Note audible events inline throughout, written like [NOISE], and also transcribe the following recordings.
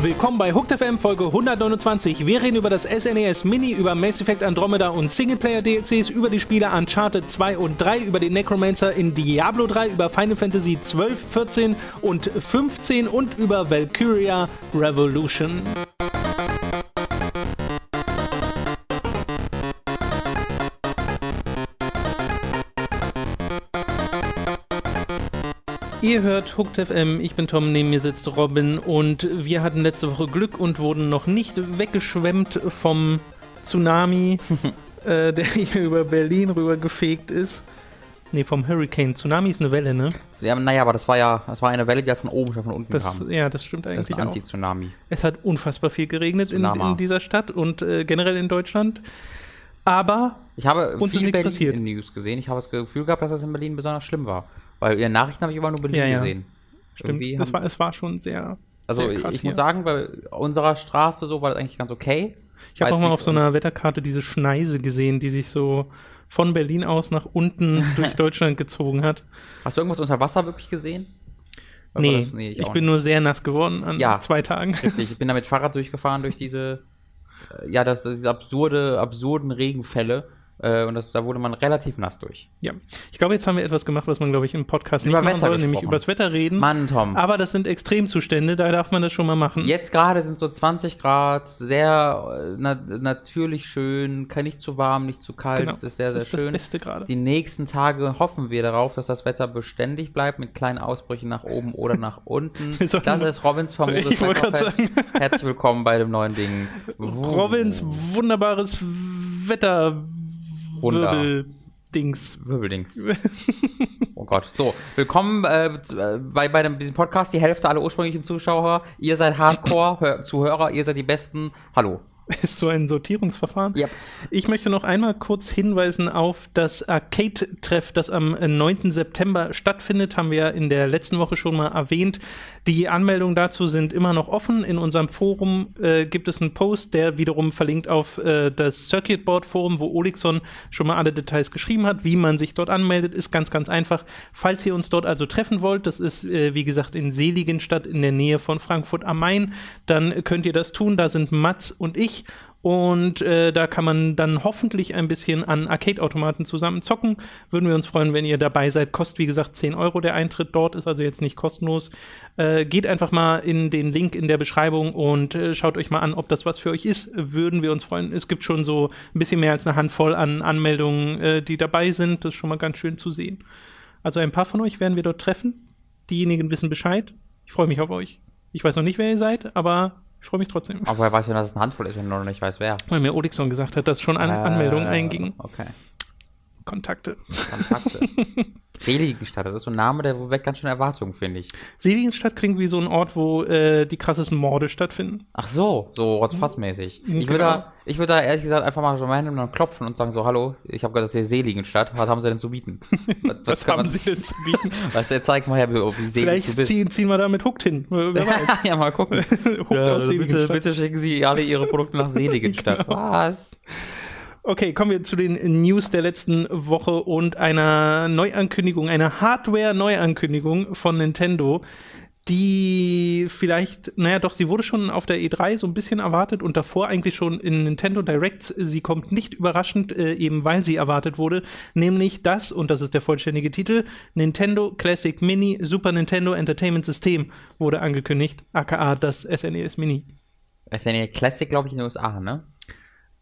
Willkommen bei Hooked FM Folge 129. Wir reden über das SNES Mini, über Mass Effect Andromeda und Singleplayer DLCs, über die Spiele Uncharted 2 und 3, über den Necromancer in Diablo 3, über Final Fantasy 12, 14 und 15 und über Valkyria Revolution. Ihr hört Hooked FM, ich bin Tom, neben mir sitzt Robin und wir hatten letzte Woche Glück und wurden noch nicht weggeschwemmt vom Tsunami, [LAUGHS] äh, der hier über Berlin rübergefegt ist. Nee, vom Hurricane. Tsunami ist eine Welle, ne? Ja, naja, aber das war ja, das war eine Welle, die halt von oben schon von unten Das, kam. ja, das stimmt Das ist eigentlich ein. Anti-Tsunami. Es hat unfassbar viel geregnet in, in dieser Stadt und äh, generell in Deutschland. Aber Ich habe Uns ist viel nichts Berlin passiert. News gesehen. Ich habe das Gefühl gehabt, dass das in Berlin besonders schlimm war. Weil in den Nachrichten habe ich immer nur Berlin Ja, ja. gesehen. stimmt, Irgendwie es haben- war, es war schon sehr. also sehr ich krass muss sagen, bei unserer Straße so war das eigentlich ganz okay. Ich habe auch mal auf so einer Wetterkarte diese Schneise gesehen, die sich so von Berlin aus nach unten [LAUGHS] durch Deutschland gezogen hat. Hast du irgendwas unter Wasser wirklich gesehen? Oder Nee, das- ich, auch bin nur sehr nass geworden an Ja. zwei Tagen. Richtig, ich bin da mit Fahrrad durchgefahren durch diese, äh, ja, das, diese absurde, absurden Regenfälle. Äh, und das, da wurde man relativ nass durch. Ja, ich glaube, jetzt haben wir etwas gemacht, was man, glaube ich, im Podcast Über nicht machen Wetter soll, nämlich gesprochen. über das Wetter reden. Mann, Tom. Aber das sind Extremzustände, da darf man das schon mal machen. Jetzt gerade sind so 20 Grad, sehr äh, na, natürlich schön, nicht zu warm, nicht zu kalt, Genau. es ist sehr, Das sehr ist das schön. Beste gerade. Die nächsten Tage hoffen wir darauf, dass das Wetter beständig bleibt, mit kleinen Ausbrüchen nach oben oder nach [LAUGHS] unten. Das ist Robins famoses Ich Wetterfest. Herzlich willkommen bei dem neuen Ding. [LAUGHS] Robins wunderbares Wetter. Wunder. Dings. Wirbeldings. [LAUGHS] Oh Gott. So, willkommen äh, äh, bei, bei diesem Podcast. Die Hälfte aller ursprünglichen Zuschauer. Ihr seid Hardcore-Zuhörer, ihr seid die Besten. Hallo. [LAUGHS] Ist so ein Sortierungsverfahren. Ja. Ich möchte noch einmal kurz hinweisen auf das Arcade-Treff, das am äh, 9. September stattfindet. Haben wir ja in der letzten Woche schon mal erwähnt. Die Anmeldungen dazu sind immer noch offen. In unserem Forum äh, gibt es einen Post, der wiederum verlinkt auf äh, das Circuit Board Forum, wo Olixon schon mal alle Details geschrieben hat. Wie man sich dort anmeldet, ist ganz, ganz einfach. Falls ihr uns dort also treffen wollt, das ist äh, wie gesagt in Seligenstadt in der Nähe von Frankfurt am Main, dann könnt ihr das tun. Da sind Mats und ich. Und äh, da kann man dann hoffentlich ein bisschen an Arcade-Automaten zusammen zocken. Würden wir uns freuen, wenn ihr dabei seid. Kostet, wie gesagt, 10 Euro der Eintritt dort, ist also jetzt nicht kostenlos. Äh, geht einfach mal in den Link in der Beschreibung und äh, schaut euch mal an, ob das was für euch ist. Würden wir uns freuen. Es gibt schon so ein bisschen mehr als eine Handvoll an Anmeldungen, äh, die dabei sind. Das ist schon mal ganz schön zu sehen. Also ein paar von euch werden wir dort treffen. Diejenigen wissen Bescheid. Ich freue mich auf euch. Ich weiß noch nicht, wer ihr seid, aber ich freue mich trotzdem. Aber woher weiß denn, dass es eine Handvoll ist, wenn du noch nicht weißt, wer? Weil mir Olixon gesagt hat, dass schon an Äh, Anmeldungen eingingen. Okay. Kontakte. Kontakte. [LAUGHS] Seligenstadt, das ist so ein Name, der weckt ganz schön Erwartungen, finde ich. Seligenstadt klingt wie so ein Ort, wo äh, die krassesten Morde stattfinden. Ach so, so rotzfassmäßig. Ich Genau. würde da, ich würde da ehrlich gesagt einfach mal so random dann klopfen und sagen so, hallo, ich habe gehört, das ist Seligenstadt, was haben sie denn zu bieten? [LAUGHS] Was, Was kann haben man- sie denn zu bieten? [LAUGHS] Was, der zeigt mal her, wie selig du Vielleicht bist. ziehen, ziehen wir da mit Hooked hin. Äh, Wer weiß. ja, mal gucken. Ja, aus also bitte, bitte schicken Sie alle Ihre Produkte nach Seligenstadt. Was? Okay, kommen wir zu den News der letzten Woche und einer Neuankündigung, einer Hardware-Neuankündigung von Nintendo, die vielleicht, naja, doch, sie wurde schon auf der E3 so ein bisschen erwartet und davor eigentlich schon in Nintendo Directs. Sie kommt nicht überraschend, äh, eben weil sie erwartet wurde, nämlich das, und das ist der vollständige Titel, Nintendo Classic Mini Super Nintendo Entertainment System wurde angekündigt, aka das SNES Mini. Das ist ja eine Classic, glaube ich, in den USA, ne?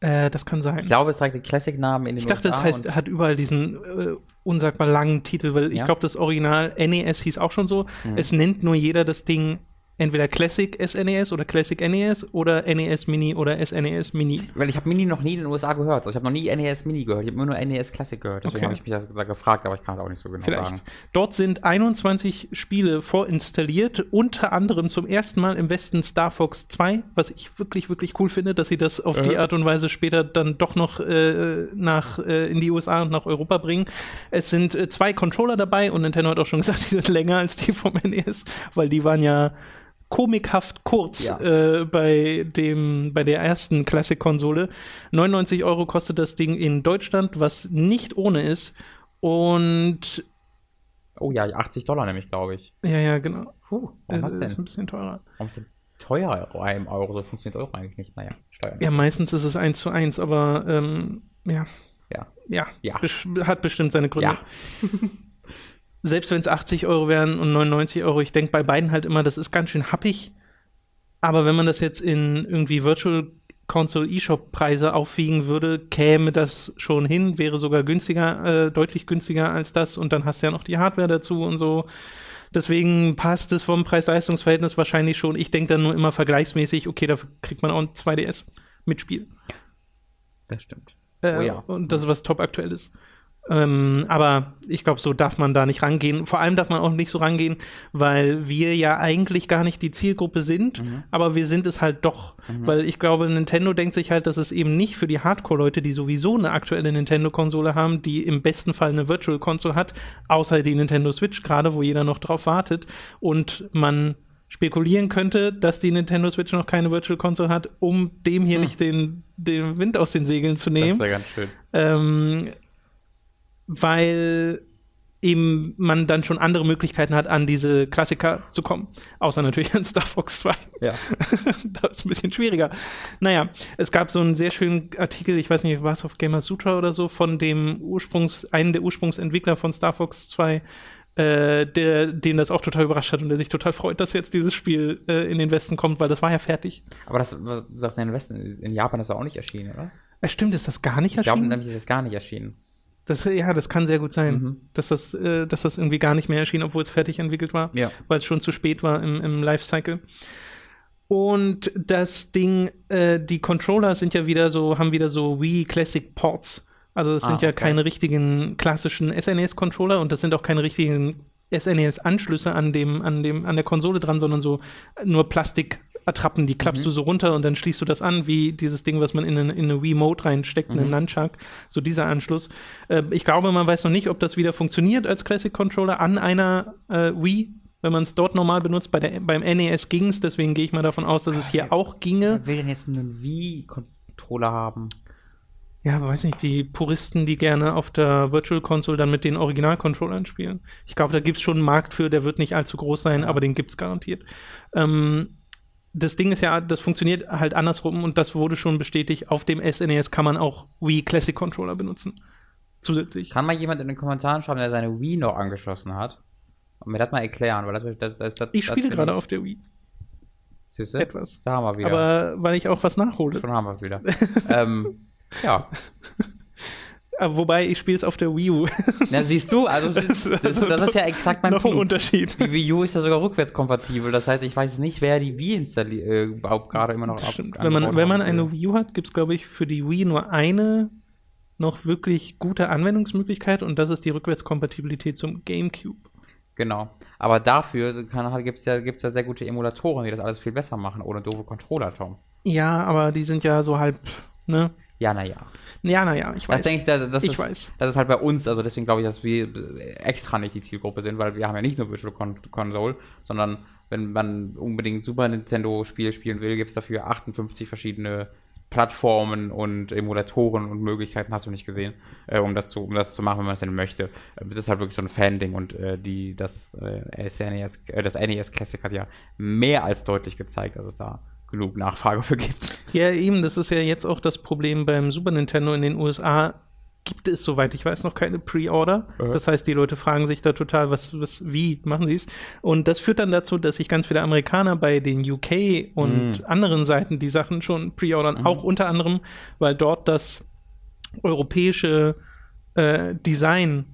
Äh, das kann sein. Ich glaube, es trägt den Classic-Namen in den Ich dachte, USA. das heißt, hat überall diesen äh, unsagbar langen Titel, weil ich Ja. glaube, das Original NES hieß auch schon so. Mhm. Es nennt nur jeder das Ding entweder Classic SNES oder Classic NES oder NES Mini oder SNES Mini. Weil ich habe Mini noch nie in den USA gehört. Also ich habe noch nie NES Mini gehört. Ich habe immer nur NES Classic gehört. Deswegen Okay. habe ich mich da gefragt, aber ich kann es auch nicht so genau Vielleicht. sagen. Dort sind 21 Spiele vorinstalliert, unter anderem zum ersten Mal im Westen Star Fox 2, was ich wirklich, wirklich cool finde, dass sie das auf die Art und Weise später dann doch noch äh, nach, äh, in die USA und nach Europa bringen. Es sind äh, zwei Controller dabei und Nintendo hat auch schon gesagt, [LAUGHS] die sind länger als die vom NES, weil die waren ja komikhaft kurz Ja. äh, bei dem bei der ersten Classic-Konsole. 99 Euro kostet das Ding in Deutschland, was nicht ohne ist. Und Oh ja, 80 Dollar nämlich, glaube ich. Ja, ja, genau. Puh, warum Das was ist denn? ein bisschen teurer. Warum ist denn teuer im Euro? So funktioniert Euro eigentlich nicht. Naja, Steuern. Ja, meistens ist es eins zu eins, aber ähm, ja, Ja. ja, Ja. hat bestimmt seine Gründe. Ja. [LAUGHS] Selbst wenn es 80 Euro wären und 99 Euro, ich denke bei beiden halt immer, das ist ganz schön happig. Aber wenn man das jetzt in irgendwie Virtual Console eShop Preise aufwiegen würde, käme das schon hin, wäre sogar günstiger, äh, deutlich günstiger als das und dann hast du ja noch die Hardware dazu und so. Deswegen passt es vom Preis-Leistungs-Verhältnis wahrscheinlich schon. Ich denke dann nur immer vergleichsmäßig, okay, dafür kriegt man auch ein 2DS mit Spiel. Das stimmt. Äh, Oh ja. Und das ist was top aktuell ist. Ähm, aber ich glaube, so darf man da nicht rangehen. Vor allem darf man auch nicht so rangehen, weil wir ja eigentlich gar nicht die Zielgruppe sind, Mhm. aber wir sind es halt doch. Weil ich glaube, Nintendo denkt sich halt, dass es eben nicht für die Hardcore-Leute, die sowieso eine aktuelle Nintendo-Konsole haben, die im besten Fall eine Virtual Console hat, außer die Nintendo Switch gerade, wo jeder noch drauf wartet und man spekulieren könnte, dass die Nintendo Switch noch keine Virtual Console hat, um dem hier nicht den, den Wind aus den Segeln zu Hm. Das nehmen wäre ganz schön. ähm, weil eben man dann schon andere Möglichkeiten hat, an diese Klassiker zu kommen. Außer natürlich an Star Fox 2. Ja. [LAUGHS] das ist ein bisschen schwieriger. Naja, es gab so einen sehr schönen Artikel, ich weiß nicht, war es auf Gamer Sutra oder so, von dem Ursprungs, einen der Ursprungsentwickler von Star Fox 2, äh, der, den das auch total überrascht hat und der sich total freut, dass jetzt dieses Spiel äh, in den Westen kommt, weil das war ja fertig. Aber das, was du sagst, in den Westen, in Japan ist er auch nicht erschienen, oder? Äh, stimmt, ist das gar nicht Ich glaube, erschienen? nämlich ist es gar nicht erschienen. Das, ja, das kann sehr gut sein, Mhm. dass, das, äh, dass das irgendwie gar nicht mehr erschien, obwohl es fertig entwickelt war, Ja. weil es schon zu spät war im, im Lifecycle. Und das Ding, äh, die Controller sind ja wieder so, haben wieder so Wii Classic Ports. Also es Ah, sind ja okay. keine richtigen klassischen SNES-Controller und das sind auch keine richtigen SNES-Anschlüsse an dem, an dem, an der Konsole dran, sondern so nur Plastikattrappen, die klappst Mhm. du so runter und dann schließt du das an, wie dieses Ding, was man in eine, in eine Wii-Mode reinsteckt, Mhm. einen Nunchuck. So dieser Anschluss. Äh, ich glaube, man weiß noch nicht, ob das wieder funktioniert als Classic Controller an einer äh, Wii, wenn man es dort normal benutzt. Bei der, beim NES ging es, deswegen gehe ich mal davon aus, dass es hier auch ginge. Wer will denn jetzt einen Wii-Controller haben? Ja, weiß nicht, die Puristen, die gerne auf der Virtual Console dann mit den Original-Controllern spielen. Ich glaube, da gibt es schon einen Markt für, der wird nicht allzu groß sein, aber den gibt es garantiert. Ähm, das Ding ist ja, das funktioniert halt andersrum und das wurde schon bestätigt. Auf dem SNES kann man auch Wii Classic Controller benutzen. Zusätzlich. Kann mal jemand in den Kommentaren schreiben, der seine Wii noch angeschlossen hat? Und mir das mal erklären, weil das, das, das, das Ich spiele gerade auf der Wii Siehst du? etwas. Da haben wir wieder. Aber weil ich auch was nachhole. Schon haben wir es wieder. [LAUGHS] ähm, ja. Äh, Wobei ich spiele es auf der Wii U. [LAUGHS] Na, siehst du, also [LAUGHS] das, Das- das, ist ja exakt mein Noch ein Punkt. Unterschied. Die Wii U ist ja sogar rückwärtskompatibel. Das heißt, ich weiß nicht, wer die Wii installiert, äh, überhaupt gerade immer noch ab-. Wenn man, wenn man eine Wii U hat, gibt es, glaube ich, für die Wii nur eine noch wirklich gute Anwendungsmöglichkeit und das ist die Rückwärtskompatibilität zum GameCube. Genau. Aber dafür gibt es ja, gibt's ja sehr gute Emulatoren, die das alles viel besser machen, ohne doofe Controller, Tom. Ja, aber die sind ja so halb, ne? Ja, naja. Ja, naja, ich weiß. Das denke ich, das, das, Ich ist, weiß. das ist halt bei uns, also deswegen glaube ich, dass wir extra nicht die Zielgruppe sind, weil wir haben ja nicht nur Virtual Con Console, sondern wenn man unbedingt Super Nintendo Spiel spielen will, gibt es dafür 58 verschiedene Plattformen und Emulatoren und Möglichkeiten, hast du nicht gesehen, äh, um, das zu, um das zu machen, wenn man es denn möchte. Ähm, es ist halt wirklich so ein Fan-Ding und äh, die, das, äh, SNES, äh, das NES Classic hat ja mehr als deutlich gezeigt, dass es da genug Nachfrage für gibt. Ja, eben, das ist ja jetzt auch das Problem beim Super Nintendo in den USA. Gibt es, soweit ich weiß, noch keine Pre-Order. Äh. Das heißt, die Leute fragen sich da total, was, was, wie machen sie es? Und das führt dann dazu, dass sich ganz viele Amerikaner bei den UK und Mm. anderen Seiten die Sachen schon pre-ordern, Mhm. auch unter anderem, weil dort das europäische äh, Design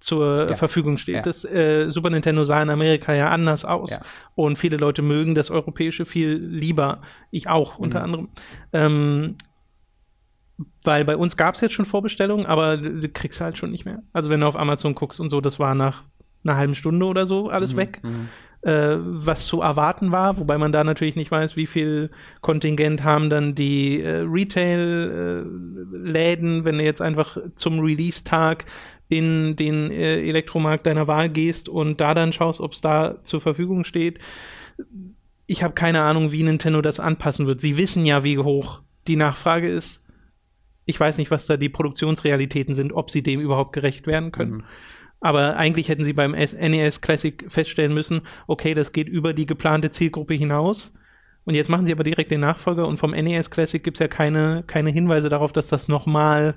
zur Ja. Verfügung steht. Ja. Das äh, Super Nintendo sah in Amerika ja anders aus. Ja. Und viele Leute mögen das Europäische viel lieber. Ich auch, unter Mhm. anderem. Ähm, weil bei uns gab es jetzt schon Vorbestellungen, aber du kriegst halt schon nicht mehr. Also wenn du auf Amazon guckst und so, das war nach einer halben Stunde oder so alles weg, Mhm. äh, was zu erwarten war, wobei man da natürlich nicht weiß, wie viel Kontingent haben dann die äh, Retail-Läden, wenn du jetzt einfach zum Release-Tag in den äh, Elektromarkt deiner Wahl gehst und da dann schaust, ob es da zur Verfügung steht. Ich habe keine Ahnung, wie Nintendo das anpassen wird. Sie wissen ja, wie hoch die Nachfrage ist. Ich weiß nicht, was da die Produktionsrealitäten sind, ob sie dem überhaupt gerecht werden können. Mhm. Aber eigentlich hätten sie beim NES Classic feststellen müssen, okay, das geht über die geplante Zielgruppe hinaus. Und jetzt machen sie aber direkt den Nachfolger und vom NES Classic gibt es ja keine, keine Hinweise darauf, dass das nochmal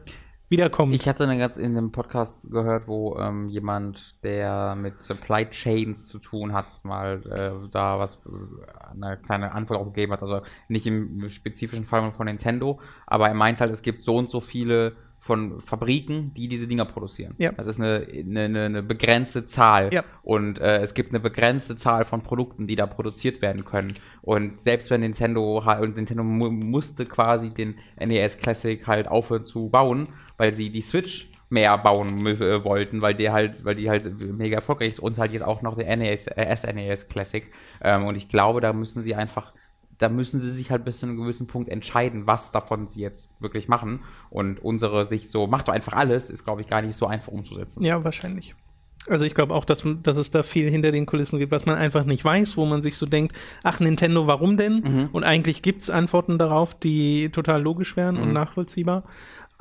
wiederkommt. Ich hatte eine ganz in einem Podcast gehört, wo ähm, jemand, der mit Supply Chains zu tun hat, mal äh, da was äh, eine kleine Antwort auch gegeben hat. Also nicht im spezifischen Fall von Nintendo, aber er meint halt, es gibt so und so viele von Fabriken, die diese Dinger produzieren. Ja. Das ist eine, eine, eine begrenzte Zahl. Ja. Und äh, es gibt eine begrenzte Zahl von Produkten, die da produziert werden können. Und selbst wenn Nintendo und Nintendo mu musste quasi den NES Classic halt aufhören zu bauen, weil sie die Switch mehr bauen äh, wollten, weil die halt, weil die halt mega erfolgreich ist und halt jetzt auch noch der NES, äh, SNES Classic. Ähm, und ich glaube, da müssen sie einfach da müssen sie sich halt bis zu einem gewissen Punkt entscheiden, was davon sie jetzt wirklich machen. Und unsere Sicht so, macht doch einfach alles, ist, glaube ich, gar nicht so einfach umzusetzen. Ja, wahrscheinlich. Also ich glaube auch, dass, dass es da viel hinter den Kulissen gibt, was man einfach nicht weiß, wo man sich so denkt, ach Nintendo, warum denn? Mhm. Und eigentlich gibt es Antworten darauf, die total logisch wären mhm. und nachvollziehbar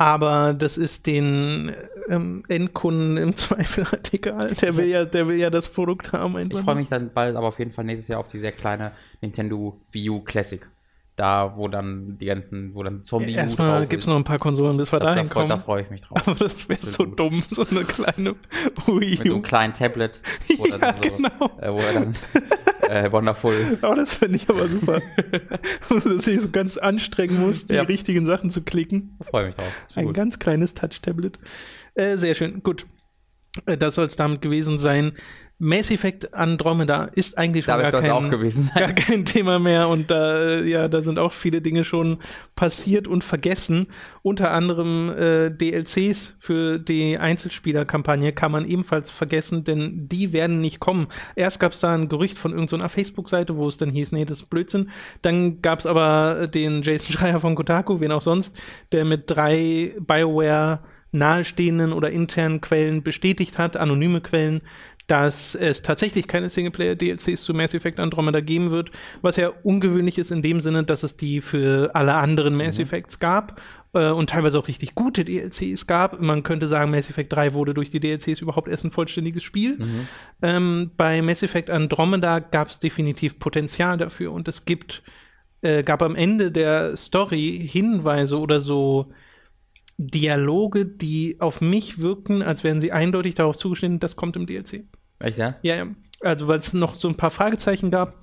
aber das ist den ähm, Endkunden im [LAUGHS] Zweifel halt egal. Der will ja, der will ja das Produkt haben. Einfach. Ich freue mich dann bald, aber auf jeden Fall nächstes Jahr auf die sehr kleine Nintendo Wii U Classic. Da, wo dann die ganzen, wo dann Zombie ja, Erstmal gibt es noch ein paar Konsolen, bis wir da hinkommen. Da freue ich mich drauf. Aber das wäre so gut. dumm, so eine kleine Wii U. Mit so einem kleinen Tablet, wo [LAUGHS] ja, dann so, genau. äh, wo er dann [LAUGHS] äh, Wonderful. [LAUGHS] Oh, das finde ich aber super. [LAUGHS] Dass ich so ganz anstrengen muss, die ja. richtigen Sachen zu klicken. Freue mich drauf. Ein gut. ganz kleines Touch-Tablet. Äh, sehr schön, gut. Äh, das soll es damit gewesen sein. Mass Effect Andromeda ist eigentlich schon gar kein, [LAUGHS] gar kein, Thema mehr und da, ja, da sind auch viele Dinge schon passiert und vergessen. Unter anderem äh, DLCs für die Einzelspielerkampagne kann man ebenfalls vergessen, denn die werden nicht kommen. Erst gab es da ein Gerücht von irgendeiner Facebook-Seite, wo es dann hieß, nee, das ist Blödsinn. Dann gab es aber den Jason Schreier von Kotaku, wen auch sonst, der mit drei BioWare nahestehenden oder internen Quellen bestätigt hat, anonyme Quellen, dass es tatsächlich keine Singleplayer-DLCs zu Mass Effect Andromeda geben wird, was ja ungewöhnlich ist in dem Sinne, dass es die für alle anderen Mass mhm. Effects gab äh, und teilweise auch richtig gute DLCs gab. Man könnte sagen, Mass Effect 3 wurde durch die DLCs überhaupt erst ein vollständiges Spiel. Mhm. Ähm, bei Mass Effect Andromeda gab es definitiv Potenzial dafür und es gibt, äh, gab am Ende der Story Hinweise oder so Dialoge, die auf mich wirken, als wären sie eindeutig darauf zugeschnitten, das kommt im DLC. Echt, ja? Ja, ja. Also, weil es noch so ein paar Fragezeichen gab.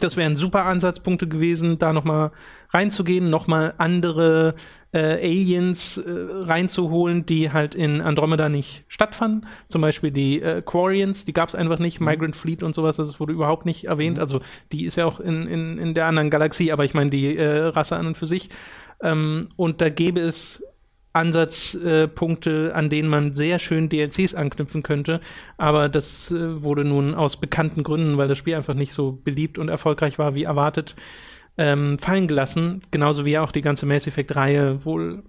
Das wären super Ansatzpunkte gewesen, da nochmal reinzugehen, nochmal andere äh, Aliens äh, reinzuholen, die halt in Andromeda nicht stattfanden. Zum Beispiel die äh, Quarians, die gab es einfach nicht, mhm. Migrant Fleet und sowas, das wurde überhaupt nicht erwähnt. Mhm. Also die ist ja auch in, in, in der anderen Galaxie, aber ich meine die äh, Rasse an und für sich. Ähm, und da gäbe es Ansatzpunkte, äh, an denen man sehr schön DLCs anknüpfen könnte. Aber das äh, wurde nun aus bekannten Gründen, weil das Spiel einfach nicht so beliebt und erfolgreich war wie erwartet, ähm, fallen gelassen. Genauso wie auch die ganze Mass Effect-Reihe wohl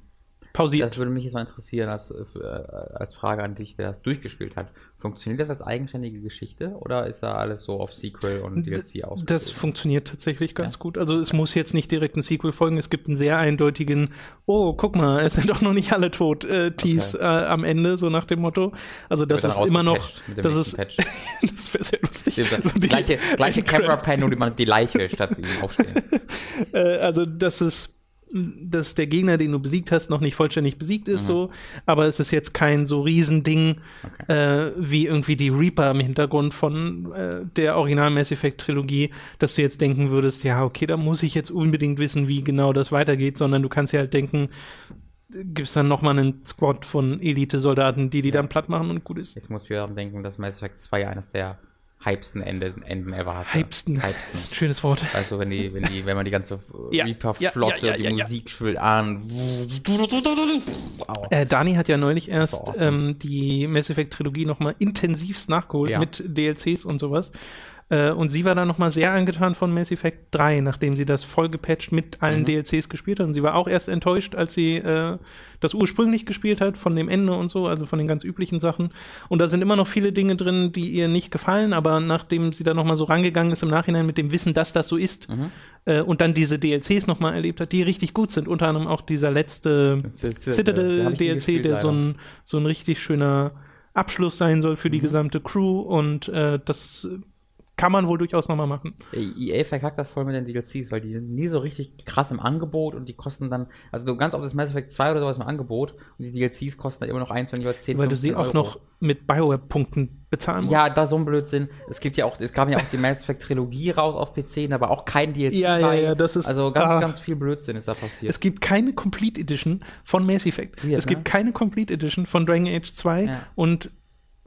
pausiert. Das würde mich jetzt mal interessieren als, äh, als Frage an dich, der das durchgespielt hat. Funktioniert das als eigenständige Geschichte oder ist da alles so auf Sequel und DLC aus? Das funktioniert tatsächlich ganz ja. gut. Also es muss jetzt nicht direkt ein Sequel folgen. Es gibt einen sehr eindeutigen, oh, guck mal, es sind doch noch nicht alle tot, äh, Tease okay. äh, am Ende, so nach dem Motto. Also das ist immer noch, das ist, [LAUGHS] das wäre sehr lustig. Die gleiche gleiche Camera Pen, nur die man die Leiche statt die aufstehen. [LAUGHS] äh, also das ist dass der Gegner, den du besiegt hast, noch nicht vollständig besiegt ist, mhm. so. Aber es ist jetzt kein so Riesending okay. äh, wie irgendwie die Reaper im Hintergrund von äh, der Original Mass Effect Trilogie, dass du jetzt denken würdest, ja, okay, da muss ich jetzt unbedingt wissen, wie genau das weitergeht, sondern du kannst ja halt denken, gibt es dann nochmal einen Squad von Elite-Soldaten, die die ja. dann platt machen und gut ist. Jetzt muss ich wieder denken, dass Mass Effect 2 eines der hypsten Enden, Enden ever hatte. Hypsten. Hypsten. [LAUGHS] ist ein schönes Wort. Also wenn die, wenn die, wenn man die ganze ja. Reaper-Flotte, ja, ja, die Musik schwillt an. Äh, Dani hat ja neulich erst awesome. ähm, die Mass Effect Trilogie nochmal intensivst nachgeholt mit DLCs und sowas. Äh, und sie war dann nochmal sehr angetan von Mass Effect 3, nachdem sie das voll gepatcht mit allen mhm. DLCs gespielt hat. Und sie war auch erst enttäuscht, als sie äh, das ursprünglich gespielt hat, von dem Ende und so, also von den ganz üblichen Sachen. Und da sind immer noch viele Dinge drin, die ihr nicht gefallen, aber nachdem sie da nochmal so rangegangen ist im Nachhinein mit dem Wissen, dass das so ist, mhm. äh, und dann diese DLCs nochmal erlebt hat, die richtig gut sind. Unter anderem auch dieser letzte Citadel-DLC, der so ein, so ein richtig schöner Abschluss sein soll für die Mhm. gesamte Crew und äh, das kann man wohl durchaus nochmal machen. EA E verkackt das voll mit den DLCs, weil die sind nie so richtig krass im Angebot und die kosten dann, also du ganz oft ist Mass Effect 2 oder sowas im Angebot und die DLCs kosten dann immer noch eins, wenn über 10, Weil du sie 15 auch Euro. noch mit Bioware-Punkten bezahlen musst. Ja, da so ein Blödsinn. Es gibt ja auch, es kam ja auch die Mass Effect Trilogie raus auf PC, aber auch kein DLC Ja, ja, ja, das ist- Also ganz, ah. ganz viel Blödsinn ist da passiert. Es gibt keine Complete Edition von Mass Effect. Weird, es gibt ne? keine Complete Edition von Dragon Age 2 Ja. und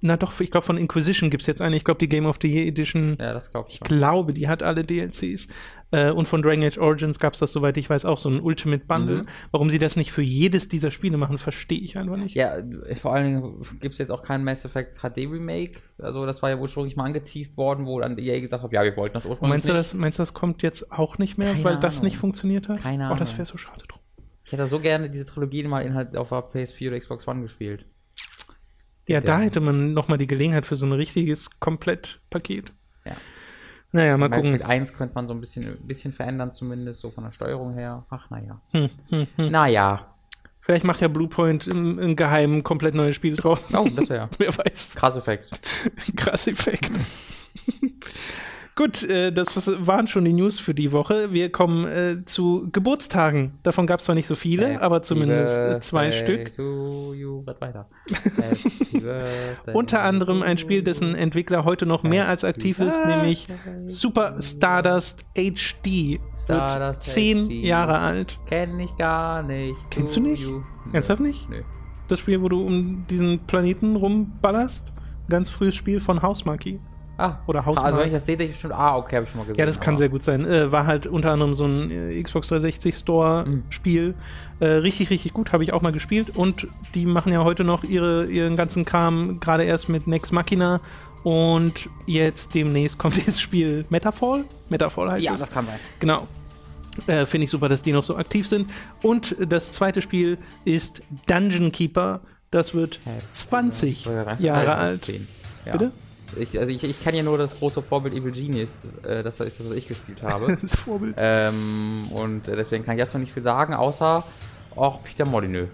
na doch, ich glaube von Inquisition gibt es jetzt eine. Ich glaube die Game of the Year Edition, ja, das glaube ich. ich auch. glaube, die hat alle DLCs. Äh, und von Dragon Age Origins gab es das, soweit ich weiß, auch so ein Ultimate Bundle. Mhm. Warum sie das nicht für jedes dieser Spiele machen, verstehe ich einfach nicht. Ja, vor allen Dingen gibt es jetzt auch kein Mass Effect HD Remake. Also das war ja ursprünglich mal angeteased worden, wo dann EA gesagt hat, ja, wir wollten das Und ursprünglich meinst du, nicht. das, meinst du, das kommt jetzt auch nicht mehr, Keine weil das Ahnung. nicht funktioniert hat? Keine Oh, das Ahnung. wäre so schade drum. Ich hätte so gerne diese Trilogie mal in halt auf der PS4 oder Xbox One gespielt. Ja, da ja. hätte man nochmal die Gelegenheit für so ein richtiges Komplettpaket. Ja. Naja, mal Mass gucken. Effect 1 könnte man so ein bisschen, ein bisschen verändern, zumindest so von der Steuerung her. Ach, naja. Hm, hm, hm. Naja. Vielleicht macht ja Bluepoint im, im Geheimen ein komplett neues Spiel draus. Oh, das wäre. [LAUGHS] Wer weiß. Krass Effekt. Krass Effekt. [LAUGHS] Gut, äh, das waren schon die News für die Woche. Wir kommen äh, zu Geburtstagen. Davon gab es zwar nicht so viele, Happy aber zumindest äh, zwei Stück. You. [LAUGHS] Unter anderem ein Spiel, dessen Entwickler heute noch mehr als aktiv ist, nämlich Super Stardust HD. Wird Stardust zehn HD. Jahre alt. Kenn ich gar nicht. Kennst du nicht? you. Ernsthaft nicht? Nö. Das Spiel, wo du um diesen Planeten rumballerst. Ganz frühes Spiel von Housemarque. Ah, Oder Also Hausmark. wenn ich das sehe, denke ich bestimmt, ah, okay, habe ich schon mal gesehen. Ja, das kann sehr gut sein. Äh, war halt unter anderem so ein äh, Xbox 360 Store Mhm. Spiel. Äh, richtig, richtig gut, habe ich auch mal gespielt. Und die machen ja heute noch ihre, ihren ganzen Kram, gerade erst mit Nex Machina. Und jetzt demnächst kommt [LAUGHS] dieses Spiel Metafall. Metafall heißt Ja, es. das kann sein. Genau. Äh, Finde ich super, dass die noch so aktiv sind. Und das zweite Spiel ist Dungeon Keeper. Das wird 20 Jahre alt. Ja. Bitte? Ich, also ich, ich kenne ja nur das große Vorbild Evil Genius, äh, das ist das, was ich gespielt habe. [LAUGHS] Das Vorbild. ähm, und deswegen kann ich dazu nicht viel sagen, außer auch Peter Molyneux.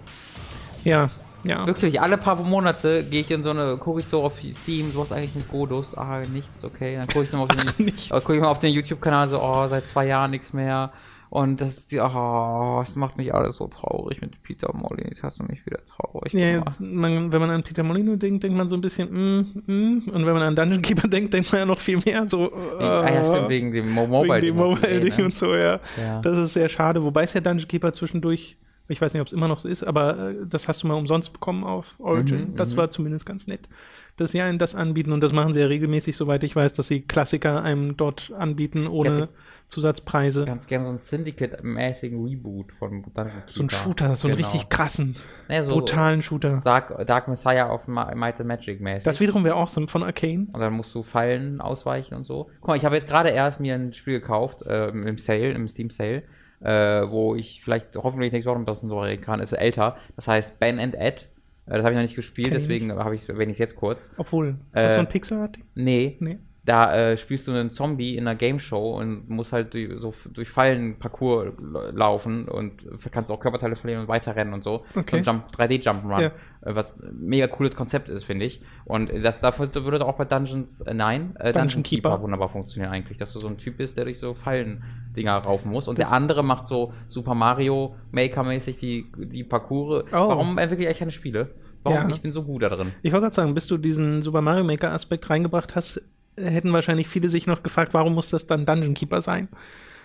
Ja, ja. Wirklich, alle paar Monate gehe ich in so eine, gucke ich so auf Steam, sowas eigentlich mit Godus, ah, nichts, okay. Dann gucke ich nochmal auf den, [LAUGHS] Nichts. guck ich mal auf den YouTube-Kanal so, oh, seit zwei Jahren nichts mehr. Und das, die, oh, das macht mich alles so traurig mit Peter Molyneux, das hast du mich wieder traurig Ja, jetzt, man, wenn man an Peter Molyneux denkt, denkt man so ein bisschen, mm, mm, und wenn man an Dungeon Keeper [LAUGHS] denkt, denkt man ja noch viel mehr so. Äh, ah ja, stimmt, wegen dem Mo Mobile. Mobile-Ding und so, ja. Ja. Das ist sehr schade, wobei es ja Dungeon Keeper zwischendurch, ich weiß nicht, ob es immer noch so ist, aber äh, das hast du mal umsonst bekommen auf Origin. Mhm, das mhm. war zumindest ganz nett, dass sie einen das anbieten und das machen sie ja regelmäßig, soweit ich weiß, dass sie Klassiker einem dort anbieten ohne Ja, Zusatzpreise. Ganz gerne so einen Syndicate-mäßigen Reboot von Dungeon So ein. Shooter, so einen Genau. richtig krassen, Ja, so brutalen Shooter. Dark, Dark Messiah auf Might and Magic mäßig. Das wiederum wäre auch so von Arcane. und dann musst du Fallen ausweichen und so. Guck mal, ich habe jetzt gerade erst mir ein Spiel gekauft, äh, im Sale, im Steam Sale, äh, wo ich vielleicht hoffentlich nächste Woche ein bisschen drüber reden kann. Ist älter. Das heißt Ben and Ed. Äh, das habe ich noch nicht gespielt, Kenn ich deswegen habe ich wenn ich jetzt kurz. Obwohl, ist das Äh, so ein Pixar-Ding? Nee, Nee. Da äh, spielst du einen Zombie in einer Game Show und musst halt durch, so durch Fallen Parcours laufen und kannst auch Körperteile verlieren und weiterrennen und so. Okay. So ein Jump, 3D Jump'n'Run, Ja. äh, was ein mega cooles Konzept ist, finde ich. Und das dafür würde auch bei Dungeons, äh, nein, äh, Dungeon Dungeon Keeper. Keeper wunderbar funktionieren eigentlich, dass du so ein Typ bist, der durch so Fallen-Dinger raufen muss. Und Das- der andere macht so Super Mario Maker-mäßig die, die Parcours. Oh. Warum entwickle ich eigentlich keine Spiele? Warum? Ja. Ich bin so gut da drin. Ich wollte gerade sagen, bis du diesen Super Mario Maker Aspekt reingebracht hast, hätten wahrscheinlich viele sich noch gefragt, warum muss das dann Dungeon Keeper sein?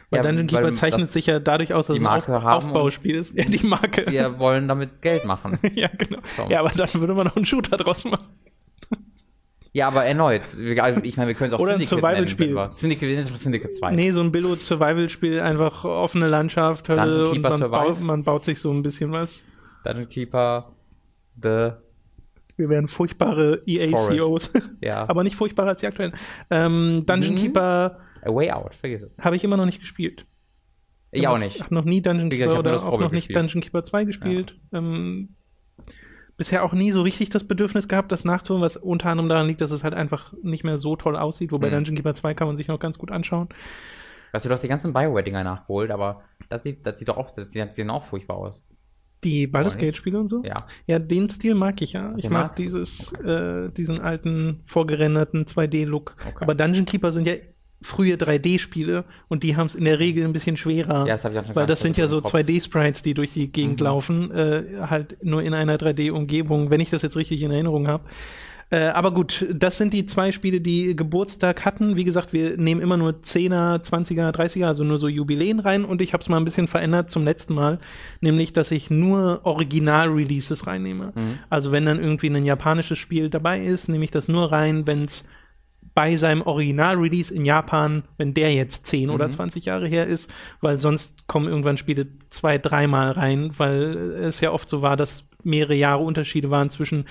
Weil Ja, Dungeon weil Keeper zeichnet das- sich ja dadurch aus, dass es ein Auf Aufbauspiel ist. [LAUGHS] Ja, die Marke. Wir wollen damit Geld machen. [LAUGHS] ja, genau. So. Ja, aber dann würde man noch einen Shooter draus machen. Ja, aber erneut. Also Ich meine, wir können es auch Oder ein Syndicate Survival-Spiel. wenn wir- Syndicate, Syndicate 2. Nee, so ein Billo-Survival-Spiel, einfach offene Landschaft, Hölle Dungeon und man baut, man baut sich so ein bisschen was. Dungeon Keeper, The, Wir wären furchtbare EA-CEOs. ja, [LAUGHS] aber nicht furchtbarer als die aktuellen. Ähm, Dungeon Mhm. Keeper A Way Out, vergiss es. habe ich immer noch nicht gespielt. Ich auch nicht. Hab noch nie Dungeon Keeper ich oder auch Vorbild noch nicht gespielt. Dungeon Keeper 2 gespielt. Ähm, bisher auch nie so richtig das Bedürfnis gehabt, das nachzuholen, was unter anderem daran liegt, dass es halt einfach nicht mehr so toll aussieht. Wobei Mhm. Dungeon Keeper 2 kann man sich noch ganz gut anschauen. Weißt du, du hast die ganzen Bioware-Dinger nachgeholt, aber das sieht, das sieht doch auch, das sieht, das sieht auch furchtbar aus. Die Baldur's Gate-Spiele und so? Ja. Ja, den Stil mag ich ja. Ich Den mag magst du? dieses, äh, diesen alten, vorgerenderten 2D-Look. Okay. Aber Dungeon Keeper sind ja frühe 3D-Spiele und die haben es in der Regel ein bisschen schwerer. Ja, das habe ich auch schon Weil gar das nicht sind ja so so im Kopf. 2D-Sprites, die durch die Gegend Mhm. laufen, äh, halt nur in einer 3D-Umgebung, wenn ich das jetzt richtig in Erinnerung habe. Äh, aber gut, das sind die zwei Spiele, die Geburtstag hatten. Wie gesagt, wir nehmen immer nur 10er, 20er, 30er, also nur so Jubiläen rein. Und ich habe es mal ein bisschen verändert zum letzten Mal, nämlich, dass ich nur Original-Releases reinnehme. Mhm. Also wenn dann irgendwie ein japanisches Spiel dabei ist, nehme ich das nur rein, wenn es bei seinem Original-Release in Japan, wenn der jetzt 10 oder Mhm. 20 Jahre her ist, weil sonst kommen irgendwann Spiele zwei, dreimal rein, weil es ja oft so war, dass mehrere Jahre Unterschiede waren zwischen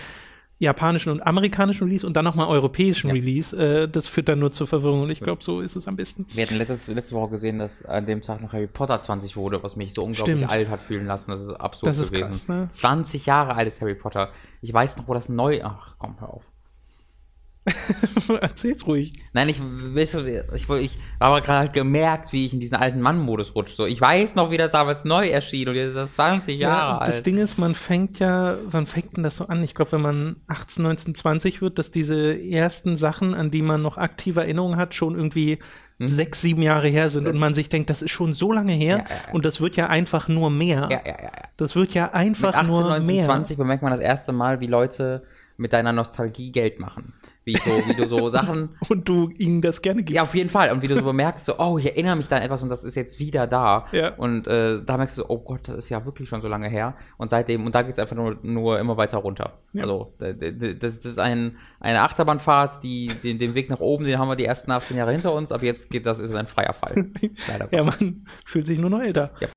japanischen und amerikanischen Release und dann nochmal europäischen Ja. Release. Äh, das führt dann nur zur Verwirrung und ich glaube, so ist es am besten. Wir hatten letztes, letzte Woche gesehen, dass an dem Tag noch Harry Potter 20 wurde, was mich so unglaublich Stimmt. alt hat fühlen lassen. Das ist absurd Das ist gewesen. krass, ne? 20 Jahre alt ist Harry Potter. Ich weiß noch, wo das neu. Ach komm, hör auf. [LAUGHS] Erzähl's ruhig. Nein, ich, weißt du, ich, ich, ich habe gerade halt gemerkt, wie ich in diesen alten Mann-Modus rutsche. So, ich weiß noch, wie das damals neu erschien und jetzt ist das 20 Jahre das alt. Ding ist, man fängt ja, wann fängt denn das so an? Ich glaube, wenn man 18, 19, 20 wird, dass diese ersten Sachen, an die man noch aktive Erinnerungen hat, schon irgendwie sechs, sieben Jahre her sind und man sich denkt, das ist schon so lange her Ja, ja, ja. und das wird ja einfach nur mehr. ja, ja, ja, ja. Das wird ja Mit einfach 18, nur 19, mehr. 20 bemerkt man das erste Mal, wie Leute mit deiner Nostalgie Geld machen. Wie, so, wie du so Sachen [LAUGHS] Und du ihnen das gerne gibst. Ja, auf jeden Fall. Und wie du so bemerkst, so, oh, ich erinnere mich da an etwas und das ist jetzt wieder da. Ja. Und äh, da merkst du, so, oh Gott, das ist ja wirklich schon so lange her. Und seitdem, und da geht's einfach nur, nur immer weiter runter. Ja. Also, das, das ist ein, eine Achterbahnfahrt, die, den, den Weg nach oben, den haben wir die ersten 18 Jahre hinter uns, aber jetzt geht das, ist ein freier Fall. [LAUGHS] Leider. Ja, man fühlt sich nur noch älter. Ja.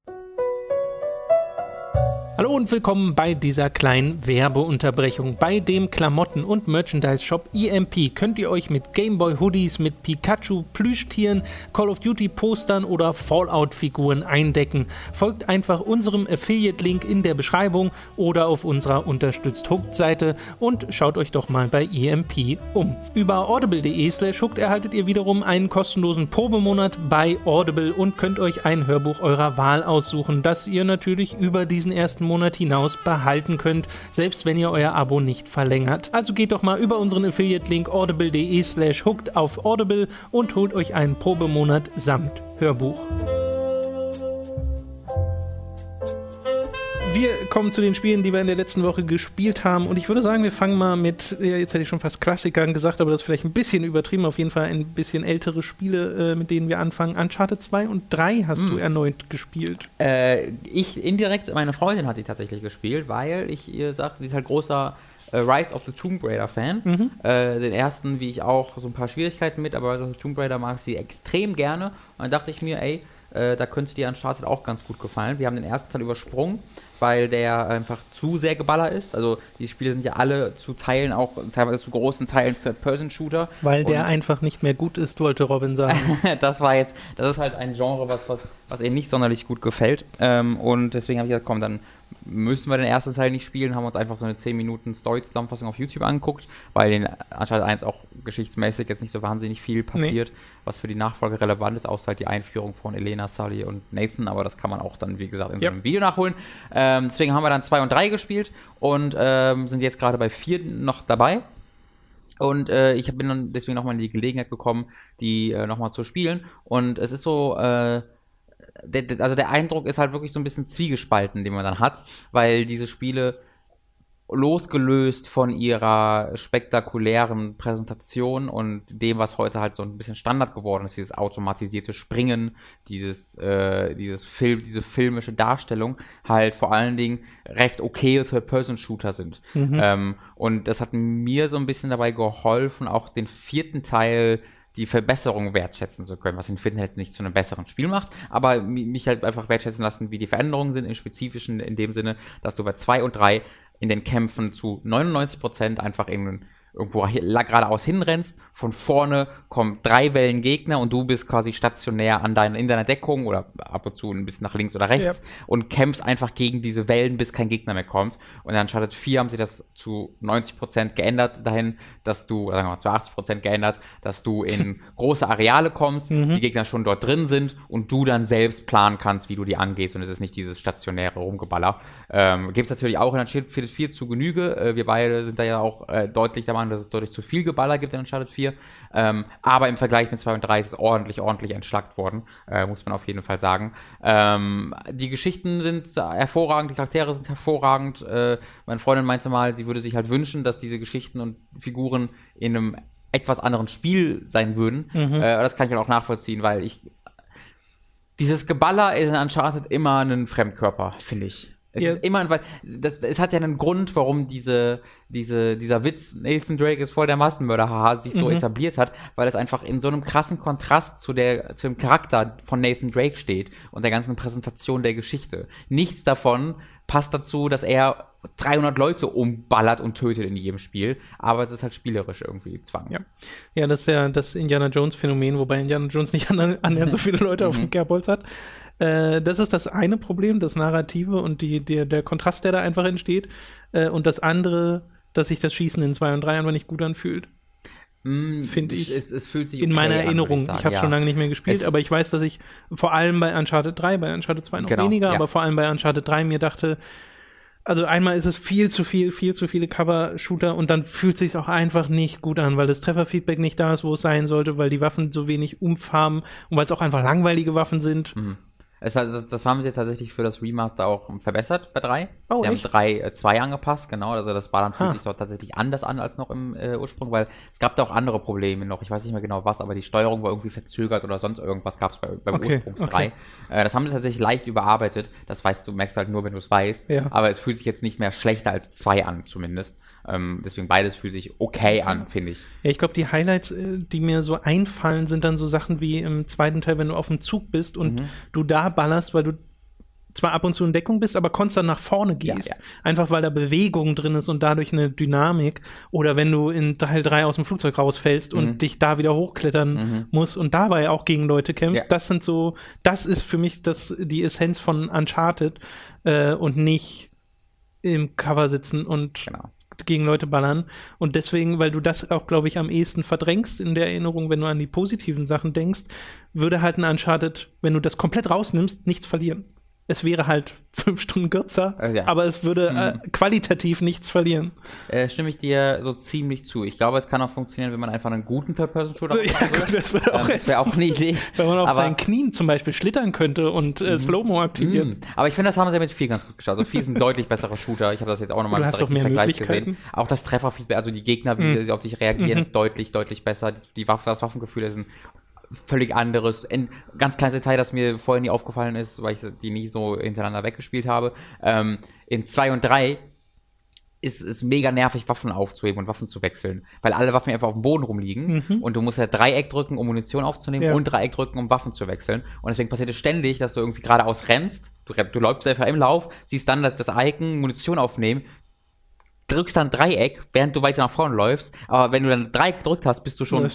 Hallo und willkommen bei dieser kleinen Werbeunterbrechung. Bei dem Klamotten- und Merchandise-Shop EMP könnt ihr euch mit Gameboy-Hoodies, mit Pikachu-Plüschtieren, Call of Duty-Postern oder Fallout-Figuren eindecken. Folgt einfach unserem Affiliate-Link in der Beschreibung oder auf unserer Unterstützt Hooked-Seite und schaut euch doch mal bei EMP um. Über audible.de slash hooked erhaltet ihr wiederum einen kostenlosen Probemonat bei Audible und könnt euch ein Hörbuch eurer Wahl aussuchen, das ihr natürlich über diesen ersten Monat hinaus behalten könnt, selbst wenn ihr euer Abo nicht verlängert. Also geht doch mal über unseren Affiliate-Link audible.de slash hooked auf Audible und holt euch einen Probemonat samt Hörbuch. Wir kommen zu den Spielen, die wir in der letzten Woche gespielt haben. Und ich würde sagen, wir fangen mal mit, ja, jetzt hätte ich schon fast Klassikern gesagt, aber das ist vielleicht ein bisschen übertrieben. Auf jeden Fall ein bisschen ältere Spiele, äh, mit denen wir anfangen. Uncharted 2 und 3 hast du erneut gespielt. Äh, ich indirekt, meine Freundin hat die tatsächlich gespielt, weil ich ihr sagte, sie ist halt großer äh, Rise of the Tomb Raider Fan. Äh, den ersten, wie ich auch, so ein paar Schwierigkeiten mit, aber Rise of the Tomb Raider mag sie extrem gerne. Und dann dachte ich mir, ey, äh, da könnte dir Uncharted auch ganz gut gefallen. Wir haben den ersten Teil übersprungen, weil der einfach zu sehr geballert ist. Also die Spiele sind ja alle zu Teilen auch, teilweise zu großen Teilen Third-Person-Shooter. Weil der einfach nicht mehr gut ist, wollte Robin sagen. [LAUGHS] das war jetzt, das ist halt ein Genre, was, was, was ihr nicht sonderlich gut gefällt. Ähm, und deswegen habe ich gesagt, komm, dann müssen wir den ersten Teil nicht spielen, haben uns einfach so eine 10 Minuten Story-Zusammenfassung auf YouTube angeguckt, weil in Uncharted 1 auch geschichtsmäßig jetzt nicht so wahnsinnig viel passiert, was für die Nachfolge relevant ist, außer halt die Einführung von Elena, Sully und Nathan, aber das kann man auch dann, wie gesagt, in so einem Video nachholen. Ähm, deswegen haben wir dann 2 und 3 gespielt und ähm, sind jetzt gerade bei 4 noch dabei. Und äh, ich bin dann deswegen nochmal in die Gelegenheit gekommen, die äh, nochmal zu spielen. Und es ist so, äh, der, der, also der Eindruck ist halt wirklich so ein bisschen zwiegespalten, den man dann hat, weil diese Spiele losgelöst von ihrer spektakulären Präsentation und dem, was heute halt so ein bisschen Standard geworden ist, dieses automatisierte Springen, dieses, äh, dieses Film, diese filmische Darstellung, halt vor allen Dingen recht okay für Person-Shooter sind. Ähm, und das hat mir so ein bisschen dabei geholfen, auch den vierten Teil die Verbesserung wertschätzen zu können, was den vierten halt nicht zu einem besseren Spiel macht, aber mi- mich halt einfach wertschätzen lassen, wie die Veränderungen sind im Spezifischen, in dem Sinne, dass du bei zwei und drei in den Kämpfen zu 99% einfach irgendeinen irgendwo geradeaus hinrennst, von vorne kommen drei Wellen Gegner und du bist quasi stationär an deiner, in deiner Deckung oder ab und zu ein bisschen nach links oder rechts ja. und kämpfst einfach gegen diese Wellen, bis kein Gegner mehr kommt. Und in Uncharted 4 haben sie das zu 90% geändert dahin, dass du, oder sagen wir mal zu 80% geändert, dass du in [LAUGHS] große Areale kommst, mhm. die Gegner schon dort drin sind und du dann selbst planen kannst, wie du die angehst und es ist nicht dieses stationäre Rumgeballer. Ähm, Gibt es natürlich auch in Uncharted 4 zu Genüge. Äh, wir beide sind da ja auch äh, deutlich der Meinung, dass es deutlich zu viel Geballer gibt in Uncharted 4. Ähm, aber im Vergleich mit 2 und 3 ist es ordentlich, ordentlich entschlackt worden, äh, muss man auf jeden Fall sagen. Ähm, die Geschichten sind hervorragend, die Charaktere sind hervorragend. Äh, meine Freundin meinte mal, sie würde sich halt wünschen, dass diese Geschichten und Figuren in einem etwas anderen Spiel sein würden. Mhm. Äh, das kann ich halt auch nachvollziehen, weil ich dieses Geballer ist in Uncharted immer ein Fremdkörper, finde ich. Es ja. ist immer, weil das, es hat ja einen Grund, warum diese, diese, dieser Witz, Nathan Drake ist voll der Massenmörder, haha, sich so mhm. etabliert hat, weil es einfach in so einem krassen Kontrast zu der, zu dem Charakter von Nathan Drake steht und der ganzen Präsentation der Geschichte. Nichts davon passt dazu, dass er 300 Leute umballert und tötet in jedem Spiel, aber es ist halt spielerisch irgendwie Zwang. Ja, ja das ist ja das Indiana Jones Phänomen, wobei Indiana Jones nicht [LAUGHS] annähernd so [LAUGHS] viele Leute auf dem mhm. Kerbholz hat. Äh, das ist das eine Problem, das Narrative und die, der, der Kontrast, der da einfach entsteht. Äh, und das andere, dass sich das Schießen in 2 und 3 einfach nicht gut anfühlt. Mm, Finde ich. Es, es, fühlt sich in okay meiner Erinnerung. An, ich, ich habe ja. schon lange nicht mehr gespielt, es aber ich weiß, dass ich vor allem bei Uncharted 3, bei Uncharted 2 noch genau, weniger, ja. aber vor allem bei Uncharted 3 mir dachte, also einmal ist es viel zu viel, viel zu viele Cover-Shooter und dann fühlt es sich auch einfach nicht gut an, weil das Trefferfeedback nicht da ist, wo es sein sollte, weil die Waffen so wenig Umf haben und weil es auch einfach langweilige Waffen sind. Mhm. Es, das haben sie tatsächlich für das Remaster auch verbessert bei 3. Oh, sie haben 3 äh, 2 angepasst, genau. Also das war dann fühlt sich so tatsächlich anders an als noch im äh, Ursprung, weil es gab da auch andere Probleme noch. Ich weiß nicht mehr genau was, aber die Steuerung war irgendwie verzögert oder sonst irgendwas gab es bei, beim okay, Ursprungs 3. Okay. Äh, das haben sie tatsächlich leicht überarbeitet. Das weißt du, merkst halt nur, wenn du es weißt. Ja. Aber es fühlt sich jetzt nicht mehr schlechter als 2 an, zumindest. Ähm, deswegen beides fühlt sich okay an, finde ich. Ja, ich glaube, die Highlights, äh, die mir so einfallen, sind dann so Sachen wie im zweiten Teil, wenn du auf dem Zug bist und mhm. du da ballerst, weil du zwar ab und zu in Deckung bist, aber konstant nach vorne gehst. Ja, ja. Einfach weil da Bewegung drin ist und dadurch eine Dynamik. Oder wenn du in Teil 3 aus dem Flugzeug rausfällst mhm. und dich da wieder hochklettern mhm. musst und dabei auch gegen Leute kämpfst. Ja. Das sind so, das ist für mich das, die Essenz von Uncharted äh, und nicht im Cover sitzen und genau gegen Leute ballern. Und deswegen, weil du das auch, glaube ich, am ehesten verdrängst in der Erinnerung, wenn du an die positiven Sachen denkst, würde halt ein Uncharted, wenn du das komplett rausnimmst, nichts verlieren es wäre halt fünf Stunden kürzer, äh, ja. aber es würde äh, qualitativ nichts verlieren. Äh, stimme ich dir so ziemlich zu. Ich glaube, es kann auch funktionieren, wenn man einfach einen guten Third-Person-Shooter ja, gut, das wäre auch, ähm, wär auch Idee. [LAUGHS] Wenn man auf aber, seinen Knien zum Beispiel schlittern könnte und äh, mhm. Slow-Mo aktivieren. Mhm. Aber ich finde, das haben sie mit 4 ganz gut geschafft. Also 4 ist ein deutlich besserer Shooter. Ich habe das jetzt auch nochmal im Vergleich gesehen. Auch das Trefferfeedback, also die Gegner, wie mhm. sie auf dich reagieren, mhm. ist deutlich, deutlich besser. Die, die Waffe, das Waffengefühl ist ein völlig anderes. Ein ganz kleines Detail, das mir vorher nie aufgefallen ist, weil ich die nie so hintereinander weggespielt habe. Ähm, in 2 und 3 ist es mega nervig, Waffen aufzuheben und Waffen zu wechseln, weil alle Waffen einfach auf dem Boden rumliegen mhm. und du musst ja Dreieck drücken, um Munition aufzunehmen ja. und Dreieck drücken, um Waffen zu wechseln. Und deswegen passiert es ständig, dass du irgendwie geradeaus rennst, du, du läufst einfach im Lauf, siehst dann das Icon Munition aufnehmen, drückst dann Dreieck, während du weiter nach vorne läufst, aber wenn du dann Dreieck gedrückt hast, bist du schon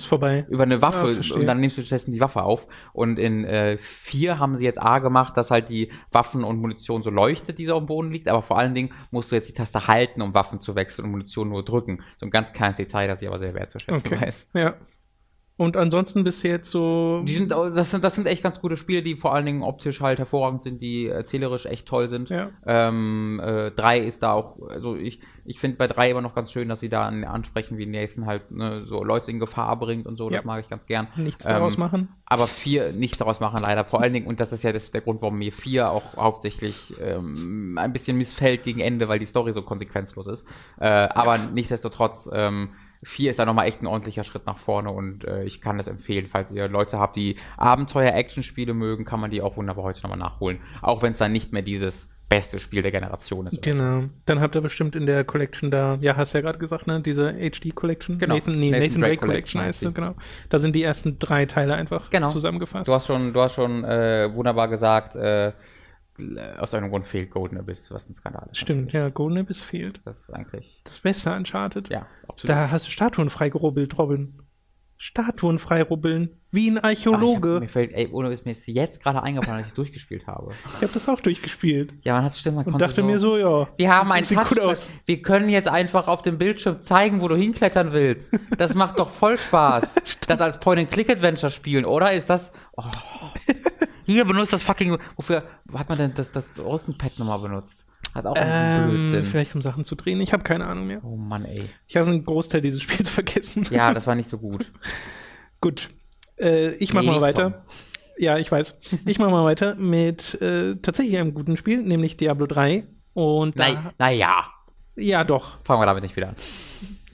über eine Waffe ja, und dann nimmst du stattdessen die Waffe auf. Und in äh, vier haben sie jetzt A gemacht, dass halt die Waffen und Munition so leuchtet, die so am Boden liegt, aber vor allen Dingen musst du jetzt die Taste halten, um Waffen zu wechseln und Munition nur drücken. So ein ganz kleines Detail, das ich aber sehr wertzuschätzen okay. weiß. Ja. Und ansonsten bist du jetzt so. Die sind, das sind, das sind echt ganz gute Spiele, die vor allen Dingen optisch halt hervorragend sind, die erzählerisch echt toll sind. Ja. Ähm, äh, drei ist da auch, also ich, ich finde bei drei immer noch ganz schön, dass sie da ansprechen, wie Nathan halt ne, so Leute in Gefahr bringt und so. Ja. Das mag ich ganz gern. Nichts ähm, daraus machen. Aber vier nichts daraus machen, leider. Vor allen Dingen, und das ist ja das, der Grund, warum mir vier auch hauptsächlich ähm, ein bisschen missfällt gegen Ende, weil die Story so konsequenzlos ist. Äh, aber ja. nichtsdestotrotz, ähm, 4 ist da nochmal echt ein ordentlicher Schritt nach vorne und äh, ich kann das empfehlen. Falls ihr Leute habt, die Abenteuer-Action-Spiele mögen, kann man die auch wunderbar heute nochmal nachholen. Auch wenn es dann nicht mehr dieses beste Spiel der Generation ist. Genau. Dann habt ihr bestimmt in der Collection da, ja, hast du ja gerade gesagt, ne, diese HD Collection. Genau. Nathan, nee, Nathan, Nathan Drake, Collection heißt sie, genau. Da sind die ersten drei Teile einfach genau. zusammengefasst. Du hast schon, du hast schon äh, wunderbar gesagt, äh, aus irgendeinem Grund fehlt Golden Abyss, was ein Skandal ist. Stimmt, ja, Golden Abyss fehlt. Das ist eigentlich. Das Beste Uncharted. Ja, absolut. Da hast du Statuen freigerubbelt, Robin. Statuen freirubbeln. Wie ein Ach, ich Archäologe. hab, mir fällt, ey, ohne Witz, mir ist jetzt gerade eingefallen, dass ich durchgespielt habe. Ich habe das auch durchgespielt. Ja, man hat stimmt, man Und dachte mir so, ja. Wir haben ein sieht gut aus. Wir können jetzt einfach auf dem Bildschirm zeigen, wo du hinklettern willst. Das macht doch voll Spaß. [LAUGHS] das als Point-and-Click-Adventure spielen, oder? Ist das. Oh. [LAUGHS] Hier benutzt das fucking. Wofür hat man denn das, das Rückenpad nochmal benutzt? Hat auch einen Ähm, Blödsinn. vielleicht um Sachen zu drehen. Ich habe keine Ahnung mehr. Oh Mann, ey. Ich habe einen Großteil dieses Spiels [LAUGHS] vergessen. Ja, das war nicht so gut. [LAUGHS] Gut. Äh, ich mach Nee, mal weiter. Ja, ich weiß. Ich mach mal weiter mit äh, tatsächlich einem guten Spiel, nämlich Diablo 3. Und naja. ja, doch. Fangen wir damit nicht wieder an.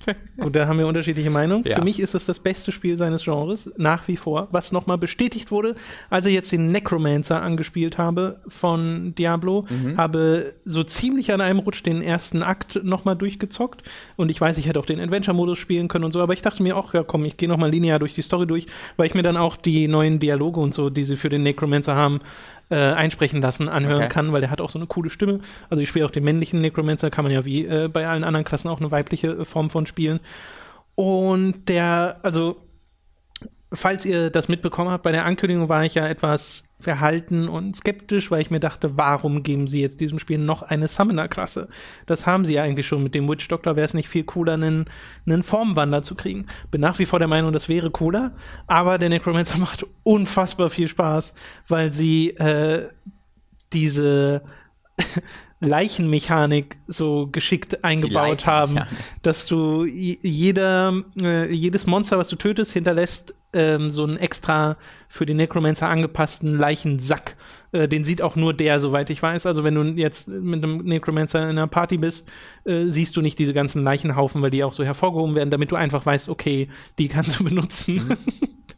[LAUGHS] Gut, da haben wir unterschiedliche Meinungen. Ja. Für mich ist es das beste Spiel seines Genres, nach wie vor, was nochmal bestätigt wurde, als ich jetzt den Necromancer angespielt habe von Diablo, Mhm. habe so ziemlich an einem Rutsch den ersten Akt nochmal durchgezockt und ich weiß, ich hätte auch den Adventure-Modus spielen können und so, aber ich dachte mir auch, ja komm, ich gehe nochmal linear durch die Story durch, weil ich mir dann auch die neuen Dialoge und so, die sie für den Necromancer haben, äh, einsprechen lassen, anhören Okay. kann, weil der hat auch so eine coole Stimme. Also ich spiele auch den männlichen Necromancer, kann man ja wie äh, bei allen anderen Klassen auch eine weibliche äh, Form von spielen. Und der, also, falls ihr das mitbekommen habt, bei der Ankündigung war ich ja etwas verhalten und skeptisch, weil ich mir dachte, warum geben sie jetzt diesem Spiel noch eine Summoner-Klasse? Das haben sie ja eigentlich schon mit dem Witch Doctor, wäre es nicht viel cooler, einen, einen Formwander zu kriegen. Bin nach wie vor der Meinung, das wäre cooler, aber der Necromancer [LAUGHS] macht unfassbar viel Spaß, weil sie äh, diese [LAUGHS] Leichenmechanik so geschickt eingebaut haben, dass du jeder, äh, jedes Monster, was du tötest, hinterlässt ähm, so einen extra für den Necromancer angepassten Leichensack. Äh, den sieht auch nur der, soweit ich weiß. Also wenn du jetzt mit einem Necromancer in einer Party bist, äh, siehst du nicht diese ganzen Leichenhaufen, weil die auch so hervorgehoben werden, damit du einfach weißt, okay, die kannst du benutzen. [LAUGHS]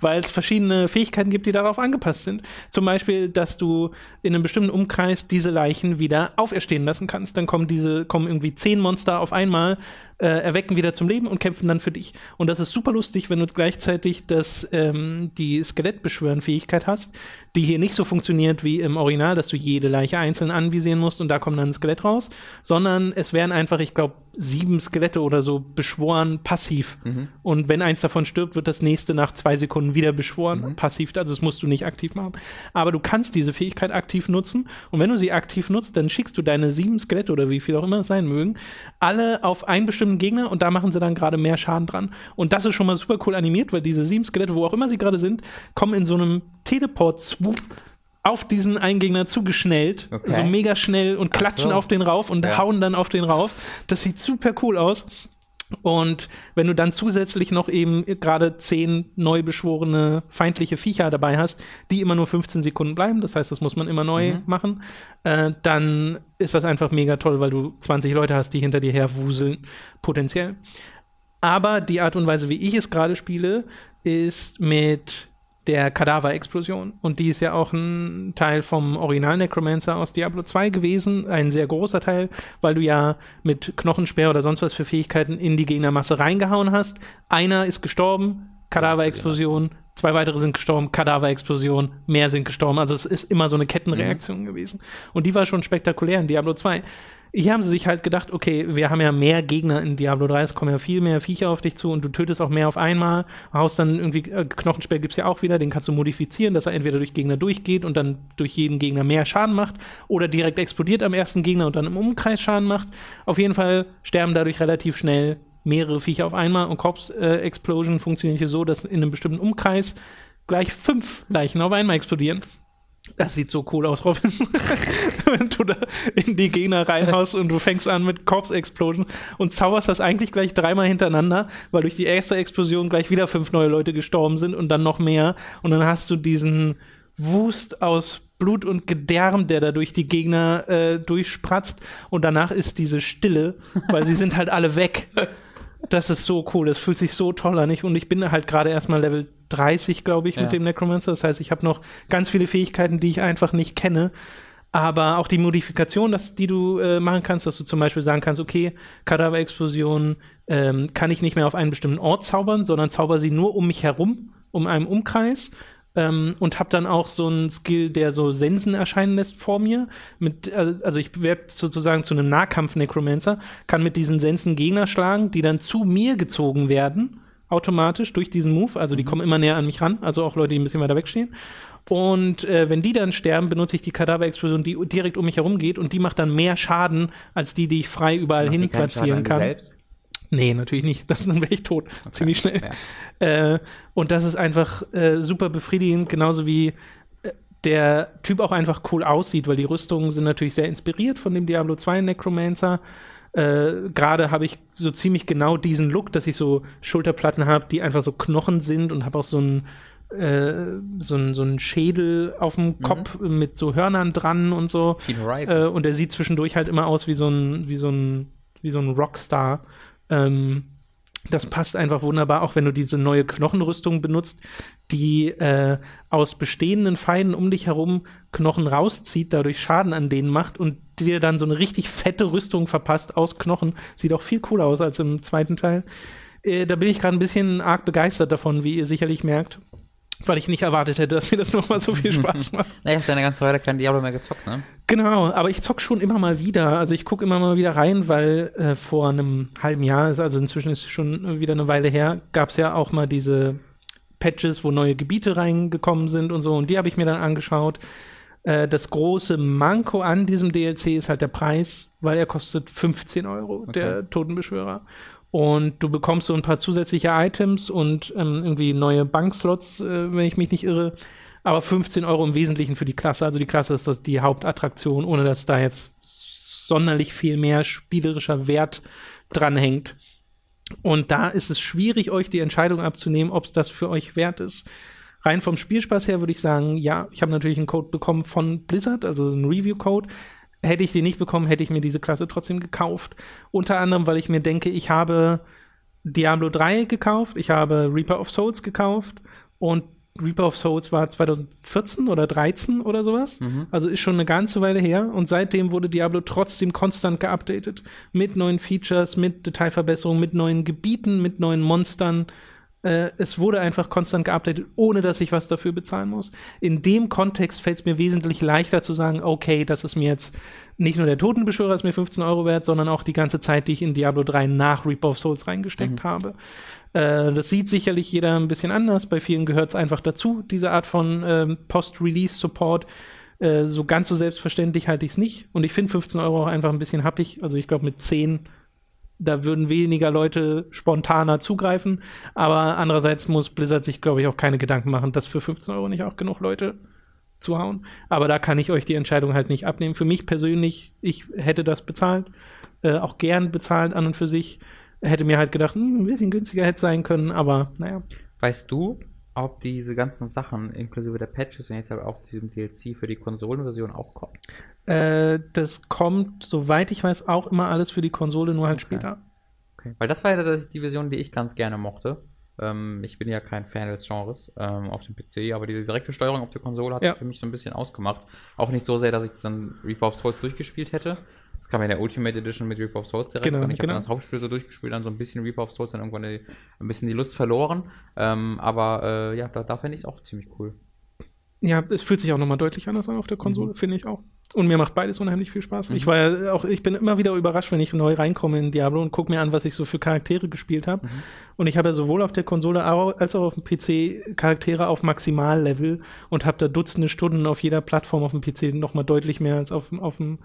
weil es verschiedene Fähigkeiten gibt, die darauf angepasst sind. Zum Beispiel, dass du in einem bestimmten Umkreis diese Leichen wieder auferstehen lassen kannst. Dann kommen diese, kommen irgendwie zehn Monster auf einmal, äh, erwecken wieder zum Leben und kämpfen dann für dich. Und das ist super lustig, wenn du gleichzeitig das, ähm, die Skelettbeschwören-Fähigkeit hast, die hier nicht so funktioniert wie im Original, dass du jede Leiche einzeln anvisieren musst und da kommt dann ein Skelett raus, sondern es werden einfach, ich glaube, sieben Skelette oder so beschworen passiv. Und wenn eins davon stirbt, wird das nächste nach zwei Sekunden wieder beschworen, passiv. Also das musst du nicht aktiv machen. Aber du kannst diese Fähigkeit aktiv nutzen. Und wenn du sie aktiv nutzt, dann schickst du deine sieben Skelette oder wie viel auch immer es sein mögen, alle auf einen Gegner und da machen sie dann gerade mehr Schaden dran. Und das ist schon mal super cool animiert, weil diese sieben Skelette, wo auch immer sie gerade sind, kommen in so einem Teleport-Swoop auf diesen einen Gegner zugeschnellt, Okay. so mega schnell und klatschen so. auf den rauf und Ja. hauen dann auf den rauf. Das sieht super cool aus. Und wenn du dann zusätzlich noch eben gerade zehn neu beschworene feindliche Viecher dabei hast, die immer nur 15 Sekunden bleiben, das heißt, das muss man immer neu machen, äh, dann ist das einfach mega toll, weil du 20 Leute hast, die hinter dir herwuseln, potenziell. Aber die Art und Weise, wie ich es gerade spiele, ist mit der Kadaver-Explosion. Und die ist ja auch ein Teil vom Original Necromancer aus Diablo 2 gewesen. Ein sehr großer Teil, weil du ja mit Knochensperr oder sonst was für Fähigkeiten in die Gegnermasse reingehauen hast. Einer ist gestorben, Kadaver-Explosion. Zwei weitere sind gestorben, Kadaver-Explosion, mehr sind gestorben. Also es ist immer so eine Kettenreaktion gewesen. Und die war schon spektakulär in Diablo 2. Hier haben sie sich halt gedacht, okay, wir haben ja mehr Gegner in Diablo 3, es kommen ja viel mehr Viecher auf dich zu und du tötest auch mehr auf einmal. Haust dann irgendwie, äh, Knochensperr gibt's ja auch wieder, den kannst du modifizieren, dass er entweder durch Gegner durchgeht und dann durch jeden Gegner mehr Schaden macht oder direkt explodiert am ersten Gegner und dann im Umkreis Schaden macht. Auf jeden Fall sterben dadurch relativ schnell mehrere Viecher auf einmal und Corpse äh, Explosion funktioniert hier so, dass in einem bestimmten Umkreis gleich fünf Leichen auf einmal explodieren. Das sieht so cool aus, Robin. [LAUGHS] Wenn du da in die Gegner reinhaust und du fängst an mit Corpse Explosion und zauberst das eigentlich gleich dreimal hintereinander, weil durch die erste Explosion gleich wieder fünf neue Leute gestorben sind und dann noch mehr. Und dann hast du diesen Wust aus Blut und Gedärm, der da durch die Gegner äh, durchspratzt. Und danach ist diese Stille, weil sie sind halt alle weg. [LAUGHS] Das ist so cool, das fühlt sich so toll an. Ich, und ich bin halt gerade erstmal Level 30, glaube ich, Ja. mit dem Necromancer. Das heißt, ich habe noch ganz viele Fähigkeiten, die ich einfach nicht kenne. Aber auch die Modifikation, dass, die du äh, machen kannst, dass du zum Beispiel sagen kannst, okay, Kadaver-Explosion ähm, kann ich nicht mehr auf einen bestimmten Ort zaubern, sondern zauber sie nur um mich herum, um einen Umkreis. Ähm, und habe dann auch so einen Skill, der so Sensen erscheinen lässt vor mir. Mit, äh, also ich werde sozusagen zu einem Nahkampf-Necromancer, kann mit diesen Sensen Gegner schlagen, die dann zu mir gezogen werden, automatisch durch diesen Move. Also die kommen immer näher an mich ran, also auch Leute, die ein bisschen weiter wegstehen. Und äh, wenn die dann sterben, benutze ich die Kadaverexplosion, die direkt um mich herum geht und die macht dann mehr Schaden als die, die ich frei überall Macht hin platzieren kann. Nee, natürlich nicht. Das dann wäre ich tot. Ziemlich schnell. Äh, und das ist einfach äh, super befriedigend, genauso wie äh, der Typ auch einfach cool aussieht, weil die Rüstungen sind natürlich sehr inspiriert von dem Diablo 2 Necromancer. Äh, Gerade habe ich so ziemlich genau diesen Look, dass ich so Schulterplatten habe, die einfach so Knochen sind und habe auch so einen äh, so so einen Schädel auf dem Kopf mit so Hörnern dran und so. Äh, und er sieht zwischendurch halt immer aus wie so ein, wie so ein, wie so ein Rockstar. Ähm, das passt einfach wunderbar, auch wenn du diese neue Knochenrüstung benutzt, die äh, aus bestehenden Feinden um dich herum Knochen rauszieht, dadurch Schaden an denen macht und dir dann so eine richtig fette Rüstung verpasst aus Knochen. Sieht auch viel cooler aus als im zweiten Teil. Äh, da bin ich gerade ein bisschen arg begeistert davon, wie ihr sicherlich merkt. Weil ich nicht erwartet hätte, dass mir das nochmal so viel Spaß [LAUGHS] macht. naja, hast ja eine ganze Weile kein Diablo mehr gezockt, ne? Genau, aber ich zock schon immer mal wieder. Also ich gucke immer mal wieder rein, weil äh, vor einem halben Jahr, ist also inzwischen ist es schon wieder eine Weile her, gab es ja auch mal diese Patches, wo neue Gebiete reingekommen sind und so. Und die habe ich mir dann angeschaut. Äh, das große Manko an diesem DLC ist halt der Preis, weil er kostet 15 Euro, der Totenbeschwörer. Und du bekommst so ein paar zusätzliche Items und ähm, irgendwie neue Bankslots, äh, wenn ich mich nicht irre. Aber 15 Euro im Wesentlichen für die Klasse. Also die Klasse ist das die Hauptattraktion, ohne dass da jetzt sonderlich viel mehr spielerischer Wert dranhängt. Und da ist es schwierig, euch die Entscheidung abzunehmen, ob es das für euch wert ist. Rein vom Spielspaß her würde ich sagen, ja, ich habe natürlich einen Code bekommen von Blizzard, also einen Review-Code. Hätte ich den nicht bekommen, hätte ich mir diese Klasse trotzdem gekauft. Unter anderem, weil ich mir denke, ich habe Diablo 3 gekauft, ich habe Reaper of Souls gekauft und Reaper of Souls war 2014 oder 13 oder sowas. Also ist schon eine ganze Weile her. Und seitdem wurde Diablo trotzdem konstant geupdatet. Mit neuen Features, mit Detailverbesserungen, mit neuen Gebieten, mit neuen Monstern. Äh, es wurde einfach konstant geupdatet, ohne dass ich was dafür bezahlen muss. In dem Kontext fällt es mir wesentlich leichter zu sagen, okay, das ist mir jetzt nicht nur der Totenbeschwörer ist mir 15 Euro wert, sondern auch die ganze Zeit, die ich in Diablo 3 nach Reaper of Souls reingesteckt habe. Äh, das sieht sicherlich jeder ein bisschen anders. Bei vielen gehört es einfach dazu, diese Art von ähm, Post-Release-Support. Äh, so ganz so selbstverständlich halte ich es nicht. Und ich finde 15 Euro auch einfach ein bisschen happig. Also ich glaube, mit 10 da würden weniger Leute spontaner zugreifen. Aber andererseits muss Blizzard sich, glaube ich, auch keine Gedanken machen, dass für 15 Euro nicht auch genug Leute zuhauen. Aber da kann ich euch die Entscheidung halt nicht abnehmen. Für mich persönlich, ich hätte das bezahlt, äh, auch gern bezahlt an und für sich. Hätte mir halt gedacht, hm, ein bisschen günstiger hätte sein können, aber naja. Weißt du, ob diese ganzen Sachen, inklusive der Patches und jetzt aber auch diesem DLC für die Konsolenversion auch kommen? Äh, das kommt, soweit ich weiß, auch immer alles für die Konsole, nur halt später. Okay. Weil das war ja die Version, die ich ganz gerne mochte. Ähm, ich bin ja kein Fan des Genres ähm, auf dem PC, aber diese direkte Steuerung auf der Konsole hat Ja. für mich so ein bisschen ausgemacht. Auch nicht so sehr, dass ich dann Reaper of Souls durchgespielt hätte. Das kam ja in der Ultimate Edition mit Reaper of Souls direkt. Genau, ich genau. habe dann das Hauptspiel so durchgespielt, dann so ein bisschen Reaper of Souls, dann irgendwann die, ein bisschen die Lust verloren. Ähm, aber äh, ja, da, da fände ich es auch ziemlich cool. Ja, es fühlt sich auch nochmal deutlich anders an auf der Konsole, finde ich auch. Und mir macht beides unheimlich viel Spaß. Ich war ja auch, ich bin immer wieder überrascht, wenn ich neu reinkomme in Diablo und gucke mir an, was ich so für Charaktere gespielt habe. Und ich habe ja sowohl auf der Konsole als auch auf dem PC Charaktere auf Maximallevel und habe da Dutzende Stunden auf jeder Plattform auf dem PC nochmal deutlich mehr als auf, auf dem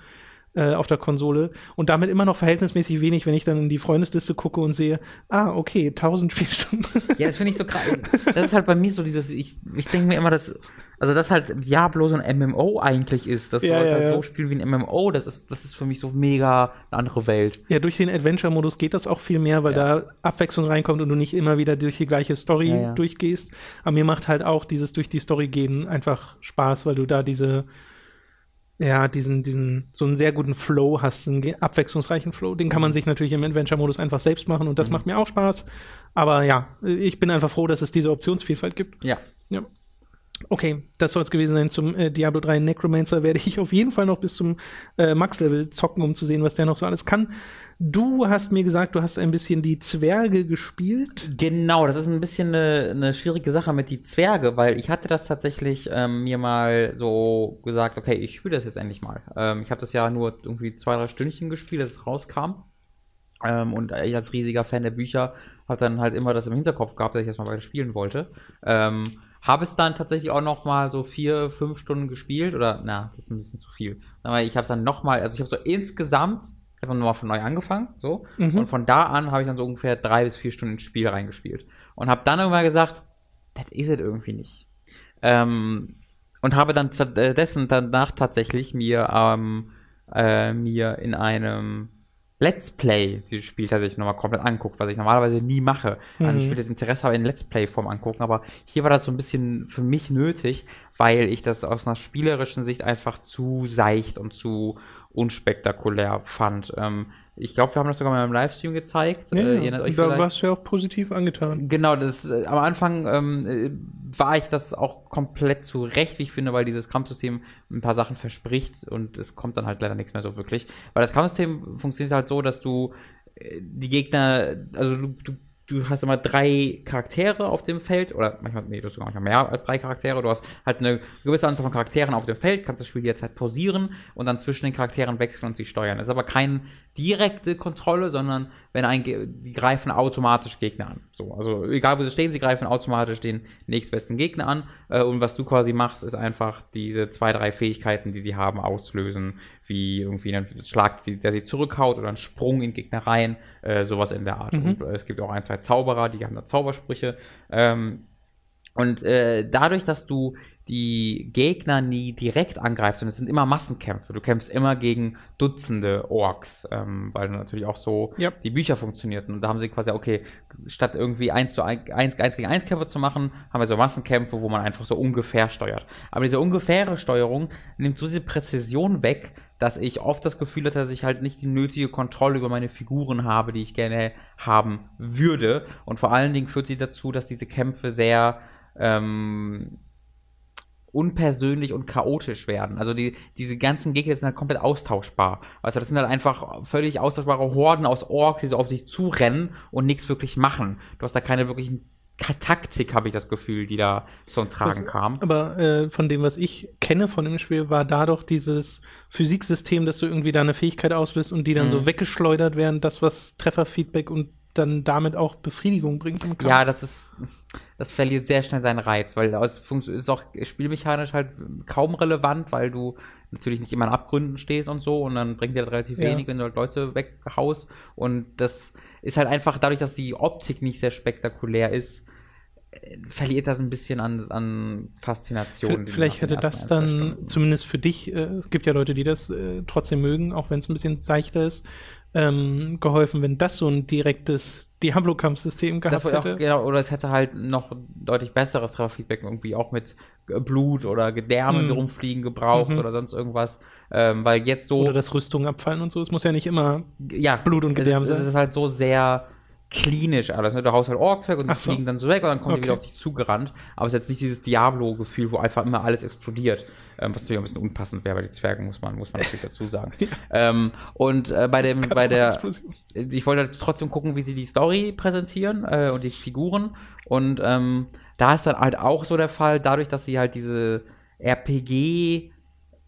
äh, auf der Konsole und damit immer noch verhältnismäßig wenig, wenn ich dann in die Freundesliste gucke und sehe, ah, okay, 1000 Spielstunden. Ja, das finde ich so krass. Das ist halt bei mir so dieses, ich, ich denke mir immer, dass, also dass halt Diablo so ein MMO eigentlich ist, dass Ja, ja, halt ja. so spielen wie ein MMO, das ist, das ist für mich so mega eine andere Welt. Ja, durch den Adventure-Modus geht das auch viel mehr, weil da Abwechslung reinkommt und du nicht immer wieder durch die gleiche Story Ja, ja. durchgehst. Aber mir macht halt auch dieses durch die Story gehen einfach Spaß, weil du da diese, ja, diesen, diesen, so einen sehr guten Flow hast, einen abwechslungsreichen Flow. Den kann man sich natürlich im Adventure-Modus einfach selbst machen und das macht mir auch Spaß. Aber ja, ich bin einfach froh, dass es diese Optionsvielfalt gibt. Ja. Ja. Okay, das soll es gewesen sein zum äh, Diablo 3 Necromancer. Werde ich auf jeden Fall noch bis zum äh, Max-Level zocken, um zu sehen, was der noch so alles kann. Du hast mir gesagt, du hast ein bisschen die Zwerge gespielt. Genau, das ist ein bisschen eine, eine schwierige Sache mit die Zwerge, weil ich hatte das tatsächlich ähm, mir mal so gesagt, okay, ich spiele das jetzt endlich mal. Ähm, ich habe das ja nur irgendwie zwei, drei Stündchen gespielt, als es rauskam. Ähm, und ich als riesiger Fan der Bücher habe dann halt immer das im Hinterkopf gehabt, dass ich das mal weiter spielen wollte. Ähm, habe es dann tatsächlich auch noch mal so vier, fünf Stunden gespielt oder na, das ist ein bisschen zu viel. Aber ich habe es dann noch mal, also ich habe so insgesamt, ich habe nochmal von neu angefangen, so mhm. und von da an habe ich dann so ungefähr drei bis vier Stunden ins Spiel reingespielt und habe dann irgendwann gesagt, das ist es irgendwie nicht. Ähm, und habe dann stattdessen danach tatsächlich mir ähm, äh, mir in einem Let's Play dieses Spiel tatsächlich nochmal komplett anguckt, was ich normalerweise nie mache. Mhm. Ein Spiel das Interesse habe in Let's Play-Form angucken, aber hier war das so ein bisschen für mich nötig, weil ich das aus einer spielerischen Sicht einfach zu seicht und zu unspektakulär fand. Ähm, ich glaube, wir haben das sogar mal im Livestream gezeigt. Ja, äh, da vielleicht. warst du ja auch positiv angetan. Genau, das äh, am Anfang ähm, äh, war ich das auch komplett zu Recht, wie ich finde, weil dieses Kampfsystem ein paar Sachen verspricht und es kommt dann halt leider nichts mehr so wirklich. Weil das Kampfsystem funktioniert halt so, dass du äh, die Gegner, also du, du du hast immer drei Charaktere auf dem Feld, oder manchmal, nee, du hast sogar manchmal mehr als drei Charaktere. Du hast halt eine gewisse Anzahl von Charakteren auf dem Feld, kannst das Spiel jetzt halt pausieren und dann zwischen den Charakteren wechseln und sie steuern. Das ist aber keine direkte Kontrolle, sondern wenn ein, die greifen automatisch Gegner an. So, also egal wo sie stehen, sie greifen automatisch den nächstbesten Gegner an. Äh, und was du quasi machst, ist einfach diese zwei, drei Fähigkeiten, die sie haben, auslösen, wie irgendwie ein Schlag, der sie zurückhaut oder ein Sprung in Gegner rein, äh, sowas in der Art. Mhm. Und äh, es gibt auch ein, zwei Zauberer, die haben da Zaubersprüche. Ähm, und äh, dadurch, dass du die Gegner nie direkt angreifst und es sind immer Massenkämpfe. Du kämpfst immer gegen Dutzende Orks, ähm, weil natürlich auch so yep. die Bücher funktionierten. Und da haben sie quasi, okay, statt irgendwie eins zu eins, eins gegen eins Kämpfe zu machen, haben wir so Massenkämpfe, wo man einfach so ungefähr steuert. Aber diese ungefähre Steuerung nimmt so diese Präzision weg, dass ich oft das Gefühl hatte, dass ich halt nicht die nötige Kontrolle über meine Figuren habe, die ich gerne haben würde. Und vor allen Dingen führt sie dazu, dass diese Kämpfe sehr ähm, unpersönlich und chaotisch werden. Also die, diese ganzen Gegner sind halt komplett austauschbar. Also das sind halt einfach völlig austauschbare Horden aus Orks, die so auf sich zurennen und nichts wirklich machen. Du hast da keine wirklichen Taktik, habe ich das Gefühl, die da zum Tragen das, kam. Aber äh, von dem, was ich kenne von dem Spiel, war da doch dieses Physiksystem, dass du irgendwie da eine Fähigkeit auslöst und die dann mhm. so weggeschleudert werden, das, was Trefferfeedback und dann damit auch Befriedigung bringt im Kampf. Ja, das ist, das verliert sehr schnell seinen Reiz, weil es ist auch spielmechanisch halt kaum relevant, weil du natürlich nicht immer in Abgründen stehst und so und dann bringt dir halt relativ ja. wenig, wenn du halt Leute weghaust und das ist halt einfach dadurch, dass die Optik nicht sehr spektakulär ist, verliert das ein bisschen an, an Faszination. Vielleicht hätte das dann zumindest für dich, äh, es gibt ja Leute, die das äh, trotzdem mögen, auch wenn es ein bisschen seichter ist, ähm, geholfen, wenn das so ein direktes Diablo-Kampfsystem gehabt hätte. Auch, genau, oder es hätte halt noch deutlich besseres Trefferfeedback irgendwie auch mit Blut oder Gedärme, mhm. rumfliegen gebraucht mhm. oder sonst irgendwas. Ähm, weil jetzt so. Oder dass Rüstungen abfallen und so. Es muss ja nicht immer ja, Blut und Gedärme sein. Es ist halt so sehr klinisch alles. Ne? Du haust halt Orks weg und die so. fliegen dann so weg und dann kommen okay. die wieder auf dich zugerannt. Aber es ist jetzt nicht dieses Diablo-Gefühl, wo einfach immer alles explodiert. Ähm, was natürlich ein bisschen unpassend wäre bei den Zwergen, muss man, muss man natürlich dazu sagen. [LAUGHS] ja. ähm, und äh, bei dem, bei der, ich wollte halt trotzdem gucken, wie sie die Story präsentieren äh, und die Figuren. Und ähm, da ist dann halt auch so der Fall, dadurch, dass sie halt diese RPG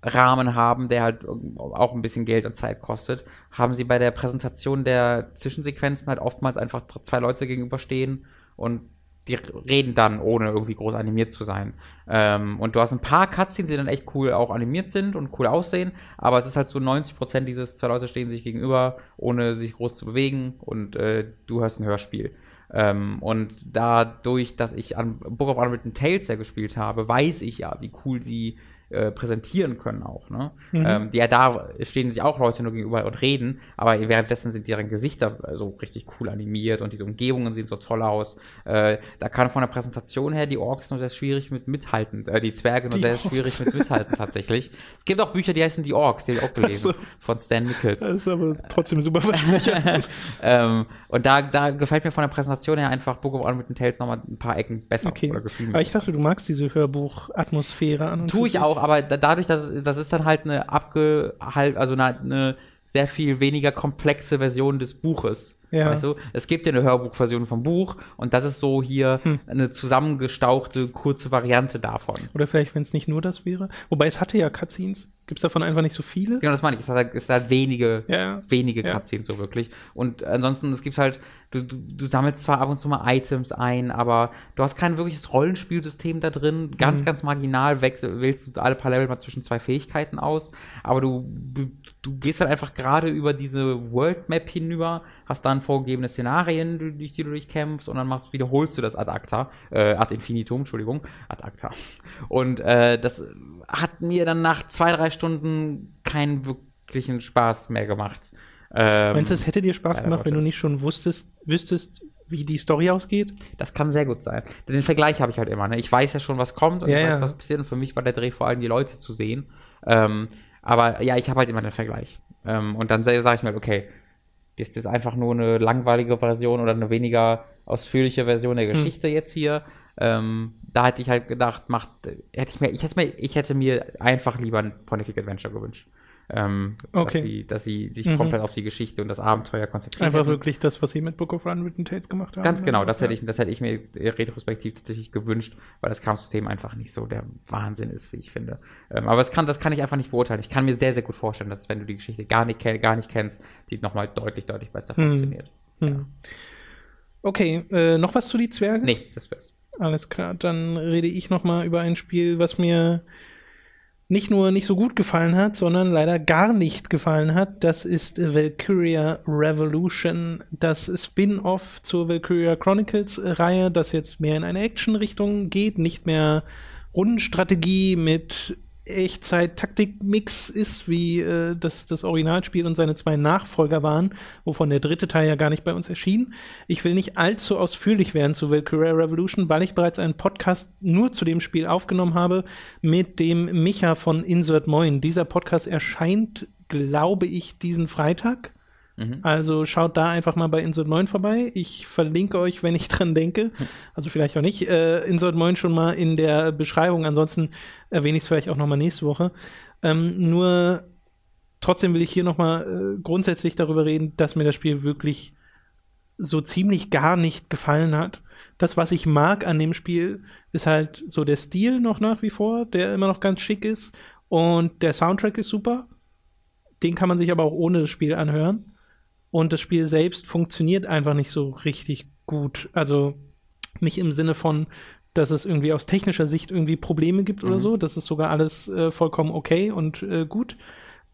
Rahmen haben, der halt auch ein bisschen Geld und Zeit kostet, haben sie bei der Präsentation der Zwischensequenzen halt oftmals einfach zwei Leute gegenüberstehen und die reden dann, ohne irgendwie groß animiert zu sein. Ähm, und du hast ein paar Cutscenes, die dann echt cool auch animiert sind und cool aussehen, aber es ist halt so 90% dieses zwei Leute stehen sich gegenüber, ohne sich groß zu bewegen und äh, du hörst ein Hörspiel. Ähm, und dadurch, dass ich an Book of Unwritten Tales ja gespielt habe, weiß ich ja, wie cool die äh, präsentieren können auch. Ne? Mhm. Ähm, die, ja, da stehen sich auch Leute nur gegenüber und reden, aber währenddessen sind deren Gesichter so richtig cool animiert und diese Umgebungen sehen so toll aus. Äh, da kann von der Präsentation her die Orks nur sehr schwierig mit mithalten, äh, die Zwerge nur Die sehr Orks. schwierig mit mithalten tatsächlich. Es gibt auch Bücher, die heißen die Orks, die ich auch gelesen, Ach so. von Stan Nichols. Das ist aber trotzdem super [LAUGHS] ähm, und da, da gefällt mir von der Präsentation her einfach Book of Unwritten Tales nochmal ein paar Ecken besser Okay. oder gefühlt. Aber ich dachte, du magst diese Hörbuch-Atmosphäre an Tue ich sich. Auch, aber da, dadurch, dass das ist dann halt eine abgehalt, also eine, eine sehr viel weniger komplexe Version des Buches. Ja. Weißt du? Es gibt ja eine Hörbuchversion vom Buch und das ist so hier Hm. eine zusammengestauchte, kurze Variante davon. Oder vielleicht, wenn es nicht nur das wäre. Wobei es hatte ja Cutscenes. Gibt es davon einfach nicht so viele? Genau, das meine ich. Es hat, halt- es hat wenige, Ja. wenige Ja. Cutscenes so wirklich. Und ansonsten, es gibt halt, du, du, du sammelst zwar ab und zu mal Items ein, aber du hast kein wirkliches Rollenspielsystem da drin. Ganz, Mhm. ganz marginal wechsel, wählst du alle paar Level mal zwischen zwei Fähigkeiten aus. Aber du, du, gehst halt einfach gerade über diese World Map hinüber, hast dann vorgegebene Szenarien, du- durch die du durchkämpfst und dann machst, wiederholst du das Ad Acta, äh, Ad Infinitum, Entschuldigung, Ad Acta. Und äh, das hat mir dann nach zwei, drei Stunden keinen wirklichen Spaß mehr gemacht. Ähm, Meinst du, es hätte dir Spaß gemacht, wenn du nicht schon wusstest, wüsstest, wie die Story ausgeht? Das kann sehr gut sein. Den Vergleich habe ich halt immer. Ne? Ich weiß ja schon, was kommt und Ja, ich weiß, ja. was passiert. Und für mich war der Dreh vor allem die Leute zu sehen. Ähm, aber ja, ich habe halt immer den Vergleich. Ähm, und dann sage ich mir, halt, okay, ist das einfach nur eine langweilige Version oder eine weniger ausführliche Version Hm. der Geschichte jetzt hier? Ähm, da hätte ich halt gedacht, macht, hätte ich mir, ich hätte mir, ich hätte mir einfach lieber ein Point-and-Click-Adventure gewünscht. Ähm, Okay. dass, sie, dass sie sich Mhm. komplett auf die Geschichte und das Abenteuer konzentrieren. Einfach hätten. wirklich das, was sie mit Book of Unwritten Tales gemacht haben. Ganz genau, das hätte Ja. ich, das hätte ich mir retrospektiv tatsächlich gewünscht, weil das Kampfsystem einfach nicht so der Wahnsinn ist, wie ich finde. Ähm, aber das kann, das kann ich einfach nicht beurteilen. Ich kann mir sehr, sehr gut vorstellen, dass wenn du die Geschichte gar nicht, gar nicht kennst, die nochmal deutlich, deutlich besser Hm. funktioniert. Hm. Okay, äh, noch was zu die Zwerge? Nee, das wär's. Alles klar, dann rede ich noch mal über ein Spiel, was mir nicht nur nicht so gut gefallen hat, sondern leider gar nicht gefallen hat. Das ist Valkyria Revolution, das Spin-off zur Valkyria Chronicles Reihe, das jetzt mehr in eine Action-Richtung geht, nicht mehr Rundenstrategie mit Echtzeit-Taktik-Mix ist, wie äh, das, das Originalspiel und seine zwei Nachfolger waren, wovon der dritte Teil ja gar nicht bei uns erschien. Ich will nicht allzu ausführlich werden zu Valkyria Revolution, weil ich bereits einen Podcast nur zu dem Spiel aufgenommen habe mit dem Micha von Insert Moin. Dieser Podcast erscheint, glaube ich, diesen Freitag. Mhm. Also schaut da einfach mal bei Insert Moin vorbei. Ich verlinke euch, wenn ich [LAUGHS] dran denke. Also vielleicht auch nicht. Äh, Insert Moin schon mal in der Beschreibung. Ansonsten erwähne ich es vielleicht auch noch mal nächste Woche. Ähm, nur trotzdem will ich hier noch mal äh, grundsätzlich darüber reden, dass mir das Spiel wirklich so ziemlich gar nicht gefallen hat. Das, was ich mag an dem Spiel, ist halt so der Stil noch nach wie vor, der immer noch ganz schick ist. Und der Soundtrack ist super. Den kann man sich aber auch ohne das Spiel anhören. Und das Spiel selbst funktioniert einfach nicht so richtig gut. Also nicht im Sinne von, dass es irgendwie aus technischer Sicht irgendwie Probleme gibt oder Mhm. so. Das ist sogar alles äh, vollkommen okay und äh, gut.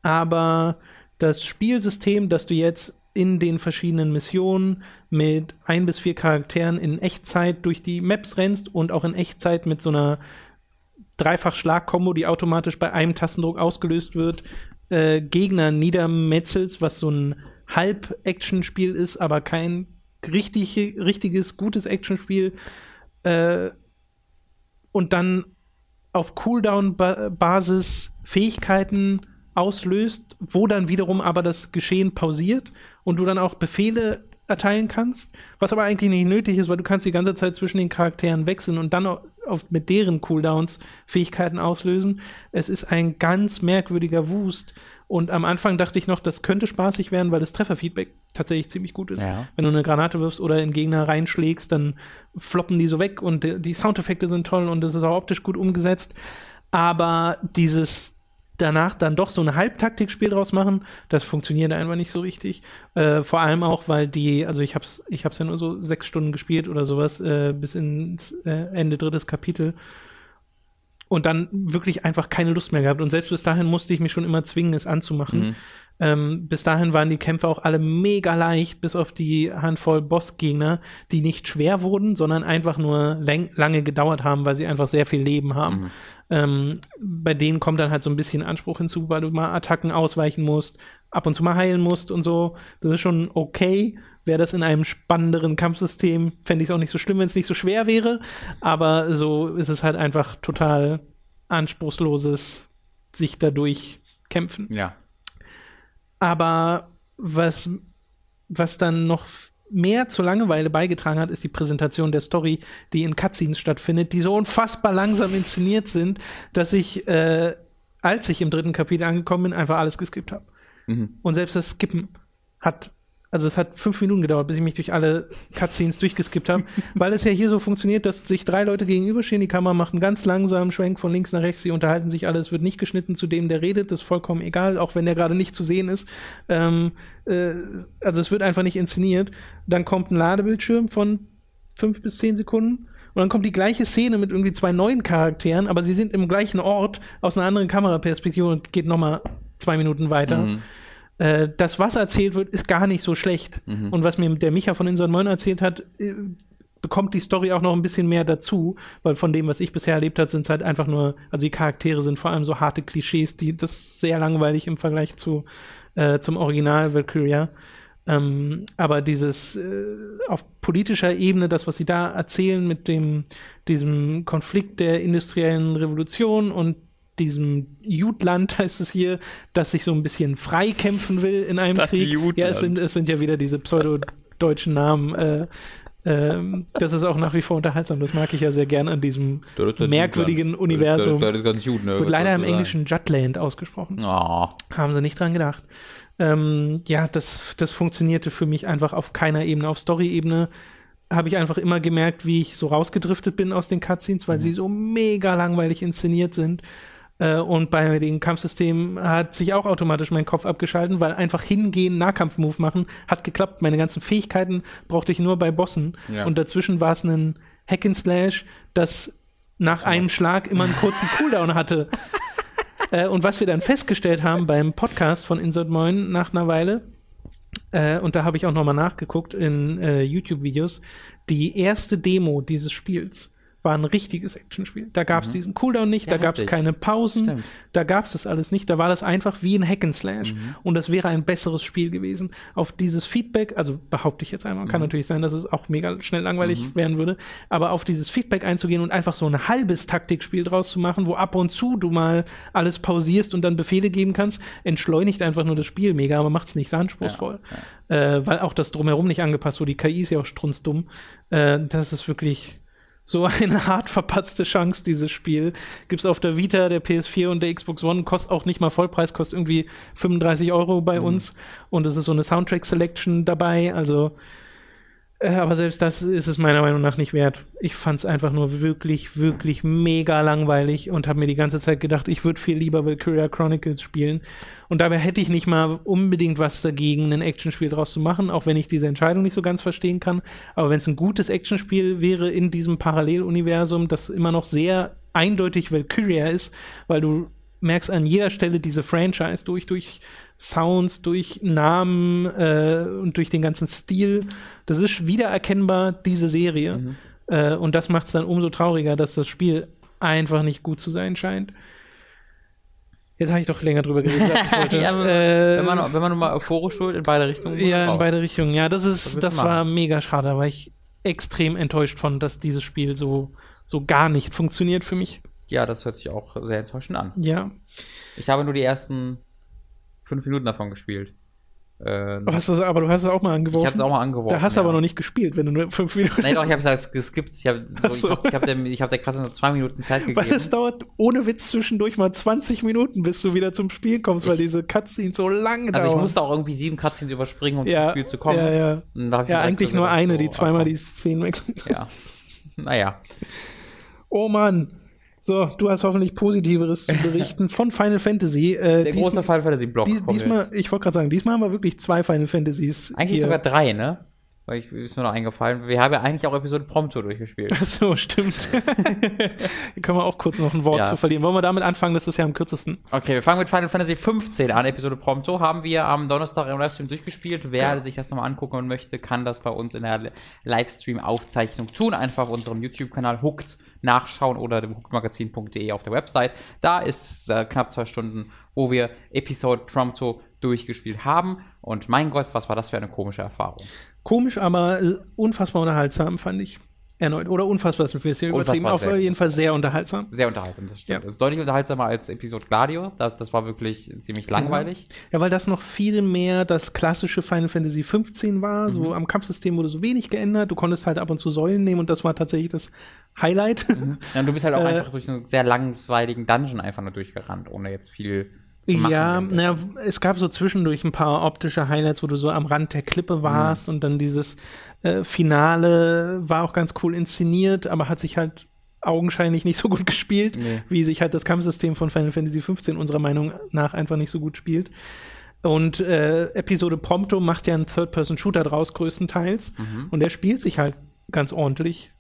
Aber das Spielsystem, das du jetzt in den verschiedenen Missionen mit ein bis vier Charakteren in Echtzeit durch die Maps rennst und auch in Echtzeit mit so einer Dreifach-Schlag-Kombo, die automatisch bei einem Tastendruck ausgelöst wird, äh, Gegner niedermetzelst, was so ein Halb-Action-Spiel ist, aber kein richtig, richtiges, gutes Action-Spiel. Äh, und dann auf Cooldown-Basis Fähigkeiten auslöst, wo dann wiederum aber das Geschehen pausiert und du dann auch Befehle erteilen kannst, was aber eigentlich nicht nötig ist, weil du kannst die ganze Zeit zwischen den Charakteren wechseln und dann auf, mit deren Cooldowns Fähigkeiten auslösen. Es ist ein ganz merkwürdiger Wust. Und am Anfang dachte ich noch, das könnte spaßig werden, weil das Trefferfeedback tatsächlich ziemlich gut ist. Ja. Wenn du eine Granate wirfst oder in Gegner reinschlägst, dann floppen die so weg und die, Soundeffekte sind toll und das ist auch optisch gut umgesetzt. Aber dieses danach dann doch so ein Halbtaktikspiel draus machen, das funktioniert einfach nicht so richtig. Äh, vor allem auch, weil die, also ich hab's, ich hab's ja nur so sechs Stunden gespielt oder sowas, äh, bis ins äh, Ende drittes Kapitel. Und dann wirklich einfach keine Lust mehr gehabt. Und selbst bis dahin musste ich mich schon immer zwingen, es anzumachen. Mhm. Ähm, bis dahin waren die Kämpfe auch alle mega leicht, bis auf die Handvoll Bossgegner, die nicht schwer wurden, sondern einfach nur lange gedauert haben, weil sie einfach sehr viel Leben haben. Mhm. Ähm, bei denen kommt dann halt so ein bisschen Anspruch hinzu, weil du mal Attacken ausweichen musst, ab und zu mal heilen musst und so. Das ist schon okay. Wäre das in einem spannenderen Kampfsystem, fände ich es auch nicht so schlimm, wenn es nicht so schwer wäre. Aber so ist es halt einfach total anspruchsloses sich dadurch kämpfen. Ja. Aber was, was dann noch mehr zur Langeweile beigetragen hat, ist die Präsentation der Story, die in Cutscenes stattfindet, die so unfassbar langsam inszeniert sind, dass ich, äh, als ich im dritten Kapitel angekommen bin, einfach alles geskippt habe. Mhm. Und selbst das Skippen hat also es hat fünf Minuten gedauert, bis ich mich durch alle Cutscenes durchgeskippt habe, [LAUGHS] weil es ja hier so funktioniert, dass sich drei Leute gegenüberstehen, die Kamera macht einen ganz langsamen Schwenk von links nach rechts, sie unterhalten sich alle, es wird nicht geschnitten zu dem, der redet, das ist vollkommen egal, auch wenn der gerade nicht zu sehen ist. Ähm, äh, also es wird einfach nicht inszeniert. Dann kommt ein Ladebildschirm von fünf bis zehn Sekunden. Und dann kommt die gleiche Szene mit irgendwie zwei neuen Charakteren, aber sie sind im gleichen Ort aus einer anderen Kameraperspektive und geht nochmal zwei Minuten weiter. Mhm äh, das, was erzählt wird, ist gar nicht so schlecht. Mhm. Und was mir der Micha von Inside Moin erzählt hat, äh, bekommt die Story auch noch ein bisschen mehr dazu, weil von dem, was ich bisher erlebt habe, sind es halt einfach nur, also die Charaktere sind vor allem so harte Klischees, die das ist sehr langweilig im Vergleich zu äh, zum Original Valkyria. Ähm, aber dieses äh, auf politischer Ebene, das, was sie da erzählen mit dem, diesem Konflikt der industriellen Revolution und diesem Jutland [LAUGHS] heißt es hier, das sich so ein bisschen frei kämpfen will in einem das Krieg. Jutland. Ja, es sind, es sind ja wieder diese pseudo-deutschen Namen. Äh, ähm, das ist auch nach wie vor unterhaltsam. Das mag ich ja sehr gern an diesem merkwürdigen Jutland. Universum. Das, das, das gut, ne? Wird leider im Englischen Jutland ausgesprochen. Oh. Haben sie nicht dran gedacht. Ähm, ja, das, das funktionierte für mich einfach auf keiner Ebene. Auf Story-Ebene habe ich einfach immer gemerkt, wie ich so rausgedriftet bin aus den Cutscenes, weil mhm. sie so mega langweilig inszeniert sind. Äh, und bei den Kampfsystemen hat sich auch automatisch mein Kopf abgeschalten, weil einfach hingehen, Nahkampfmove machen, hat geklappt. Meine ganzen Fähigkeiten brauchte ich nur bei Bossen. Ja. Und dazwischen war es ein Hack and Slash, das nach einem Schlag immer einen kurzen Cooldown hatte. [LAUGHS] äh, und was wir dann festgestellt haben beim Podcast von Insert Moin nach einer Weile, äh, und da habe ich auch nochmal nachgeguckt in äh, YouTube-Videos, die erste Demo dieses Spiels war ein richtiges Actionspiel. Da gab es mhm. diesen Cooldown nicht, ja, da gab es keine Pausen, Stimmt. da gab es das alles nicht. Da war das einfach wie ein Hack'n'Slash mhm. und das wäre ein besseres Spiel gewesen. Auf dieses Feedback, also behaupte ich jetzt einmal, mhm. kann natürlich sein, dass es auch mega schnell langweilig mhm. werden würde, aber auf dieses Feedback einzugehen und einfach so ein halbes Taktikspiel draus zu machen, wo ab und zu du mal alles pausierst und dann Befehle geben kannst, entschleunigt einfach nur das Spiel mega, aber macht es nicht so anspruchsvoll. Ja, ja. Äh, weil auch das drumherum nicht angepasst wurde. Die KI ist ja auch strunzdumm. Äh, das ist wirklich so eine hart verpatzte Chance, dieses Spiel. Gibt's auf der Vita, der PS4 und der Xbox One, kostet auch nicht mal Vollpreis, kostet irgendwie 35 Euro bei mhm. uns. Und es ist so eine Soundtrack-Selection dabei, also aber selbst das ist es meiner Meinung nach nicht wert. Ich fand es einfach nur wirklich, wirklich mega langweilig und habe mir die ganze Zeit gedacht, ich würde viel lieber Valkyria Chronicles spielen. Und dabei hätte ich nicht mal unbedingt was dagegen, ein Actionspiel draus zu machen, auch wenn ich diese Entscheidung nicht so ganz verstehen kann. Aber wenn es ein gutes Actionspiel wäre in diesem Paralleluniversum, das immer noch sehr eindeutig Valkyria ist, weil du merkst an jeder Stelle diese Franchise durch, durch Sounds, durch Namen äh, und durch den ganzen Stil. Das ist wiedererkennbar diese Serie. Mhm. Äh, und das macht es dann umso trauriger, dass das Spiel einfach nicht gut zu sein scheint. Jetzt habe ich doch länger drüber geredet. [LAUGHS] ja, wenn, äh, wenn, man, wenn man nur mal euphorisch wird, in beide Richtungen. Ja, in beide Richtungen. Ja, das ist, das, das war mega schade. Da war ich extrem enttäuscht von, dass dieses Spiel so, so gar nicht funktioniert für mich. Ja, das hört sich auch sehr enttäuschend an. Ja. Ich habe nur die ersten fünf Minuten davon gespielt. Äh, hast du, aber du hast es auch mal angeworfen. Ich habe es auch mal angeworfen. Da hast du ja. aber noch nicht gespielt, wenn du nur fünf Minuten. Nein, doch, ich habe es geskippt. Ich habe [LAUGHS] so, so. ich hab, ich hab der, ich hab der gerade nur zwei Minuten Zeit gegeben. Weil es dauert ohne Witz zwischendurch mal 20 Minuten, bis du wieder zum Spiel kommst, ich, weil diese Cutscenes so lange dauern. Also ich musste auch irgendwie sieben Cutscenes überspringen, um ja, zum Spiel zu kommen. Ja, ja. ja, eigentlich nur eine, so, die zweimal die Szenen wechseln. Ja. [LAUGHS] Naja. Oh Mann. So, du hast hoffentlich Positiveres zu berichten von Final Fantasy. Äh, Der große Final Fantasy Block. Dies, diesmal, ich wollte gerade sagen, diesmal haben wir wirklich zwei Final Fantasies. Eigentlich hier. sogar drei, ne? weil ich ist mir noch eingefallen. Wir haben ja eigentlich auch Episode Prompto durchgespielt. Ach so, stimmt. [LAUGHS] Können wir auch kurz noch ein Wort Ja. zu verlieren. Wollen wir damit anfangen? Das ist ja am kürzesten. Okay, wir fangen mit Final Fantasy 15 an. Episode Prompto haben wir am Donnerstag im Livestream durchgespielt. Wer sich das nochmal angucken möchte, kann das bei uns in der Livestream-Aufzeichnung tun. Einfach auf unserem YouTube-Kanal Hooked nachschauen oder dem hookedmagazin.de auf der Website. Da ist äh, knapp zwei Stunden, wo wir Episode Prompto durchgespielt haben. Und mein Gott, was war das für eine komische Erfahrung. Komisch, aber äh, unfassbar unterhaltsam, fand ich. Erneut. Oder unfassbar bisschen übertrieben. Auf sehr. jeden Fall sehr unterhaltsam. Sehr unterhaltsam, das stimmt. Ja. Das ist deutlich unterhaltsamer als Episode Gladio. Das, das war wirklich ziemlich langweilig. Ja, weil das noch viel mehr das klassische Final Fantasy 15 war. Mhm. So am Kampfsystem wurde so wenig geändert. Du konntest halt ab und zu Säulen nehmen und das war tatsächlich das Highlight. Ja, und du bist halt auch [LAUGHS] Äh, einfach durch einen sehr langweiligen Dungeon einfach nur durchgerannt, ohne jetzt viel machen. Ja, naja, es gab so zwischendurch ein paar optische Highlights, wo du so am Rand der Klippe warst Mhm. und dann dieses äh, Finale war auch ganz cool inszeniert, aber hat sich halt augenscheinlich nicht so gut [LAUGHS] gespielt, Nee. wie sich halt das Kampfsystem von Final Fantasy 15 unserer Meinung nach einfach nicht so gut spielt. Und äh, Episode Prompto macht ja einen Third-Person-Shooter draus größtenteils und der spielt sich halt ganz ordentlich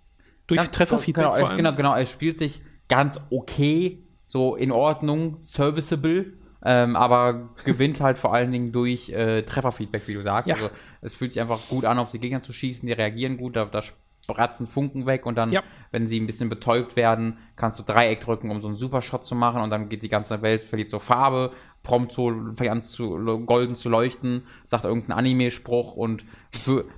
durch Mhm. Ja, Trefferfeedback genau, vor allem. genau, genau, es spielt sich ganz okay, so in Ordnung, serviceable, ähm, aber gewinnt halt vor allen Dingen durch äh, Trefferfeedback, wie du sagst. Ja. Also es fühlt sich einfach gut an, auf die Gegner zu schießen, die reagieren gut, da, da spratzen Funken weg und dann, Ja. wenn sie ein bisschen betäubt werden, kannst du Dreieck drücken, um so einen Supershot zu machen und dann geht die ganze Welt, verliert so Farbe, prompt so, fängt an zu golden zu leuchten, sagt irgendeinen Anime-Spruch und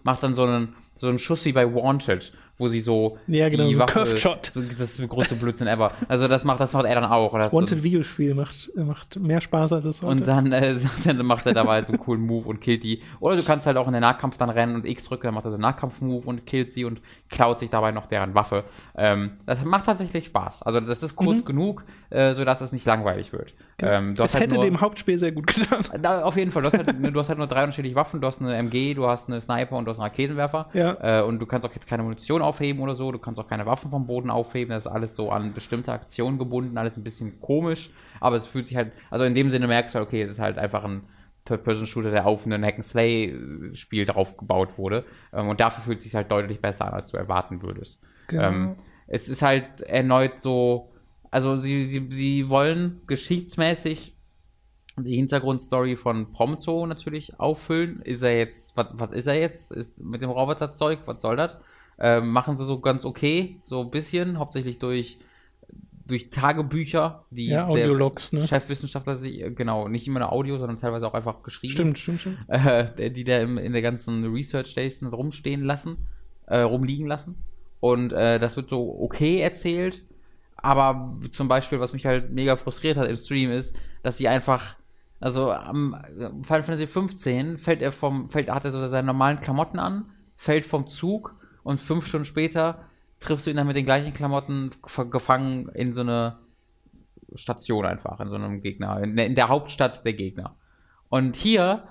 macht dann so einen, so einen Schuss wie bei Wanted, wo sie so Ja, genau, die Waffe, Curved Shot. So, das ist größte Blödsinn ever. Also das macht, das macht er dann auch. Oder Wanted Videospiel macht, macht mehr Spaß als es und dann, äh, [LAUGHS] dann macht er dabei so einen coolen Move und killt die. Oder du kannst halt auch in den Nahkampf dann rennen und X drücken, dann macht er so einen Nahkampf-Move und killt sie und klaut sich dabei noch deren Waffe. Ähm, das macht tatsächlich Spaß. Also das ist kurz genug, äh, sodass es nicht langweilig wird. Ähm, Mhm. Es hast halt hätte nur- dem Hauptspiel sehr gut getan. da, auf jeden Fall. Du hast, halt, du hast halt nur drei unterschiedliche Waffen. Du hast eine MG, du hast eine Sniper und du hast einen Raketenwerfer. Ja. Äh, und du kannst auch jetzt keine Munition aufheben oder so. Du kannst auch keine Waffen vom Boden aufheben. Das ist alles so an bestimmte Aktionen gebunden. Alles ein bisschen komisch. Aber es fühlt sich halt, also in dem Sinne merkst du halt, okay, es ist halt einfach ein Third-Person-Shooter, der auf einen Hack-and-Slay-Spiel drauf gebaut wurde. Ähm, und dafür fühlt es sich halt deutlich besser an, als du erwarten würdest. Genau. Ähm, es ist halt erneut so, also sie, sie, sie wollen geschichtsmäßig die Hintergrundstory von Prompto natürlich auffüllen. Ist er jetzt, was, was ist er jetzt? Ist mit dem Roboterzeug, was soll das? Ähm, machen sie so ganz okay, so ein bisschen, hauptsächlich durch, durch Tagebücher, die Ja, der ne? Chefwissenschaftler sich, äh, genau, nicht immer nur Audio, sondern teilweise auch einfach geschrieben Stimmt, stimmt, stimmt. äh, die da im, in der ganzen Research Station rumstehen lassen, äh, rumliegen lassen. Und äh, das wird so okay erzählt. Aber zum Beispiel, was mich halt mega frustriert hat im Stream, ist, dass sie einfach, also am Final Fantasy 15 fällt er vom, fällt, hat er so seine normalen Klamotten an, fällt vom Zug und fünf Stunden später triffst du ihn dann mit den gleichen Klamotten gefangen in so eine Station einfach, in so einem Gegner, in der, Hauptstadt der Gegner. Und hier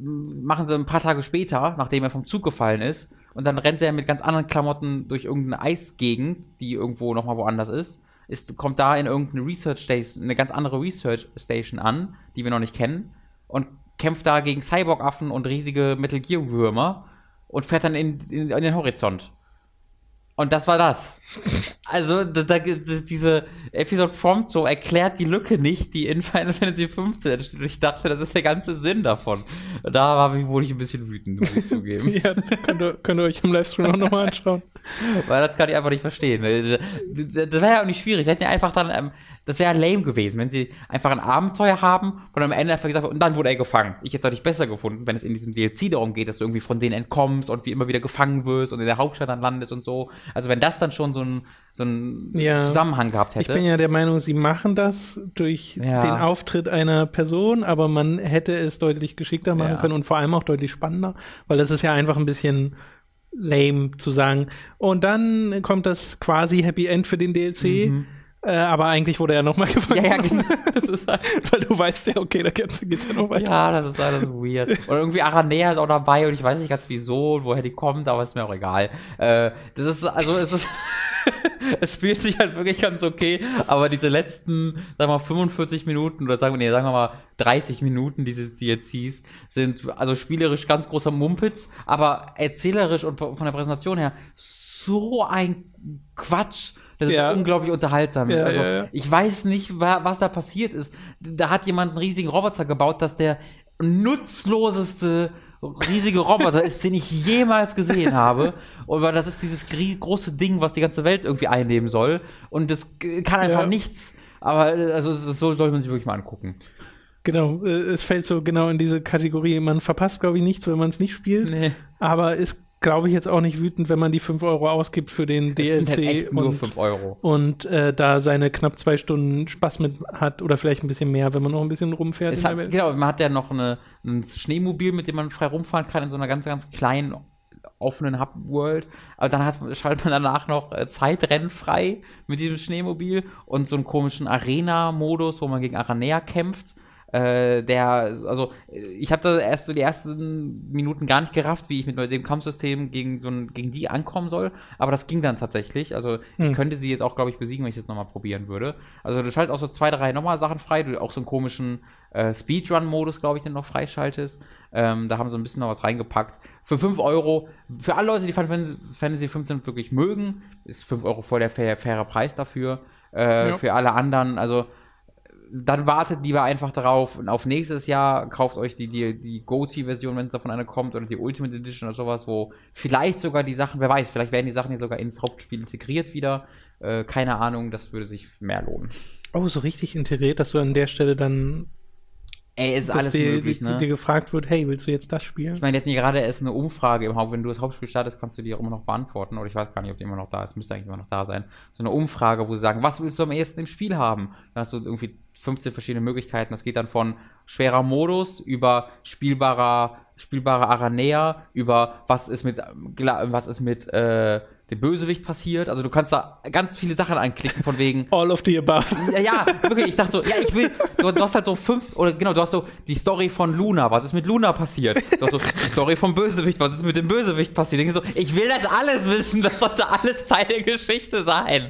machen sie ein paar Tage später, nachdem er vom Zug gefallen ist, und dann rennt er mit ganz anderen Klamotten durch irgendeine Eisgegend, die irgendwo nochmal woanders ist, ist, kommt da in irgendeine Research Station, eine ganz andere Research Station an, die wir noch nicht kennen, und kämpft da gegen Cyborg-Affen und riesige Metal Gear-Würmer und fährt dann in, in, in den Horizont. Und das war das. Also, da, da, diese Episode Prompt so erklärt die Lücke nicht, die in Final Fantasy 15 entsteht. Und ich dachte, das ist der ganze Sinn davon. Da war ich, wurde ich ein bisschen wütend, muss ich zugeben. [LAUGHS] Ja, könnt ihr, könnt ihr euch im Livestream auch nochmal anschauen. Weil das kann ich einfach nicht verstehen. Das wäre ja auch nicht schwierig. Hätten ja einfach dann, ähm, das wäre lame gewesen, wenn sie einfach ein Abenteuer haben und am Ende einfach gesagt und dann wurde er gefangen. Ich hätte es deutlich besser gefunden, wenn es in diesem DLC darum geht, dass du irgendwie von denen entkommst und wie immer wieder gefangen wirst und in der Hauptstadt dann landest und so. Also wenn das dann schon so ein, so ein Ja. Zusammenhang gehabt Ich hätte. bin ja der Meinung, sie machen das durch Ja. den Auftritt einer Person, aber man hätte es deutlich geschickter machen Ja. können und vor allem auch deutlich spannender, weil das ist ja einfach ein bisschen lame zu sagen. Und dann kommt das quasi Happy End für den DLC. Äh, aber eigentlich wurde er nochmal [LAUGHS] gefangen. Ja, ja, genau. [LAUGHS] Halt, Weil du weißt ja, okay, da geht's, geht's ja noch weiter. ja, das ist alles weird. Und irgendwie Aranea ist auch dabei und ich weiß nicht ganz wieso und woher die kommt, aber ist mir auch egal. Äh, das ist, also es ist, [LAUGHS] es spielt sich halt wirklich ganz okay, aber diese letzten, sagen wir mal, 45 Minuten oder sagen wir, nee, sagen wir mal 30 Minuten dieses DLCs sind also spielerisch ganz großer Mumpitz, aber erzählerisch und von der Präsentation her so ein Quatsch. Das ist Ja. unglaublich unterhaltsam. Ja, also, ja, ich weiß nicht, wa was da passiert ist. Da hat jemand einen riesigen Roboter gebaut, dass der nutzloseste riesige Roboter [LAUGHS] ist, den ich jemals gesehen habe. Weil das ist dieses große Ding, was die ganze Welt irgendwie einnehmen soll. Und das kann einfach nichts. Aber also so sollte man sich wirklich mal angucken. Genau, äh, es fällt so genau in diese Kategorie. Man verpasst, glaube ich, nichts, wenn man es nicht spielt. Nee. Aber ist, glaube ich, jetzt auch nicht wütend, wenn man die 5 Euro ausgibt für den DLC halt echt nur und, 5 Euro. und äh, da seine knapp zwei Stunden Spaß mit hat oder vielleicht ein bisschen mehr, wenn man noch ein bisschen rumfährt Es hat, genau, man hat ja noch eine, ein Schneemobil, mit dem man frei rumfahren kann in so einer ganz, ganz kleinen offenen Hub-World. Aber dann hat, schaltet man danach noch äh, Zeitrennen frei mit diesem Schneemobil und so einen komischen Arena-Modus, wo man gegen Aranea kämpft. Äh, der, also ich habe da erst so die ersten Minuten gar nicht gerafft, wie ich mit dem Kampfsystem gegen so ein, gegen die ankommen soll, aber das ging dann tatsächlich. Also ich Hm. könnte sie jetzt auch, glaube ich, besiegen, wenn ich das nochmal probieren würde. Also du schaltest auch so zwei, drei nochmal Sachen frei, du auch so einen komischen äh, Speedrun-Modus, glaube ich, den noch freischaltest. Ähm, da haben sie ein bisschen noch was reingepackt. Für 5 Euro, für alle Leute, die Final Fantasy- Fantasy 15 wirklich mögen, ist 5 Euro voll der fair, faire Preis dafür. Äh, Ja. Für alle anderen, also dann wartet lieber einfach darauf auf nächstes Jahr, kauft euch die, die, die GOTY-Version, wenn es davon eine kommt, oder die Ultimate Edition oder sowas, wo vielleicht sogar die Sachen, wer weiß, vielleicht werden die Sachen hier sogar ins Hauptspiel integriert wieder. Äh, keine Ahnung, das würde sich mehr lohnen. Oh, so richtig integriert, dass du an der Stelle dann, Ey, ist dass alles dir, möglich, ne? dir gefragt wird, hey, willst du jetzt das spielen? Ich meine, die hatten gerade erst eine Umfrage im Haupt. Wenn du das Hauptspiel startest, kannst du die auch immer noch beantworten. Oder ich weiß gar nicht, ob die immer noch da ist. Müsste eigentlich immer noch da sein. So eine Umfrage, wo sie sagen, was willst du am ehesten im Spiel haben? Da hast du irgendwie 15 verschiedene Möglichkeiten. Das geht dann von schwerer Modus über spielbarer, spielbarer Aranea, über was ist mit, was ist mit, äh, dem Bösewicht passiert. Also du kannst da ganz viele Sachen anklicken, von wegen, All of the above. ja, ja, wirklich, ich dachte so, ja, ich will, du, du hast halt so fünf, oder genau, du hast so die Story von Luna, was ist mit Luna passiert? Du hast so die Story vom Bösewicht, was ist mit dem Bösewicht passiert? Ich so, ich will das alles wissen, das sollte alles Teil der Geschichte sein.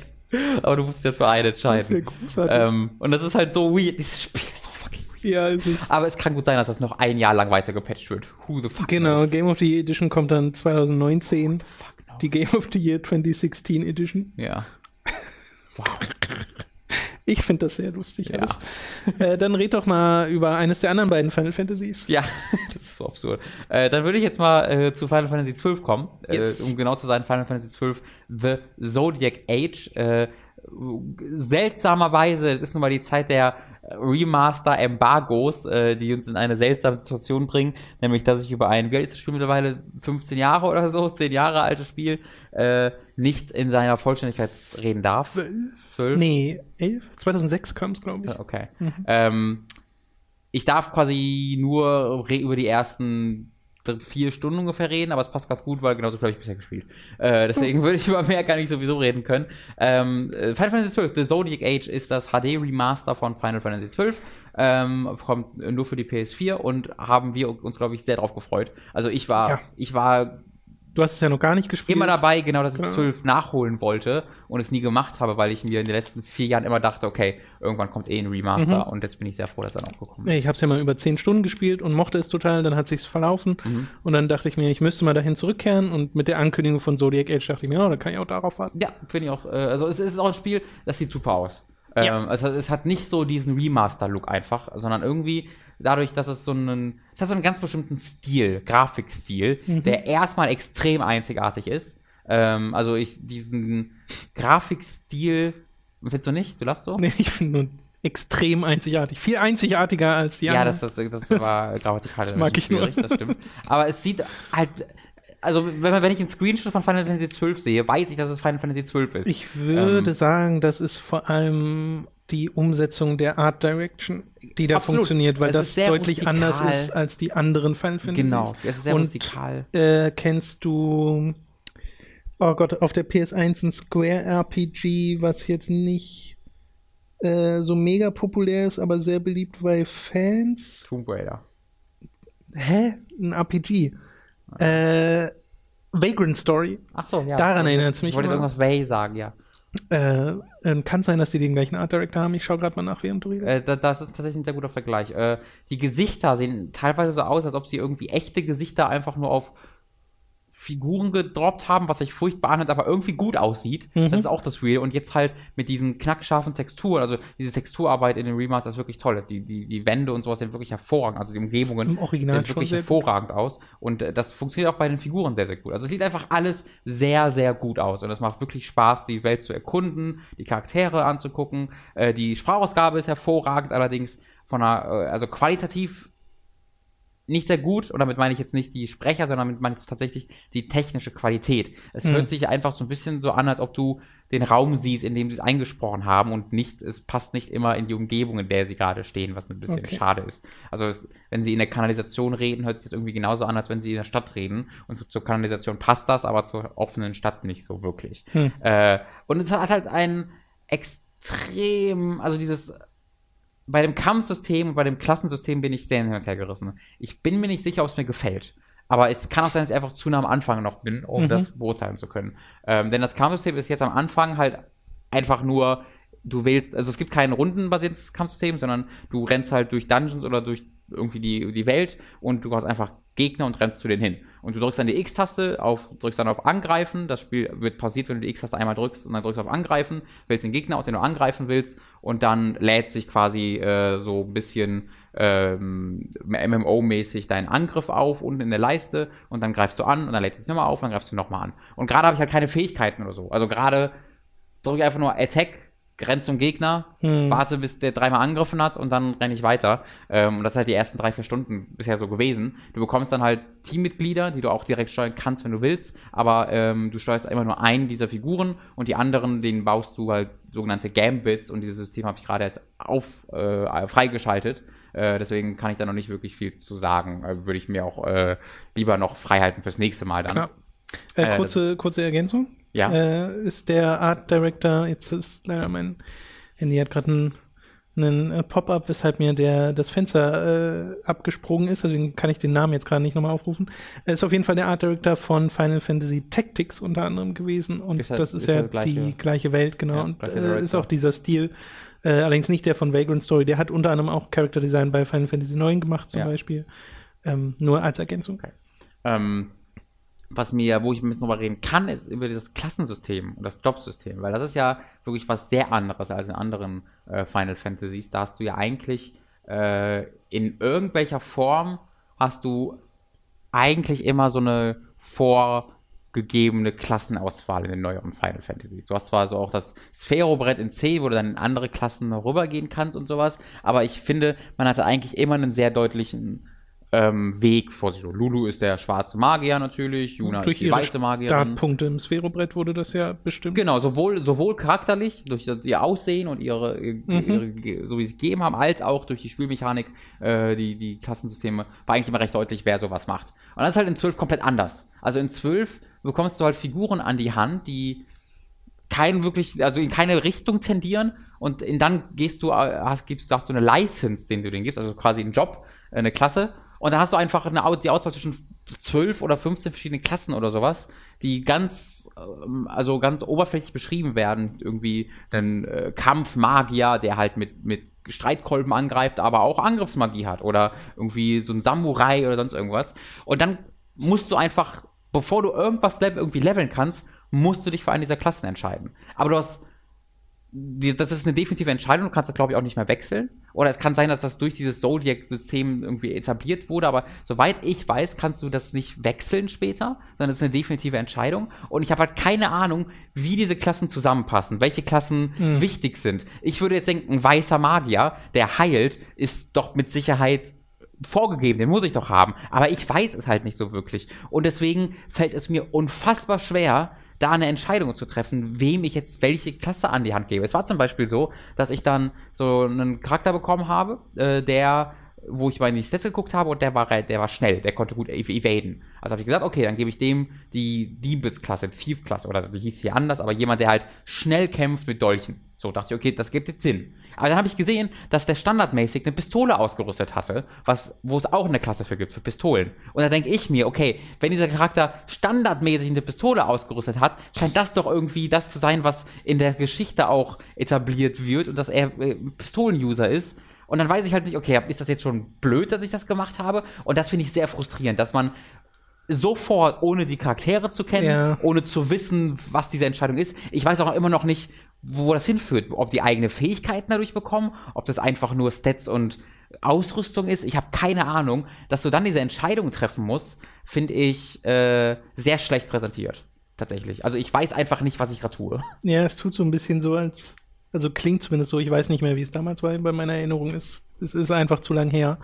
Aber du musst ja für einen entscheiden. großartig. Ähm, und das ist halt so weird, dieses Spiel ist so fucking weird. ja, es ist. Aber es kann gut sein, dass das noch ein Jahr lang weiter gepatcht wird. Who the fuck Genau, knows? Game of the Year Edition kommt dann 2019. Fuck no. Die Game of the Year 2016 Edition. Ja. [LAUGHS] Wow. Ich finde das sehr lustig Ja. alles. Äh, dann red doch mal über eines der anderen beiden Final Fantasies. Ja, [LAUGHS] das ist so absurd. Äh, dann würde ich jetzt mal äh, zu Final Fantasy XII kommen. Yes. Äh, um genau zu sein, Final Fantasy XII The Zodiac Age. Äh, seltsamerweise, es ist nun mal die Zeit der Remaster-Embargos, äh, die uns in eine seltsame Situation bringen, nämlich dass ich über ein, wie alt ist das Spiel mittlerweile, 15 Jahre oder so, 10 Jahre altes Spiel, äh, nicht in seiner Vollständigkeit reden darf. 12? Nee, 11? 2006 kam es, glaube ich. Okay. Ähm, ich darf quasi nur über die ersten vier Stunden ungefähr reden, aber es passt ganz gut, weil genauso viel habe ich bisher gespielt. Äh, deswegen [LAUGHS] würde ich über mehr gar nicht sowieso reden können. Ähm, äh, Final Fantasy XII, The Zodiac Age ist das HD Remaster von Final Fantasy XII. Ähm, kommt nur für die PS4 und haben wir uns, glaube ich, sehr drauf gefreut. Also ich war, Ja. ich war Du hast es ja noch gar nicht gespielt. immer dabei, genau, dass ich Genau. 12 nachholen wollte und es nie gemacht habe, weil ich mir in den letzten vier Jahren immer dachte, okay, irgendwann kommt eh ein Remaster und jetzt bin ich sehr froh, dass er noch gekommen ist. Ich habe es ja mal über 10 Stunden gespielt und mochte es total, dann hat sich's verlaufen Mhm. und dann dachte ich mir, ich müsste mal dahin zurückkehren und mit der Ankündigung von Zodiac Age dachte ich mir, oh, dann kann ich auch darauf warten. Ja, finde ich auch. Äh, also es ist auch ein Spiel, das sieht super aus. Ähm, Ja. also es hat nicht so diesen Remaster-Look einfach, sondern irgendwie dadurch, dass es so einen, es hat so einen ganz bestimmten Stil, Grafikstil, der erstmal extrem einzigartig ist. Ähm, also ich diesen Grafikstil, findest du nicht? Du lachst so? Nee, ich finde nur extrem einzigartig. Viel einzigartiger als die Ja, anderen. das, das, das war [LAUGHS] grammatikalisch Das mag ich nur. schwierig, das stimmt. Aber es sieht halt, also wenn, man, wenn ich einen Screenshot von Final Fantasy XII sehe, weiß ich, dass es Final Fantasy XII ist. Ich würde Ähm. sagen, das ist vor allem die Umsetzung der Art Direction, die da Absolut. funktioniert, weil Es das deutlich rustikal. anders ist als die anderen Final Fantasy. genau, es ist sehr Und rustikal. äh, kennst du, oh Gott, auf der PS1 ein Square RPG, was jetzt nicht äh, so mega populär ist, aber sehr beliebt bei Fans. Tomb Raider. Hä? Ein RPG. Äh, Vagrant Story. Ach so, ja. Daran Ich erinnert's mich Ich wollte irgendwas Way sagen, ja. Äh, äh, kann sein, dass sie den gleichen Art Director haben. Ich schaue gerade mal nach, während du redest. Äh, das ist tatsächlich ein sehr guter Vergleich. Äh, die Gesichter sehen teilweise so aus, als ob sie irgendwie echte Gesichter einfach nur auf Figuren gedroppt haben, was sich furchtbar anhört, aber irgendwie gut aussieht. Mhm. Das ist auch das Real. Und jetzt halt mit diesen knackscharfen Texturen, also diese Texturarbeit in den Remaster ist wirklich toll. Die, die, die Wände und sowas sehen wirklich hervorragend. Also die Umgebungen sehen wirklich hervorragend gut. aus. Und äh, das funktioniert auch bei den Figuren sehr, sehr gut. Also es sieht einfach alles sehr, sehr gut aus. Und es macht wirklich Spaß, die Welt zu erkunden, die Charaktere anzugucken. Äh, die Sprachausgabe ist hervorragend, allerdings von einer, äh, also qualitativ nicht sehr gut, und damit meine ich jetzt nicht die Sprecher, sondern damit meine ich tatsächlich die technische Qualität. Es mhm. hört sich einfach so ein bisschen so an, als ob du den Raum siehst, in dem sie es eingesprochen haben und nicht, es passt nicht immer in die Umgebung, in der sie gerade stehen, was ein bisschen okay. schade ist. Also es, wenn sie in der Kanalisation reden, hört sich das irgendwie genauso an, als wenn sie in der Stadt reden. Und zur Kanalisation passt das, aber zur offenen Stadt nicht so wirklich. Hm. Äh, und es hat halt ein extrem, also dieses bei dem Kampfsystem und bei dem Klassensystem bin ich sehr hin und her gerissen. Ich bin mir nicht sicher, ob es mir gefällt. Aber es kann auch sein, dass ich einfach zu nah am Anfang noch bin, um mhm. das beurteilen zu können. Ähm, denn das Kampfsystem ist jetzt am Anfang halt einfach nur, du wählst, also es gibt kein rundenbasiertes Kampfsystem, sondern du rennst halt durch Dungeons oder durch irgendwie die, die Welt und du hast einfach Gegner und rennst zu denen hin. Und du drückst dann die X-Taste, auf, drückst dann auf Angreifen. Das Spiel wird passiert, wenn du die X-Taste einmal drückst und dann drückst du auf Angreifen, wählst den Gegner aus, den du angreifen willst und dann lädt sich quasi äh, so ein bisschen ähm, MMO-mäßig deinen Angriff auf unten in der Leiste und dann greifst du an und dann lädt es nochmal auf und dann greifst du nochmal an. Und gerade habe ich halt keine Fähigkeiten oder so. Also gerade drücke ich einfach nur Attack renn zum Gegner, hm. warte, bis der dreimal angegriffen hat und dann renne ich weiter. Ähm, und das ist halt die ersten drei, vier Stunden bisher so gewesen. Du bekommst dann halt Teammitglieder, die du auch direkt steuern kannst, wenn du willst, aber ähm, du steuerst immer nur einen dieser Figuren und die anderen, denen baust du halt sogenannte Gambits und dieses System habe ich gerade erst auf, äh, freigeschaltet. Äh, deswegen kann ich da noch nicht wirklich viel zu sagen. Äh, Würde ich mir auch äh, lieber noch frei halten fürs nächste Mal dann. Äh, kurze, kurze Ergänzung ja. äh, ist der Art Director, jetzt ist leider mein Handy hat gerade einen, einen äh, Pop-up, weshalb mir der, das Fenster äh, abgesprungen ist, deswegen kann ich den Namen jetzt gerade nicht nochmal aufrufen. Er ist auf jeden Fall der Art Director von Final Fantasy Tactics unter anderem gewesen und ist halt, das ist, ist ja gleiche, die gleiche Welt, genau, ja, und äh, ist auch dieser Stil. Äh, allerdings nicht der von Vagrant Story, der hat unter anderem auch Character Design bei Final Fantasy 9 gemacht, zum ja. Beispiel. Ähm, nur als Ergänzung. Okay. Ähm, was mir, wo ich ein bisschen drüber reden kann, ist über dieses Klassensystem und das Jobsystem, weil das ist ja wirklich was sehr anderes als in anderen äh, Final Fantasies. Da hast du ja eigentlich äh, in irgendwelcher Form hast du eigentlich immer so eine vorgegebene Klassenauswahl in den neueren Final Fantasies. Du hast zwar so auch das Sphärobrett in C, wo du dann in andere Klassen rübergehen kannst und sowas, aber ich finde, man hatte eigentlich immer einen sehr deutlichen ähm, Weg vor sich. Lulu ist der schwarze Magier natürlich, Juna durch ist die weiße Magierin. Startpunkte im Sphärobrett wurde das ja bestimmt. Genau, sowohl, sowohl charakterlich, durch ihr Aussehen und ihre, mhm. ihre so wie sie gegeben haben, als auch durch die Spielmechanik, äh, die, die Klassensysteme, war eigentlich immer recht deutlich, wer sowas macht. Und das ist halt in 12 komplett anders. Also in 12 bekommst du halt Figuren an die Hand, die kein wirklich, also in keine Richtung tendieren und in, dann gehst du, äh, hast, gibst, sagst du eine License, den du denen gibst, also quasi einen Job, eine Klasse und dann hast du einfach eine, die Auswahl zwischen zwölf oder 15 verschiedenen Klassen oder sowas, die ganz, ähm, also ganz oberflächlich beschrieben werden. Irgendwie ein äh, Kampfmagier, der halt mit, mit Streitkolben angreift, aber auch Angriffsmagie hat. Oder irgendwie so ein Samurai oder sonst irgendwas. Und dann musst du einfach, bevor du irgendwas irgendwie leveln kannst, musst du dich für eine dieser Klassen entscheiden. Aber du hast das ist eine definitive Entscheidung, du kannst das, glaube ich, auch nicht mehr wechseln. Oder es kann sein, dass das durch dieses Zodiac-System irgendwie etabliert wurde, aber soweit ich weiß, kannst du das nicht wechseln später, sondern es ist eine definitive Entscheidung. Und ich habe halt keine Ahnung, wie diese Klassen zusammenpassen, welche Klassen hm. wichtig sind. Ich würde jetzt denken, ein weißer Magier, der heilt, ist doch mit Sicherheit vorgegeben, den muss ich doch haben. Aber ich weiß es halt nicht so wirklich. Und deswegen fällt es mir unfassbar schwer, da eine Entscheidung zu treffen, wem ich jetzt welche Klasse an die Hand gebe. Es war zum Beispiel so, dass ich dann so einen Charakter bekommen habe, äh, der wo ich mal in die Stats geguckt habe und der war, der war schnell, der konnte gut evaden. Also habe ich gesagt, okay, dann gebe ich dem die Diebesklasse, Thief-Klasse oder die hieß hier anders, aber jemand, der halt schnell kämpft mit Dolchen. So dachte ich, okay, das gibt jetzt Sinn. Aber dann habe ich gesehen, dass der standardmäßig eine Pistole ausgerüstet hatte, was, wo es auch eine Klasse für gibt, für Pistolen. Und da denke ich mir, okay, wenn dieser Charakter standardmäßig eine Pistole ausgerüstet hat, scheint das doch irgendwie das zu sein, was in der Geschichte auch etabliert wird und dass er äh, Pistolen-User ist. Und dann weiß ich halt nicht, okay, ist das jetzt schon blöd, dass ich das gemacht habe? Und das finde ich sehr frustrierend, dass man sofort, ohne die Charaktere zu kennen, Ja. ohne zu wissen, was diese Entscheidung ist. Ich weiß auch immer noch nicht, wo das hinführt. Ob die eigene Fähigkeiten dadurch bekommen, ob das einfach nur Stats und Ausrüstung ist. Ich habe keine Ahnung. Dass du dann diese Entscheidung treffen musst, finde ich äh, sehr schlecht präsentiert. Tatsächlich. Also ich weiß einfach nicht, was ich gerade tue. [LAUGHS] Ja, es tut so ein bisschen so, als, also klingt zumindest so, ich weiß nicht mehr, wie es damals war, bei meiner Erinnerung ist, es ist einfach zu lang her,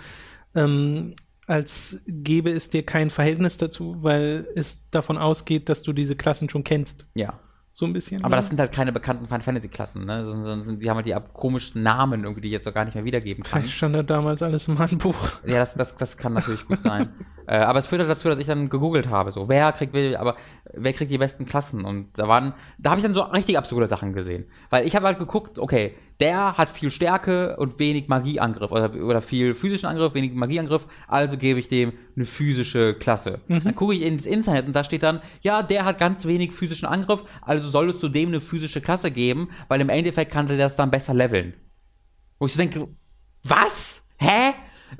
ähm, als gäbe es dir kein Verhältnis dazu, weil es davon ausgeht, dass du diese Klassen schon kennst, Ja. So ein bisschen. Aber das sind halt keine bekannten Final Fantasy Klassen, ne? Sondern sind, die haben halt die komischen Namen irgendwie, die ich jetzt auch gar nicht mehr wiedergeben kann. Vielleicht stand da damals alles im Handbuch. Ja, das, das, das kann natürlich gut sein. [LAUGHS] äh, aber es führt halt dazu, dass ich dann gegoogelt habe, so, wer kriegt, aber wer kriegt die besten Klassen? Und da waren, da habe ich dann so richtig absurde Sachen gesehen. Weil ich habe halt geguckt, okay, der hat viel Stärke und wenig Magieangriff oder, oder viel physischen Angriff, wenig Magieangriff, also gebe ich dem eine physische Klasse. Dann gucke ich ins Internet und da steht dann, ja, der hat ganz wenig physischen Angriff, also solltest du dem eine physische Klasse geben, weil im Endeffekt kann der das dann besser leveln. Wo ich so denke, was? Hä?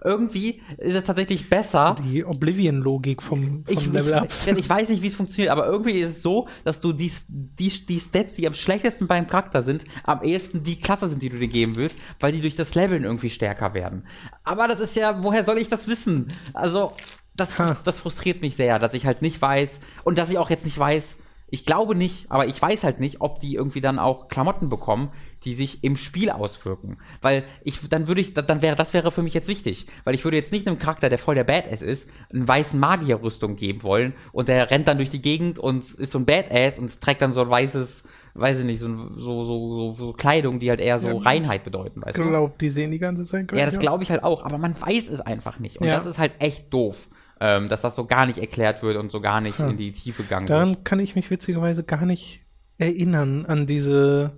Irgendwie ist es tatsächlich besser. Die Oblivion-Logik vom, vom ich, Level-Ups. ich, ich weiß nicht, wie es funktioniert, aber irgendwie ist es so, dass du die, die, die Stats, die am schlechtesten beim Charakter sind, am ehesten die Klasse sind, die du dir geben willst, weil die durch das Leveln irgendwie stärker werden. Aber das ist ja, woher soll ich das wissen? Also, das, das frustriert mich sehr, dass ich halt nicht weiß und dass ich auch jetzt nicht weiß, ich glaube nicht, aber ich weiß halt nicht, ob die irgendwie dann auch Klamotten bekommen, die sich im Spiel auswirken. Weil ich, dann würde ich, dann wäre, das wäre für mich jetzt wichtig. Weil ich würde jetzt nicht einem Charakter, der voll der Badass ist, einen weißen Magierrüstung geben wollen und der rennt dann durch die Gegend und ist so ein Badass und trägt dann so ein weißes, weiß ich nicht, so, so, so, so, so Kleidung, die halt eher so Reinheit bedeuten, weißt Ich du? glaube, die sehen die ganze Zeit Ja, das glaube ich halt auch, aber man weiß es einfach nicht. Und das ist halt echt doof, ähm, dass das so gar nicht erklärt wird und so gar nicht Ha. in die Tiefe gegangen wird. Daran kann ich mich witzigerweise gar nicht erinnern, an diese,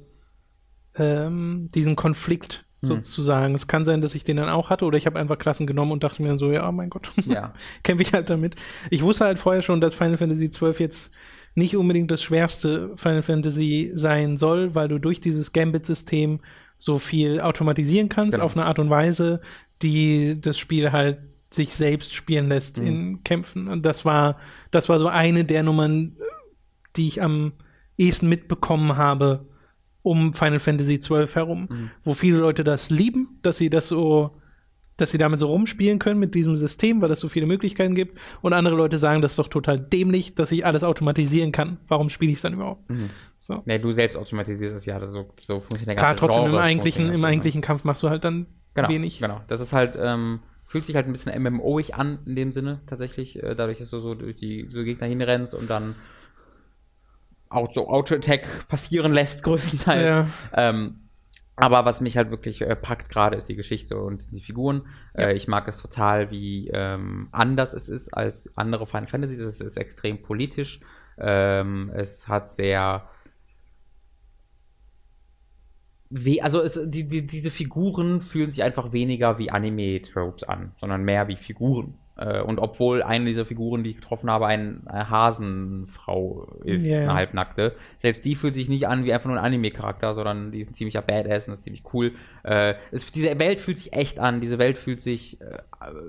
ähm, diesen Konflikt Hm. sozusagen. Es kann sein, dass ich den dann auch hatte oder ich habe einfach Klassen genommen und dachte mir dann so, ja, mein Gott, [LAUGHS] Ja. kämpfe ich halt damit. Ich wusste halt vorher schon, dass Final Fantasy XII jetzt nicht unbedingt das schwerste Final Fantasy sein soll, weil du durch dieses Gambit-System so viel automatisieren kannst Genau. auf eine Art und Weise, die das Spiel halt sich selbst spielen lässt Mhm. in Kämpfen. Und das war, das war so eine der Nummern, die ich am ehesten mitbekommen habe um Final Fantasy XII herum, Mhm. wo viele Leute das lieben, dass sie das so, dass sie damit so rumspielen können mit diesem System, weil es so viele Möglichkeiten gibt. Und andere Leute sagen, das ist doch total dämlich, dass ich alles automatisieren kann. Warum spiele ich es dann überhaupt? Mhm. So. Nee, du selbst automatisierst es ja, das so, so funktioniert der Klar, ganze trotzdem im Genre, eigentlichen, im so, ne? eigentlichen Kampf machst du halt dann genau, wenig. Genau, das ist halt, ähm, fühlt sich halt ein bisschen MMO-ig an, in dem Sinne, tatsächlich, äh, dadurch, dass du so durch die so Gegner hinrennst und dann Auto- Auto-Attack passieren lässt, [LAUGHS] größtenteils. Ja. Ähm, aber was mich halt wirklich äh, packt gerade, ist die Geschichte und die Figuren. Äh, ich mag es total, wie ähm, anders es ist als andere Final Fantasy. Es ist extrem politisch. Ähm, es hat sehr we also es, die, die, diese Figuren fühlen sich einfach weniger wie Anime-Tropes an, sondern mehr wie Figuren. Äh, und obwohl eine dieser Figuren, die ich getroffen habe, eine Hasenfrau ist, Ja. eine halbnackte, selbst die fühlt sich nicht an wie einfach nur ein Anime-Charakter, sondern die ist ein ziemlicher Badass und das ist ziemlich cool. Äh, es, diese Welt fühlt sich echt an, diese Welt fühlt sich, äh,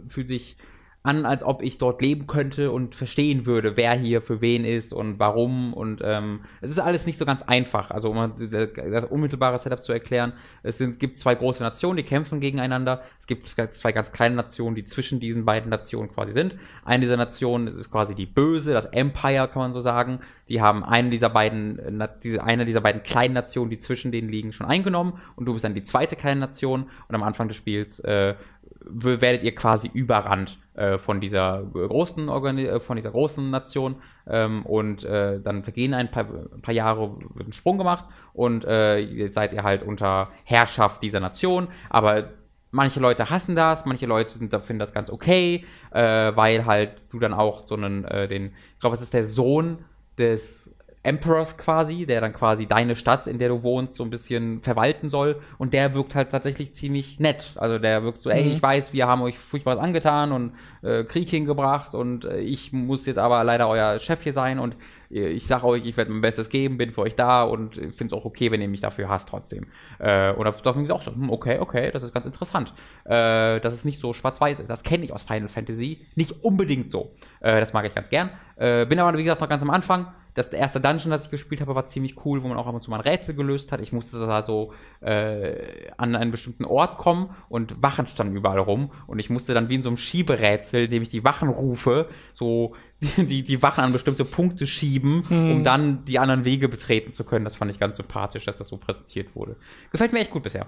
fühlt sich an, als ob ich dort leben könnte und verstehen würde, wer hier für wen ist und warum. Und ähm, es ist alles nicht so ganz einfach. Also um das unmittelbare Setup zu erklären, es sind, gibt zwei große Nationen, die kämpfen gegeneinander. Es gibt zwei ganz kleine Nationen, die zwischen diesen beiden Nationen quasi sind. Eine dieser Nationen ist quasi die Böse, das Empire, kann man so sagen. Die haben einen dieser beiden, eine dieser beiden kleinen Nationen, die zwischen denen liegen, schon eingenommen. Und du bist dann die zweite kleine Nation. Und am Anfang des Spiels äh, werdet ihr quasi überrannt äh, von dieser großen Organi äh, von dieser großen Nation. Ähm, und äh, dann vergehen ein paar, ein paar Jahre wird ein Sprung gemacht und äh, seid ihr halt unter Herrschaft dieser Nation, aber manche Leute hassen das, manche Leute sind finden das ganz okay, äh, weil halt du dann auch so einen äh, den ich glaube es ist der Sohn des Emperors quasi, der dann quasi deine Stadt, in der du wohnst, so ein bisschen verwalten soll. Und der wirkt halt tatsächlich ziemlich nett. Also der wirkt so, ey, Mhm. ich weiß, wir haben euch furchtbar was angetan und äh, Krieg hingebracht und äh, ich muss jetzt aber leider euer Chef hier sein und äh, ich sage euch, ich werde mein Bestes geben, bin für euch da und finde es auch okay, wenn ihr mich dafür hasst trotzdem. Äh, und da dachte ich auch so, hm, okay, okay, das ist ganz interessant. Äh, dass es nicht so schwarz-weiß ist. Das kenne ich aus Final Fantasy. Nicht unbedingt so. Äh, das mag ich ganz gern. Äh, bin aber, wie gesagt, noch ganz am Anfang. Das erste Dungeon, das ich gespielt habe, war ziemlich cool, wo man auch ab und zu mal ein Rätsel gelöst hat. Ich musste da so äh, an einen bestimmten Ort kommen und Wachen standen überall rum. Und ich musste dann wie in so einem Schieberätsel, indem ich die Wachen rufe, so die, die, die Wachen an bestimmte Punkte schieben, um dann die anderen Wege betreten zu können. Das fand ich ganz sympathisch, dass das so präsentiert wurde. Gefällt mir echt gut bisher.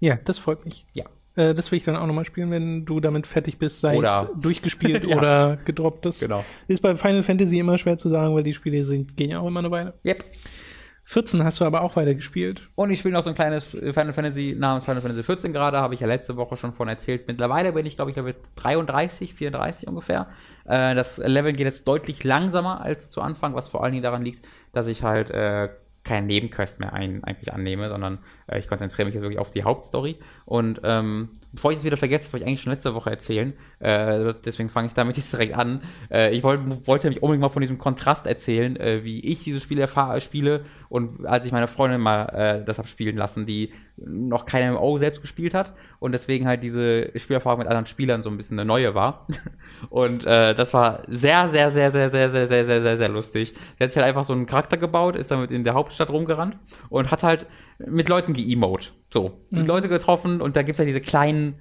Ja, das freut mich. Ja. Äh, das will ich dann auch nochmal spielen, wenn du damit fertig bist, sei Oder- es durchgespielt [LAUGHS] Ja. oder gedroppt. Das Genau. ist bei Final Fantasy immer schwer zu sagen, weil die Spiele sind, gehen ja auch immer eine Weile. Yep. 14 hast du aber auch weiter gespielt. Und ich spiele noch so ein kleines Final Fantasy namens Final Fantasy 14 gerade, habe ich ja letzte Woche schon von erzählt. Mittlerweile bin ich, glaube ich, glaube 33, 34 ungefähr. Äh, das Leveln geht jetzt deutlich langsamer als zu Anfang, was vor allen Dingen daran liegt, dass ich halt äh, keine Nebenquest mehr ein, eigentlich annehme, sondern äh, ich konzentriere mich jetzt wirklich auf die Hauptstory. Und ähm, bevor ich es wieder vergesse, das wollte ich eigentlich schon letzte Woche erzählen, äh, deswegen fange ich damit jetzt direkt an. Äh, ich wollt, wollte nämlich unbedingt mal von diesem Kontrast erzählen, äh, wie ich dieses Spiel erfahre, spiele und als ich meine Freundin mal äh, das hab spielen lassen, die noch keine MMO selbst gespielt hat und deswegen halt diese Spielerfahrung mit anderen Spielern so ein bisschen eine neue war. [LAUGHS] Und äh, das war sehr, sehr, sehr, sehr, sehr, sehr, sehr, sehr, sehr, sehr lustig. Der hat sich halt einfach so einen Charakter gebaut, ist damit in der Hauptstadt rumgerannt und hat halt mit Leuten geemote. So, die Leute getroffen und da gibt's ja diese kleinen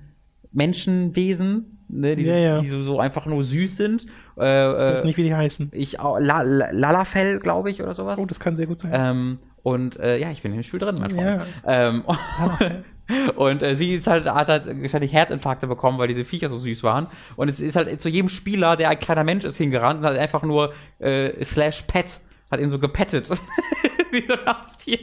Menschenwesen, ne, die, Ja, ja. die so, so einfach nur süß sind. Äh, Ich weiß äh, nicht, wie die heißen. ich auch, La, La, Lalafell, glaube ich, oder sowas. Oh, das kann sehr gut sein. Ähm, und äh, ja, ich bin im Spiel drin, mein Freund. Ja. Ähm, [LAUGHS] [LAUGHS] und äh, sie ist halt, hat halt wahrscheinlich Herzinfarkte bekommen, weil diese Viecher so süß waren. Und es ist halt zu jedem Spieler, der ein kleiner Mensch ist, hingerannt und hat einfach nur äh, slash pet, hat ihn so gepettet. [LAUGHS] Wie so ein Haustier.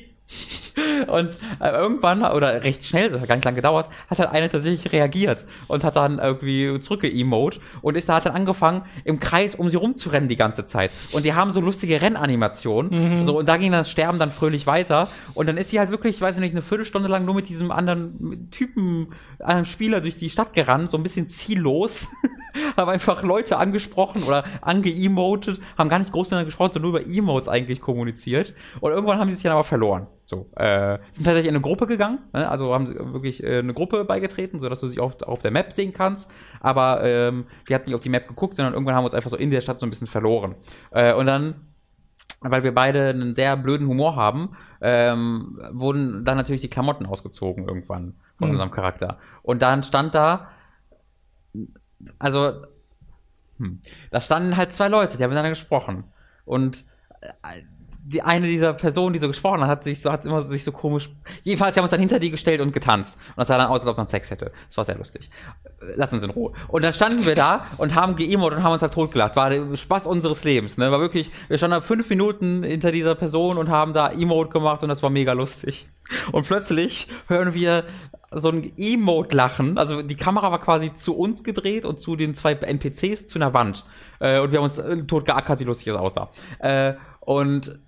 Und äh, irgendwann, oder recht schnell, das hat gar nicht lange gedauert, hat halt eine tatsächlich reagiert und hat dann irgendwie zurückge-emote und ist da hat dann angefangen, im Kreis um sie rumzurennen die ganze Zeit. Und die haben so lustige Rennanimationen. So, und da ging das Sterben dann fröhlich weiter. Und dann ist sie halt wirklich, ich weiß nicht, eine Viertelstunde lang nur mit diesem anderen Typen, einem Spieler durch die Stadt gerannt, so ein bisschen ziellos. [LAUGHS] haben einfach Leute angesprochen oder ange-emotet, haben gar nicht groß miteinander gesprochen, sondern nur über Emotes eigentlich kommuniziert. Und irgendwann haben die sich dann aber verloren. So, äh, sind tatsächlich in eine Gruppe gegangen, ne? also haben sie wirklich äh, eine Gruppe beigetreten, sodass du sie auch auf der Map sehen kannst. Aber ähm, die hatten nicht auf die Map geguckt, sondern irgendwann haben wir uns einfach so in der Stadt so ein bisschen verloren. Äh, und dann weil wir beide einen sehr blöden Humor haben, ähm, wurden dann natürlich die Klamotten ausgezogen irgendwann von Mhm. unserem Charakter. Und dann stand da, also, hm, da standen halt zwei Leute, die haben miteinander gesprochen. Und äh, die eine dieser Personen, die so gesprochen hat, hat sich so, hat immer sich so komisch, jedenfalls, wir haben uns dann hinter die gestellt und getanzt. Und das sah dann aus, als ob man Sex hätte. Das war sehr lustig. Lass uns in Ruhe. Und dann standen wir da und haben geemot und haben uns halt totgelacht. War der Spaß unseres Lebens, ne? War wirklich, wir standen da fünf Minuten hinter dieser Person und haben da Emote gemacht und das war mega lustig. Und plötzlich hören wir so ein Emote-Lachen. Also die Kamera war quasi zu uns gedreht und zu den zwei NPCs zu einer Wand. Äh, und wir haben uns äh, tot geackert, wie lustig es aussah. Äh, und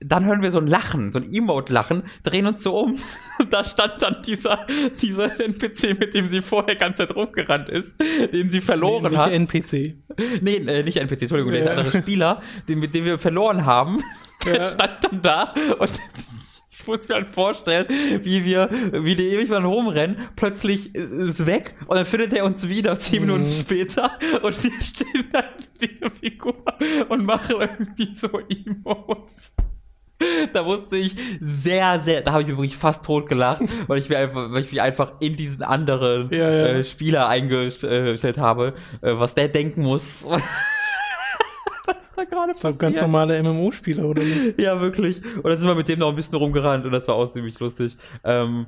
dann hören wir so ein Lachen, so ein Emote-Lachen, drehen uns so um. Und [LAUGHS] da stand dann dieser, dieser NPC, mit dem sie vorher ganz Zeit rumgerannt ist, den sie verloren Nicht hat. NPC. Nee, äh, nicht NPC, Entschuldigung, der Ja. andere Spieler, den, mit dem wir verloren haben, [LAUGHS] der Ja. stand dann da und [LAUGHS] ich muss mir halt vorstellen, wie wir, wie die ewig mal rumrennen, plötzlich ist es weg und dann findet er uns wieder zehn Minuten Mhm. später und wir stehen dann diese Figur und machen irgendwie so Emotes. [LAUGHS] Da musste ich sehr, sehr, da habe ich mich wirklich fast tot gelacht, weil ich, mir einfach, weil ich mich einfach in diesen anderen Ja, ja. Äh, Spieler eingestellt habe, äh, was der denken muss. [LAUGHS] was da gerade Das sind passiert. ganz normale MMO-Spieler, oder nicht? Ja, wirklich. Und dann sind wir mit dem noch ein bisschen rumgerannt und das war auch ziemlich lustig. Ähm,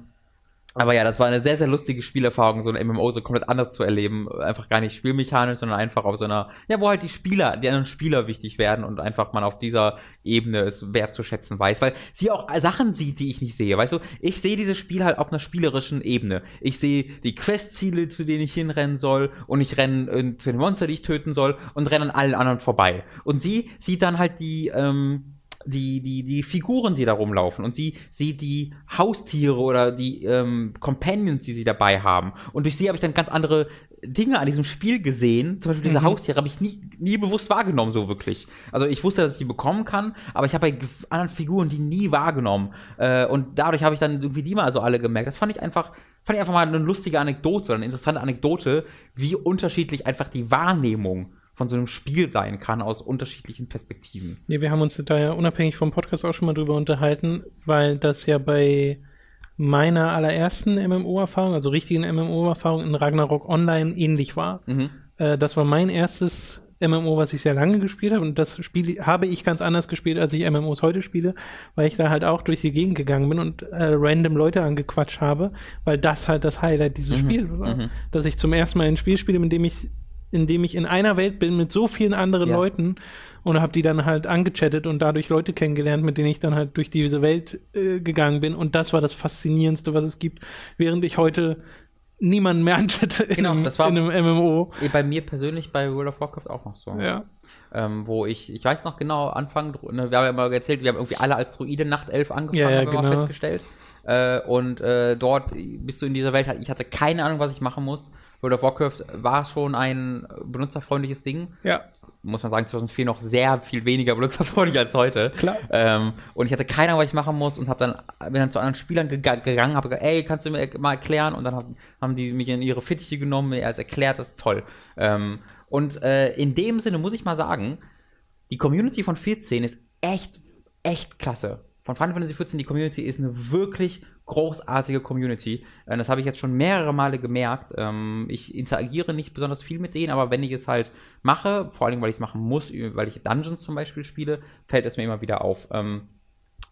aber ja, das war eine sehr, sehr lustige Spielerfahrung, so ein MMO so komplett anders zu erleben. Einfach gar nicht spielmechanisch, sondern einfach auf so einer, ja, wo halt die Spieler, die anderen Spieler wichtig werden und einfach man auf dieser Ebene es wertzuschätzen weiß, weil sie auch Sachen sieht, die ich nicht sehe. Weißt du, ich sehe dieses Spiel halt auf einer spielerischen Ebene. Ich sehe die Questziele, zu denen ich hinrennen soll und ich renne äh, zu den Monster, die ich töten soll und renne an allen anderen vorbei. Und sie sieht dann halt die, ähm, die, die, die Figuren, die da rumlaufen und sie, sie die Haustiere oder die ähm, Companions, die sie dabei haben. Und durch sie habe ich dann ganz andere Dinge an diesem Spiel gesehen. Zum Beispiel diese Mhm. Haustiere habe ich nie, nie bewusst wahrgenommen, so wirklich. Also ich wusste, dass ich die bekommen kann, aber ich habe bei anderen Figuren die nie wahrgenommen. Äh, und dadurch habe ich dann irgendwie die mal so alle gemerkt. Das fand ich einfach, fand ich einfach mal eine lustige Anekdote oder eine interessante Anekdote, wie unterschiedlich einfach die Wahrnehmung von so einem Spiel sein kann aus unterschiedlichen Perspektiven. Nee, wir haben uns da ja unabhängig vom Podcast auch schon mal drüber unterhalten, weil das ja bei meiner allerersten MMO-Erfahrung, also richtigen MMO-Erfahrung in Ragnarok Online ähnlich war. Äh, das war mein erstes MMO, was ich sehr lange gespielt habe und das Spiel habe ich ganz anders gespielt, als ich MMOs heute spiele, weil ich da halt auch durch die Gegend gegangen bin und äh, random Leute angequatscht habe, weil das halt das Highlight dieses Spiels war. Dass ich zum ersten Mal ein Spiel spiele, in dem ich in dem ich in einer Welt bin mit so vielen anderen Ja. Leuten und habe die dann halt angechattet und dadurch Leute kennengelernt, mit denen ich dann halt durch diese Welt äh, gegangen bin. Und das war das Faszinierendste, was es gibt, während ich heute niemanden mehr [LAUGHS] anchatte in, Genau, einem, das war- in einem MMO. Eh, Bei mir persönlich bei World of Warcraft auch noch so. Ja. Ähm, wo ich, ich weiß noch genau, Anfang, ne, wir haben ja mal erzählt, wir haben irgendwie alle als Druide Nachtelf angefangen, Ja, ja, haben wir mal genau. festgestellt. Äh, und äh, dort bist du in dieser Welt, ich hatte keine Ahnung, was ich machen muss. World of Warcraft war schon ein benutzerfreundliches Ding. Ja. Muss man sagen, 2004 noch sehr viel weniger [LAUGHS] benutzerfreundlich als heute. Klar. Ähm, und ich hatte keine Ahnung, was ich machen muss und habe dann, bin dann zu anderen Spielern gega gegangen, habe gesagt, ey, kannst du mir mal erklären? Und dann hab, haben die mich in ihre Fittiche genommen, mir alles erklärt, das ist toll. Ähm, und äh, in dem Sinne muss ich mal sagen, die Community von 14 ist echt, echt klasse. Von Final Fantasy 14, die Community ist eine wirklich großartige Community. Äh, Das habe ich jetzt schon mehrere Male gemerkt. Ähm, Ich interagiere nicht besonders viel mit denen, aber wenn ich es halt mache, vor allem weil ich es machen muss, weil ich Dungeons zum Beispiel spiele, fällt es mir immer wieder auf. Ähm,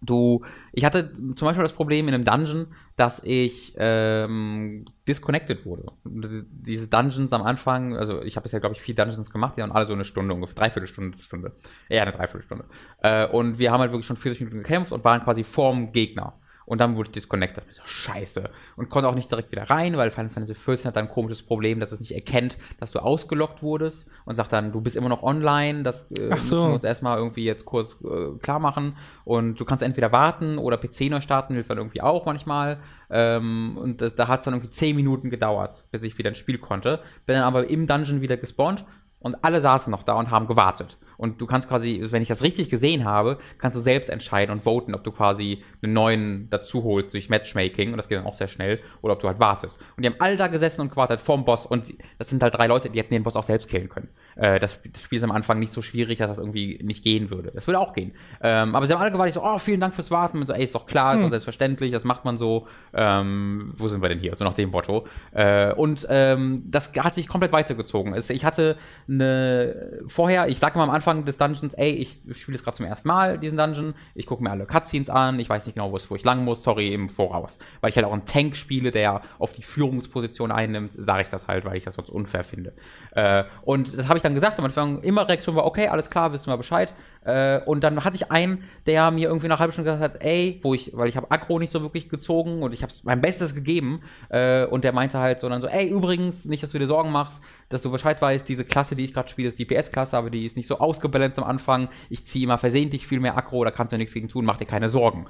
Du, ich hatte zum Beispiel das Problem in einem Dungeon, dass ich ähm, disconnected wurde. Diese Dungeons am Anfang, also ich habe bisher, glaube ich, vier Dungeons gemacht, die haben alle so eine Stunde, ungefähr Dreiviertelstunde, Stunde. Ja, eine Dreiviertelstunde. Äh, und wir haben halt wirklich schon 40 Minuten gekämpft und waren quasi vorm Gegner. Und dann wurde ich disconnected. Ich so, scheiße. Und konnte auch nicht direkt wieder rein, weil Final Fantasy 14 hat dann ein komisches Problem, dass es nicht erkennt, dass du ausgelockt wurdest und sagt dann, du bist immer noch online. Das äh, Ach so. müssen wir uns erstmal irgendwie jetzt kurz äh, klar machen. Und du kannst entweder warten oder PC neu starten, hilft dann irgendwie auch manchmal. Ähm, und das, da hat es dann irgendwie 10 Minuten gedauert, bis ich wieder ins Spiel konnte. Bin dann aber im Dungeon wieder gespawnt und alle saßen noch da und haben gewartet. Und du kannst quasi, wenn ich das richtig gesehen habe, kannst du selbst entscheiden und voten, ob du quasi einen neuen dazu holst durch Matchmaking, und das geht dann auch sehr schnell, oder ob du halt wartest. Und die haben alle da gesessen und gewartet vorm Boss, und das sind halt drei Leute, die hätten den Boss auch selbst killen können. Äh, das, Sp- das Spiel ist am Anfang nicht so schwierig, dass das irgendwie nicht gehen würde. Das würde auch gehen. Ähm, aber sie haben alle gewartet, ich so, oh, vielen Dank fürs Warten. Und so, ey, ist doch klar, ist doch selbstverständlich, das macht man so. Ähm, wo sind wir denn hier? So nach dem Motto. Äh, und ähm, das hat sich komplett weitergezogen. Es- Ich hatte eine vorher, ich sage mal am Anfang des Dungeons, ey, ich spiele jetzt gerade zum ersten Mal diesen Dungeon, ich gucke mir alle Cutscenes an, ich weiß nicht genau, wo es wo ich lang muss, sorry im Voraus. Weil ich halt auch einen Tank spiele, der auf die Führungsposition einnimmt, sage ich das halt, weil ich das sonst unfair finde. Äh, und das habe ich dann gesagt, am Anfang immer Reaktion war, okay, alles klar, wissen wir Bescheid. Äh, und dann hatte ich einen, der mir irgendwie nach einer halben Stunde gesagt hat, ey, wo ich, weil ich habe Aggro nicht so wirklich gezogen und ich habe mein Bestes gegeben äh, und der meinte halt so dann so, ey, übrigens, nicht, dass du dir Sorgen machst, dass du Bescheid weißt, diese Klasse, die ich gerade spiele, ist die PS-Klasse, aber die ist nicht so ausgebalanced am Anfang. Ich ziehe immer versehentlich viel mehr Aggro, da kannst du nichts gegen tun, mach dir keine Sorgen.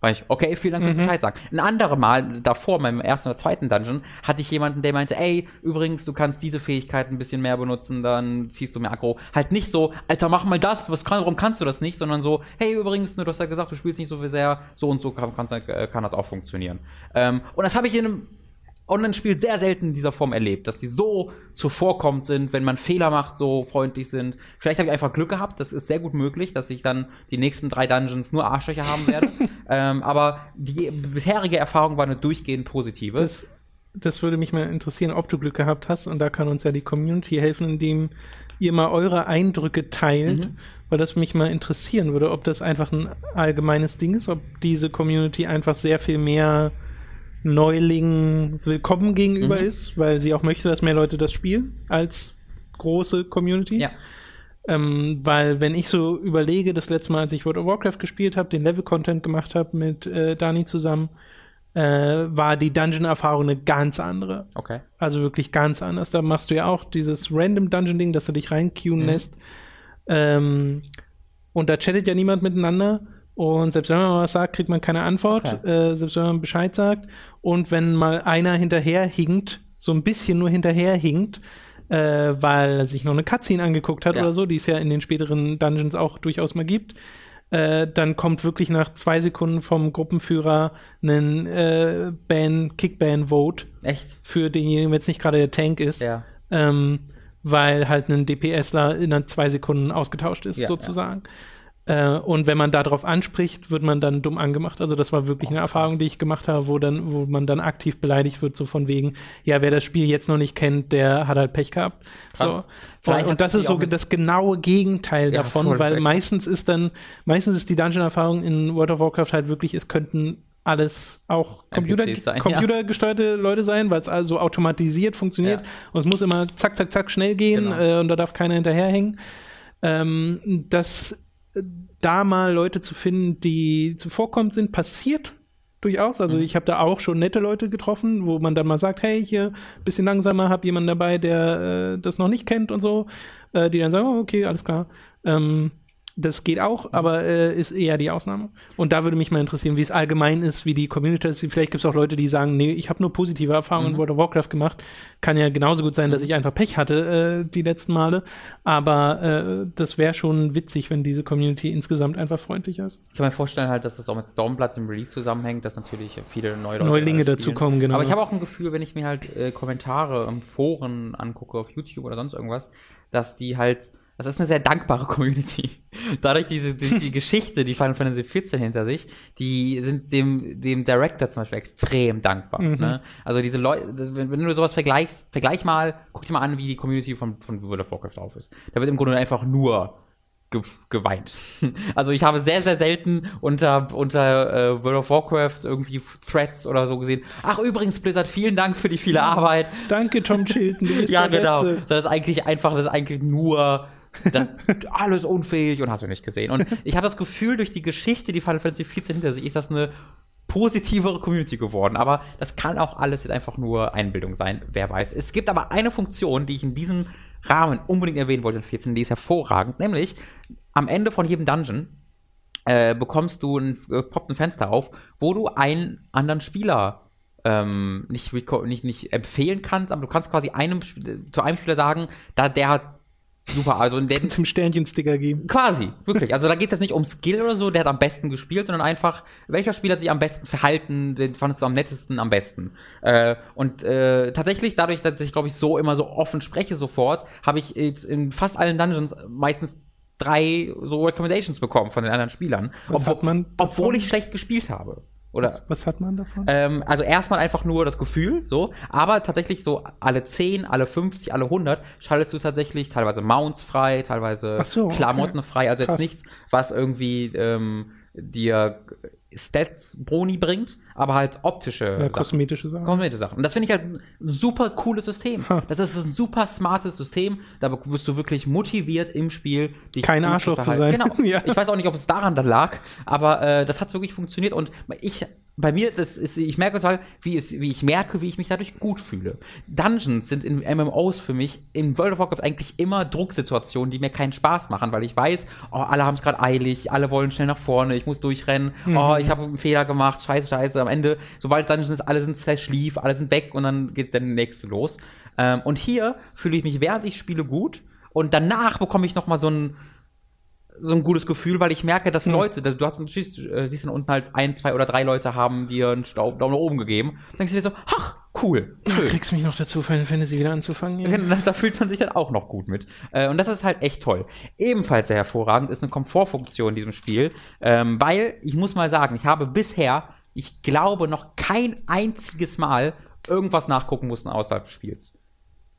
Weil ich, okay, vielen Dank fürs Bescheid sagen. Ein anderes Mal, davor, meinem ersten oder zweiten Dungeon, hatte ich jemanden, der meinte, ey, übrigens, du kannst diese Fähigkeit ein bisschen mehr benutzen, dann ziehst du mehr Aggro. Halt nicht so, Alter, mach mal das, was kann, warum kannst du das nicht, sondern so, hey, übrigens, du hast ja gesagt, du spielst nicht so sehr, so und so kann, kannst, äh, kann das auch funktionieren. Ähm, und das habe ich in einem Online-Spiel sehr selten in dieser Form erlebt, dass die so zuvorkommend sind, wenn man Fehler macht, so freundlich sind. Vielleicht habe ich einfach Glück gehabt, das ist sehr gut möglich, dass ich dann die nächsten drei Dungeons nur Arschlöcher haben werde. [LAUGHS] ähm, aber die bisherige Erfahrung war eine durchgehend positive. Das, das würde mich mal interessieren, ob du Glück gehabt hast. Und da kann uns ja die Community helfen, indem ihr mal eure Eindrücke teilt, Mhm. weil das mich mal interessieren würde, ob das einfach ein allgemeines Ding ist, ob diese Community einfach sehr viel mehr Neulingen willkommen gegenüber Mhm. ist, weil sie auch möchte, dass mehr Leute das spielen als große Community. ja. Ähm, weil wenn ich so überlege, das letzte Mal, als ich World of Warcraft gespielt habe, den Level-Content gemacht habe mit äh, Dani zusammen, äh, war die Dungeon-Erfahrung eine ganz andere. Okay. Also wirklich ganz anders. Da machst du ja auch dieses random Dungeon-Ding, dass du dich reinqueuen lässt. Ähm, und da chattet ja niemand miteinander. Und selbst wenn man was sagt, kriegt man keine Antwort, Okay. äh, selbst wenn man Bescheid sagt. Und wenn mal einer hinterher hinkt, so ein bisschen nur hinterher hinkt, äh, weil er sich noch eine Cutscene angeguckt hat Ja. oder so, die es ja in den späteren Dungeons auch durchaus mal gibt, äh, dann kommt wirklich nach zwei Sekunden vom Gruppenführer ein äh, Ban, Kickban-Vote Echt? für denjenigen, wenn es nicht gerade der Tank ist, Ja. ähm, weil halt ein DPSler in zwei Sekunden ausgetauscht ist, Ja, sozusagen. Äh, und wenn man darauf anspricht, wird man dann dumm angemacht. Also das war wirklich eine Oh, Erfahrung, krass. die ich gemacht habe, wo dann, wo man dann aktiv beleidigt wird, so von wegen, ja, wer das Spiel jetzt noch nicht kennt, der hat halt Pech gehabt. So. Und, und das ist so das genaue Gegenteil Ja, davon, weil weg. meistens ist dann, meistens ist die Dungeon-Erfahrung in World of Warcraft halt wirklich, es könnten alles auch Computer, sein, ja. computergesteuerte Leute sein, weil es also automatisiert funktioniert Ja. und es muss immer zack, zack, zack schnell gehen Genau. äh, und da darf keiner hinterherhängen. Ähm, dass äh, da mal Leute zu finden, die zuvorkommend sind, passiert durchaus. Mhm. Also ich habe da auch schon nette Leute getroffen, wo man dann mal sagt, hey, hier bisschen langsamer, hab jemanden dabei, der äh, das noch nicht kennt und so, äh, die dann sagen, oh, okay, alles klar. Ähm, das geht Mhm. auch, aber äh, ist eher die Ausnahme. Und da würde mich mal interessieren, wie es allgemein ist, wie die Community ist. Vielleicht gibt es auch Leute, die sagen, nee, ich habe nur positive Erfahrungen Mhm. in World of Warcraft gemacht. Kann ja genauso gut sein, dass ich einfach Pech hatte äh, die letzten Male. Aber äh, das wäre schon witzig, wenn diese Community insgesamt einfach freundlicher ist. Ich kann mir vorstellen halt, dass das auch mit Stormblood im Release zusammenhängt, dass natürlich viele neue Leute Neulinge dazukommen, genau. Aber ich habe auch ein Gefühl, wenn ich mir halt äh, Kommentare im Foren angucke, auf YouTube oder sonst irgendwas, dass die halt, das ist eine sehr dankbare [LAUGHS] Community. Dadurch diese, die, die Geschichte, die Final Fantasy 14 hinter sich, die sind dem, dem Director zum Beispiel extrem dankbar. Mhm. Ne? Also diese Leute, wenn, wenn du sowas vergleichst, vergleich mal, guck dir mal an, wie die Community von, von World of Warcraft drauf ist. Da wird im Grunde einfach nur ge geweint. [LAUGHS] Also ich habe sehr, sehr selten unter, unter äh, World of Warcraft irgendwie Threads oder so gesehen. Ach übrigens, Blizzard, vielen Dank für die viele Arbeit. Danke, Tom Chilton, du [LAUGHS] bist Ja, der genau. Beste. Das ist eigentlich einfach, das ist eigentlich nur das alles unfähig und hast du nicht gesehen. Und ich habe das Gefühl, durch die Geschichte, die Final Fantasy 14 hinter sich, ist das eine positivere Community geworden. Aber das kann auch alles jetzt einfach nur Einbildung sein, wer weiß. Es gibt aber eine Funktion, die ich in diesem Rahmen unbedingt erwähnen wollte in 14, die ist hervorragend, nämlich am Ende von jedem Dungeon äh, bekommst du ein, äh, poppt ein Fenster auf, wo du einen anderen Spieler ähm, nicht, nicht, nicht empfehlen kannst, aber du kannst quasi einem zu einem Spieler sagen, da der hat super, also der, Zum Sternchen-Sticker geben. Quasi, wirklich. Also da geht es jetzt nicht um Skill oder so, der hat am besten gespielt, sondern einfach, welcher Spieler hat sich am besten verhalten, den fandest du am nettesten, am besten. Äh, und äh, tatsächlich, dadurch, dass ich, glaube ich, so immer so offen spreche sofort, habe ich jetzt in fast allen Dungeons meistens drei so Recommendations bekommen von den anderen Spielern. Hat man obwohl ich schlecht gespielt habe. Oder Was, was hat man davon? ähm, also erstmal einfach nur das Gefühl, so, aber tatsächlich so alle 10, alle 50, alle 100 schaltest du tatsächlich teilweise Mounts frei, teilweise so, okay. Klamotten frei, also Krass. jetzt nichts, was irgendwie ähm, dir Stats-Broni bringt, aber halt optische ja, Sachen. kosmetische Sachen. Kosmetische Sachen. Und das finde ich halt ein super cooles System. Ha. Das ist ein super smartes System. Da wirst du wirklich motiviert im Spiel, dich Kein Arschloch zu sein. Genau. [LAUGHS] Ja. Ich weiß auch nicht, ob es daran dann lag, aber äh, das hat wirklich funktioniert. Und ich, bei mir, das ist, ich merke total, wie, es, wie ich merke, wie ich mich dadurch gut fühle. Dungeons sind in MMOs für mich in World of Warcraft eigentlich immer Drucksituationen, die mir keinen Spaß machen, weil ich weiß, oh, alle haben es gerade eilig, alle wollen schnell nach vorne, ich muss durchrennen, oh, ich habe einen Fehler gemacht, scheiße, scheiße. Am Ende, sobald Dungeons ist, alle sind slash leave, alle sind weg und dann geht der nächste los. Ähm, und hier fühle ich mich, während ich spiele, gut. Und danach bekomme ich noch mal so ein, so ein gutes Gefühl, weil ich merke, dass Leute, du hast du siehst, äh, siehst dann unten halt ein, zwei oder drei Leute haben dir einen Staub, Daumen nach oben gegeben. Dann denkst du dir so, ach, cool, Du schön. kriegst mich noch dazu, Final Fantasy wieder anzufangen. Ja. [LAUGHS] Da, da fühlt man sich dann auch noch gut mit. Äh, und das ist halt echt toll. Ebenfalls sehr hervorragend ist eine Komfortfunktion in diesem Spiel, ähm, weil ich muss mal sagen, ich habe bisher, ich glaube, noch kein einziges Mal irgendwas nachgucken mussten außerhalb des Spiels.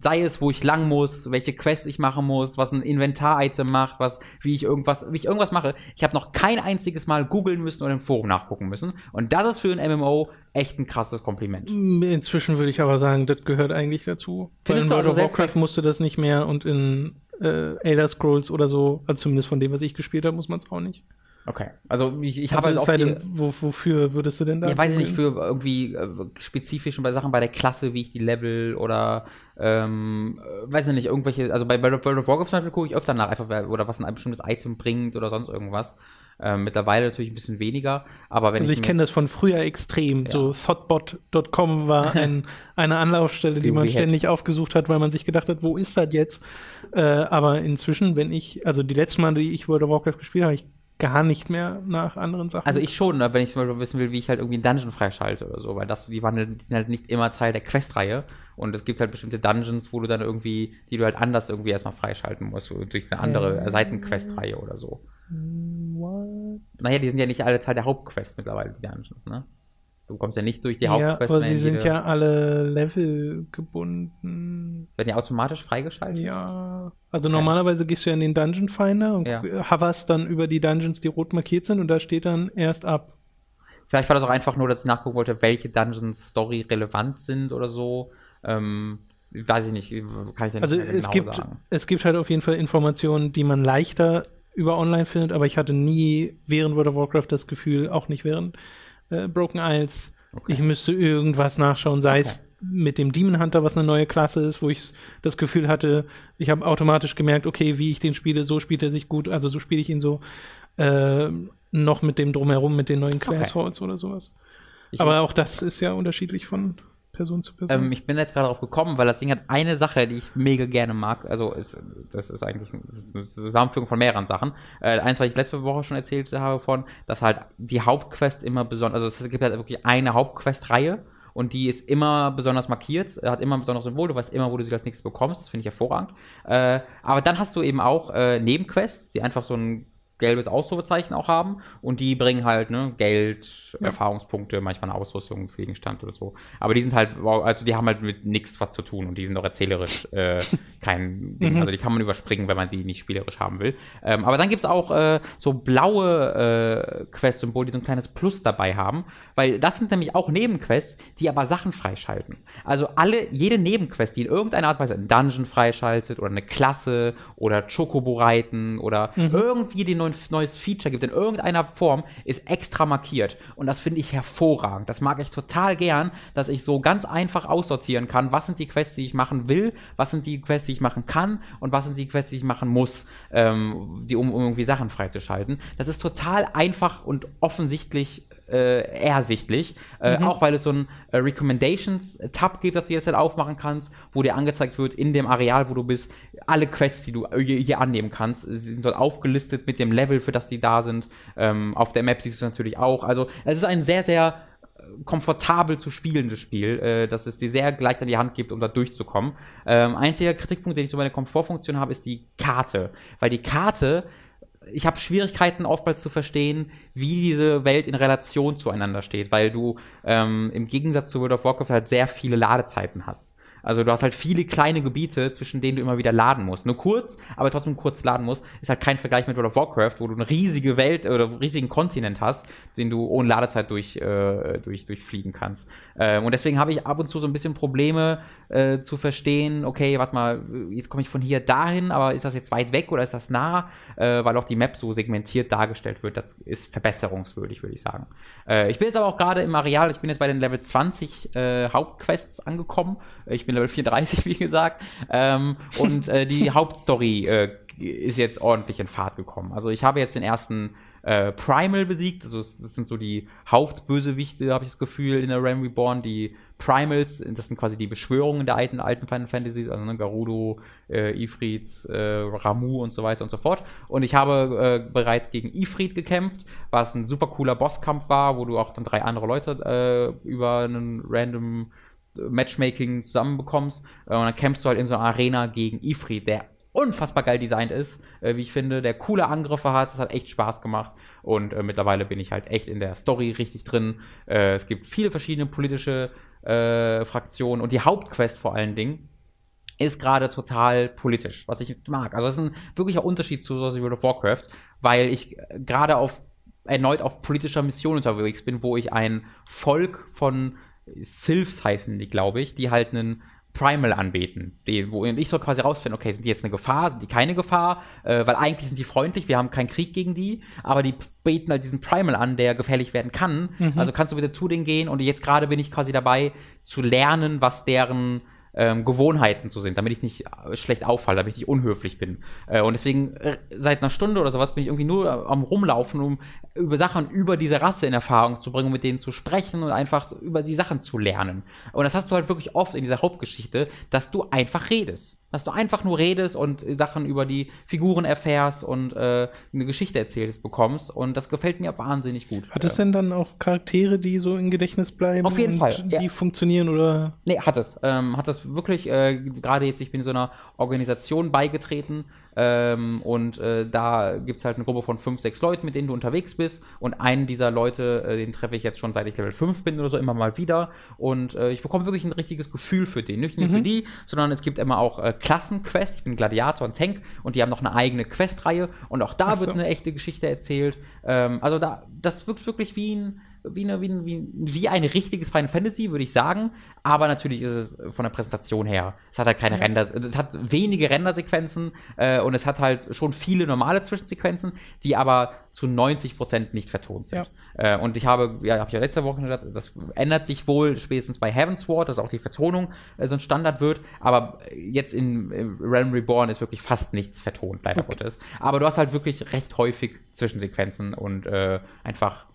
Sei es, wo ich lang muss, welche Quest ich machen muss, was ein Inventar-Item macht, was, wie ich irgendwas, wie ich irgendwas mache. Ich habe noch kein einziges Mal googeln müssen oder im Forum nachgucken müssen. Und das ist für ein MMO echt ein krasses Kompliment. Inzwischen würde ich aber sagen, das gehört eigentlich dazu. Weil Findest in du World also of Warcraft musste das nicht mehr und in äh, Elder Scrolls oder so, also zumindest von dem, was ich gespielt habe, muss man es auch nicht. Okay. Also ich, ich Also habe es halt auch denn, wo, wofür würdest du denn da? Ja, weiß ich nicht, für irgendwie äh, spezifisch bei Sachen bei der Klasse, wie ich die Level oder ähm, äh, weiß ich nicht, irgendwelche, also bei World of Warcraft zum Beispiel gucke ich öfter nach, einfach oder was ein bestimmtes Item bringt oder sonst irgendwas. Ähm, mittlerweile natürlich ein bisschen weniger, aber wenn Also ich mir- kenne das von früher extrem. So thoughtbot.com war [LAUGHS] ein, eine Anlaufstelle, die man ständig aufgesucht hat, weil man sich gedacht hat, wo ist das jetzt? Äh, aber inzwischen, wenn ich, also die letzten Mal, die ich World of Warcraft gespielt habe, ich gar nicht mehr nach anderen Sachen. Also ich schon, ne, wenn ich Beispiel wissen will, wie ich halt irgendwie einen Dungeon freischalte oder so, weil das, die, waren, halt- die sind halt nicht immer Teil der Questreihe und es gibt halt bestimmte Dungeons, wo du dann irgendwie, die du halt anders irgendwie erstmal freischalten musst, durch eine andere Äh. Seitenquestreihe oder so. What? Naja, die sind ja nicht alle Teil der Hauptquest mittlerweile, die Dungeons, ne? Du kommst ja nicht durch die Ja, Hauptquest. aber mehr sie in sind ja alle Level gebunden. Werden die automatisch freigeschaltet? Ja, also normalerweise gehst du ja in den Dungeon Finder und Ja. hoverst dann über die Dungeons, die rot markiert sind und da steht dann erst ab. Vielleicht war das auch einfach nur, dass ich nachgucken wollte, welche Dungeons Story relevant sind oder so. Ähm, weiß ich nicht, kann ich ja nicht Also es genau gibt, sagen. es gibt halt auf jeden Fall Informationen, die man leichter über online findet, aber ich hatte nie während World of Warcraft das Gefühl, auch nicht während äh, Broken Isles, Okay. ich müsste irgendwas nachschauen, sei es mit dem Demon Hunter, was eine neue Klasse ist, wo ich das Gefühl hatte, ich habe automatisch gemerkt, okay, wie ich den spiele, so spielt er sich gut, also so spiele ich ihn so äh, noch mit dem drumherum, mit den neuen Class Okay. Halls oder sowas. Ich- aber auch das ist ja unterschiedlich von Person zu Person. Ähm, ich bin jetzt gerade darauf gekommen, weil das Ding hat eine Sache, die ich mega gerne mag. Also ist, das ist eigentlich eine Zusammenführung von mehreren Sachen. Äh, eins, was ich letzte Woche schon erzählt habe von, dass halt die Hauptquest immer besonders, also es gibt halt wirklich eine Hauptquest-Reihe und die ist immer besonders markiert, hat immer ein besonderes Symbol, du weißt immer, wo du sie als nächstes bekommst, das finde ich hervorragend. Äh, aber dann hast du eben auch äh, Nebenquests, die einfach so ein gelbes Ausrufezeichen auch haben und die bringen halt ne, Geld, Erfahrungspunkte, manchmal einen Ausrüstungsgegenstand oder so. Aber die sind halt, also die haben halt mit nichts was zu tun und die sind auch erzählerisch [LAUGHS] äh, kein Ding. Also die kann man überspringen, wenn man die nicht spielerisch haben will. Ähm, aber dann gibt's auch äh, so blaue äh, Quest-Symbole, die so ein kleines Plus dabei haben, weil das sind nämlich auch Nebenquests, die aber Sachen freischalten. Also alle, jede Nebenquest, die in irgendeiner Art und Weise einen Dungeon freischaltet oder eine Klasse oder Chocobo reiten oder irgendwie den neuen, neues Feature gibt in irgendeiner Form, ist extra markiert. Und das finde ich hervorragend. Das mag ich total gern, dass ich so ganz einfach aussortieren kann, was sind die Quests, die ich machen will, was sind die Quests, die ich machen kann und was sind die Quests, die ich machen muss, ähm, die, um, um irgendwie Sachen freizuschalten. Das ist total einfach und offensichtlich äh, ersichtlich, äh, auch weil es so ein äh, Recommendations-Tab gibt, das du jetzt halt aufmachen kannst, wo dir angezeigt wird, in dem Areal, wo du bist, alle Quests, die du hier, hier annehmen kannst, sind dort aufgelistet mit dem Level, für das die da sind. Ähm, auf der Map siehst du es natürlich auch. Also es ist ein sehr, sehr äh, komfortabel zu spielendes Spiel, äh, dass es dir sehr leicht an die Hand gibt, um da durchzukommen. Ähm, einziger Kritikpunkt, den ich so bei der Komfortfunktion habe, ist die Karte. Weil die Karte ich habe Schwierigkeiten oftmals zu verstehen, wie diese Welt in Relation zueinander steht, weil du ähm, im Gegensatz zu World of Warcraft halt sehr viele Ladezeiten hast. Also du hast halt viele kleine Gebiete, zwischen denen du immer wieder laden musst. Nur kurz, aber trotzdem kurz laden musst, ist halt kein Vergleich mit World of Warcraft, wo du eine riesige Welt oder einen riesigen Kontinent hast, den du ohne Ladezeit durch, äh, durch, durchfliegen kannst. Ähm, und deswegen habe ich ab und zu so ein bisschen Probleme äh, zu verstehen, okay, warte mal, jetzt komme ich von hier dahin, aber ist das jetzt weit weg oder ist das nah? Äh, weil auch die Map so segmentiert dargestellt wird. Das ist verbesserungswürdig, würde ich sagen. Äh, ich bin jetzt aber auch gerade im Areal, ich bin jetzt bei den Level 20 äh, Hauptquests angekommen. Ich bin Level 34, [LAUGHS] wie gesagt. Ähm, und äh, die [LAUGHS] Hauptstory äh, ist jetzt ordentlich in Fahrt gekommen. Also ich habe jetzt den ersten äh, Primal besiegt. Also das sind so die Hauptbösewichte, habe ich das Gefühl, in der Realm Reborn. Die Primals, das sind quasi die Beschwörungen der alten, alten Final Fantasies, also ne, Garudo, äh, Ifrit, äh, Ramu und so weiter und so fort. Und ich habe äh, bereits gegen Ifrit gekämpft, was ein super cooler Bosskampf war, wo du auch dann drei andere Leute äh, über einen random Matchmaking zusammenbekommst. Äh, und dann kämpfst du halt in so einer Arena gegen Ifrit, der unfassbar geil designt ist, äh, wie ich finde, der coole Angriffe hat, das hat echt Spaß gemacht und äh, mittlerweile bin ich halt echt in der Story richtig drin. Äh, es gibt viele verschiedene politische äh, Fraktionen und die Hauptquest vor allen Dingen ist gerade total politisch, was ich mag. Also das ist ein wirklicher Unterschied zu World of Warcraft, weil ich gerade auf erneut auf politischer Mission unterwegs bin, wo ich ein Volk von Sylphs heißen die, glaube ich, die halt einen Primal anbeten. Die, wo und ich soll quasi rausfinden, okay, sind die jetzt eine Gefahr, sind die keine Gefahr? Äh, weil eigentlich sind die freundlich, wir haben keinen Krieg gegen die, aber die beten halt diesen Primal an, der gefährlich werden kann. Also kannst du bitte zu denen gehen und jetzt gerade bin ich quasi dabei zu lernen, was deren ähm, Gewohnheiten so sind, damit ich nicht äh, schlecht auffalle, damit ich nicht unhöflich bin. Äh, und deswegen äh, seit einer Stunde oder sowas bin ich irgendwie nur am rumlaufen, um über Sachen über diese Rasse in Erfahrung zu bringen, um mit denen zu sprechen und einfach über die Sachen zu lernen. Und das hast du halt wirklich oft in dieser Hauptgeschichte, dass du einfach redest. Dass du einfach nur redest und Sachen über die Figuren erfährst und äh, eine Geschichte erzählst bekommst. Und das gefällt mir wahnsinnig gut. Hat es denn dann auch Charaktere, die so im Gedächtnis bleiben? Auf jeden und Fall, Die ja. funktionieren oder? Nee, hat es. Ähm, hat das wirklich, äh, gerade jetzt, ich bin so einer Organisation beigetreten ähm, und äh, da gibt's halt eine Gruppe von fünf, sechs Leuten, mit denen du unterwegs bist und einen dieser Leute, äh, den treffe ich jetzt schon seit ich Level 5 bin oder so immer mal wieder und äh, ich bekomme wirklich ein richtiges Gefühl für den. Nicht nur für die, sondern es gibt immer auch äh, Klassenquests. Ich bin Gladiator und Tank und die haben noch eine eigene Questreihe und auch da so. wird eine echte Geschichte erzählt. Ähm, also da, das wirkt wirklich wie ein wie, eine, wie, ein, wie, ein- richtiges Final Fantasy, würde ich sagen. Aber natürlich ist es von der Präsentation her. Es hat halt keine Render, es hat wenige Rendersequenzen äh, und es hat halt schon viele normale Zwischensequenzen, die aber zu 90% nicht vertont sind. Äh, und ich habe, ja, habe ich ja letzte Woche gesagt, das ändert sich wohl spätestens bei Heavensward, dass auch die Vertonung äh, so ein Standard wird. Aber jetzt in, in Realm Reborn ist wirklich fast nichts vertont, leider Gottes. Aber du hast halt wirklich recht häufig Zwischensequenzen und äh, einfach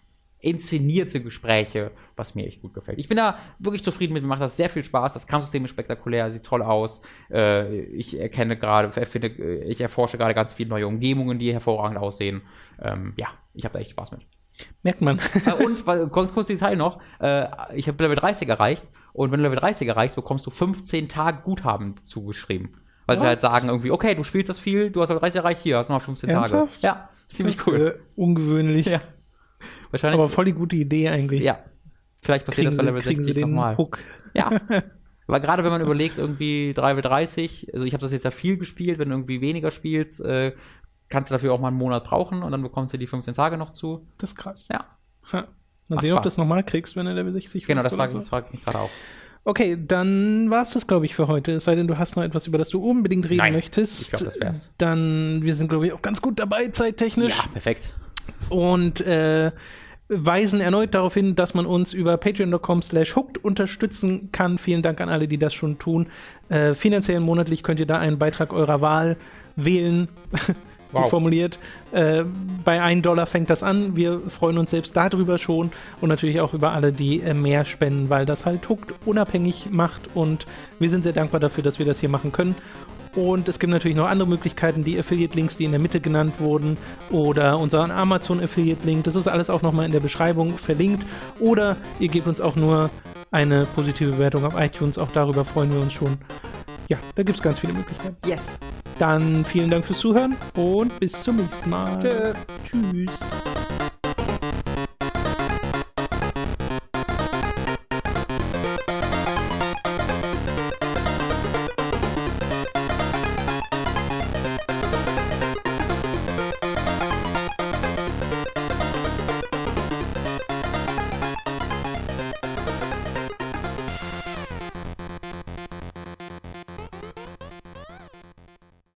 inszenierte Gespräche, was mir echt gut gefällt. Ich bin da wirklich zufrieden mit, mir macht das sehr viel Spaß. Das Kampfsystem ist spektakulär, sieht toll aus. Äh, ich erkenne gerade, erfinde, äh, ich erforsche gerade ganz viele neue Umgebungen, die hervorragend aussehen. Ähm, ja, ich habe da echt Spaß mit. Merkt man. Äh, und ganz kurz Detail noch, äh, ich habe Level 30 erreicht und wenn du Level 30 erreichst, bekommst du 15 Tage Guthaben zugeschrieben. Weil sie What? halt sagen irgendwie, okay, du spielst das viel, du hast Level 30 erreicht, hier hast du noch 15 Ernsthaft? Tage. Ja, ziemlich Das, cool. Äh, ungewöhnlich. Ja. Wahrscheinlich. Aber voll die gute Idee eigentlich. ja. Vielleicht passiert Kriegen das bei Level sie 60 den nochmal. Ja. [LAUGHS] Weil gerade wenn man überlegt, irgendwie 3 30, also ich habe das jetzt ja viel gespielt, wenn du irgendwie weniger spielst, äh, kannst du dafür auch mal einen Monat brauchen und dann bekommst du die 15 Tage noch zu. Das ist krass. Ja. Mal sehen, ob du das nochmal kriegst, wenn du Level 60 Genau, das frage so. das frag ich mich gerade auch. Okay, dann war's das, glaube ich, für heute. Es sei denn, du hast noch etwas, über das du unbedingt reden Nein, möchtest. ich glaub, das wär's. Dann, wir sind, glaube ich, auch ganz gut dabei, zeittechnisch. Ja, perfekt. Und äh, weisen erneut darauf hin, dass man uns über patreon.com slash hooked unterstützen kann. Vielen Dank an alle, die das schon tun. Äh, finanziell monatlich könnt ihr da einen Beitrag eurer Wahl wählen. Gut [LAUGHS] Wow. formuliert. Äh, bei 1 Dollar fängt das an. Wir freuen uns selbst darüber schon und natürlich auch über alle, die äh, mehr spenden, weil das halt Hooked unabhängig macht und wir sind sehr dankbar dafür, dass wir das hier machen können. Und es gibt natürlich noch andere Möglichkeiten, die Affiliate-Links, die in der Mitte genannt wurden, oder unseren Amazon-Affiliate-Link. Das ist alles auch nochmal in der Beschreibung verlinkt. Oder ihr gebt uns auch nur eine positive Bewertung auf iTunes. Auch darüber freuen wir uns schon. Ja, da gibt es ganz viele Möglichkeiten. Yes. Dann vielen Dank fürs Zuhören und bis zum nächsten Mal. Tschö. Tschüss.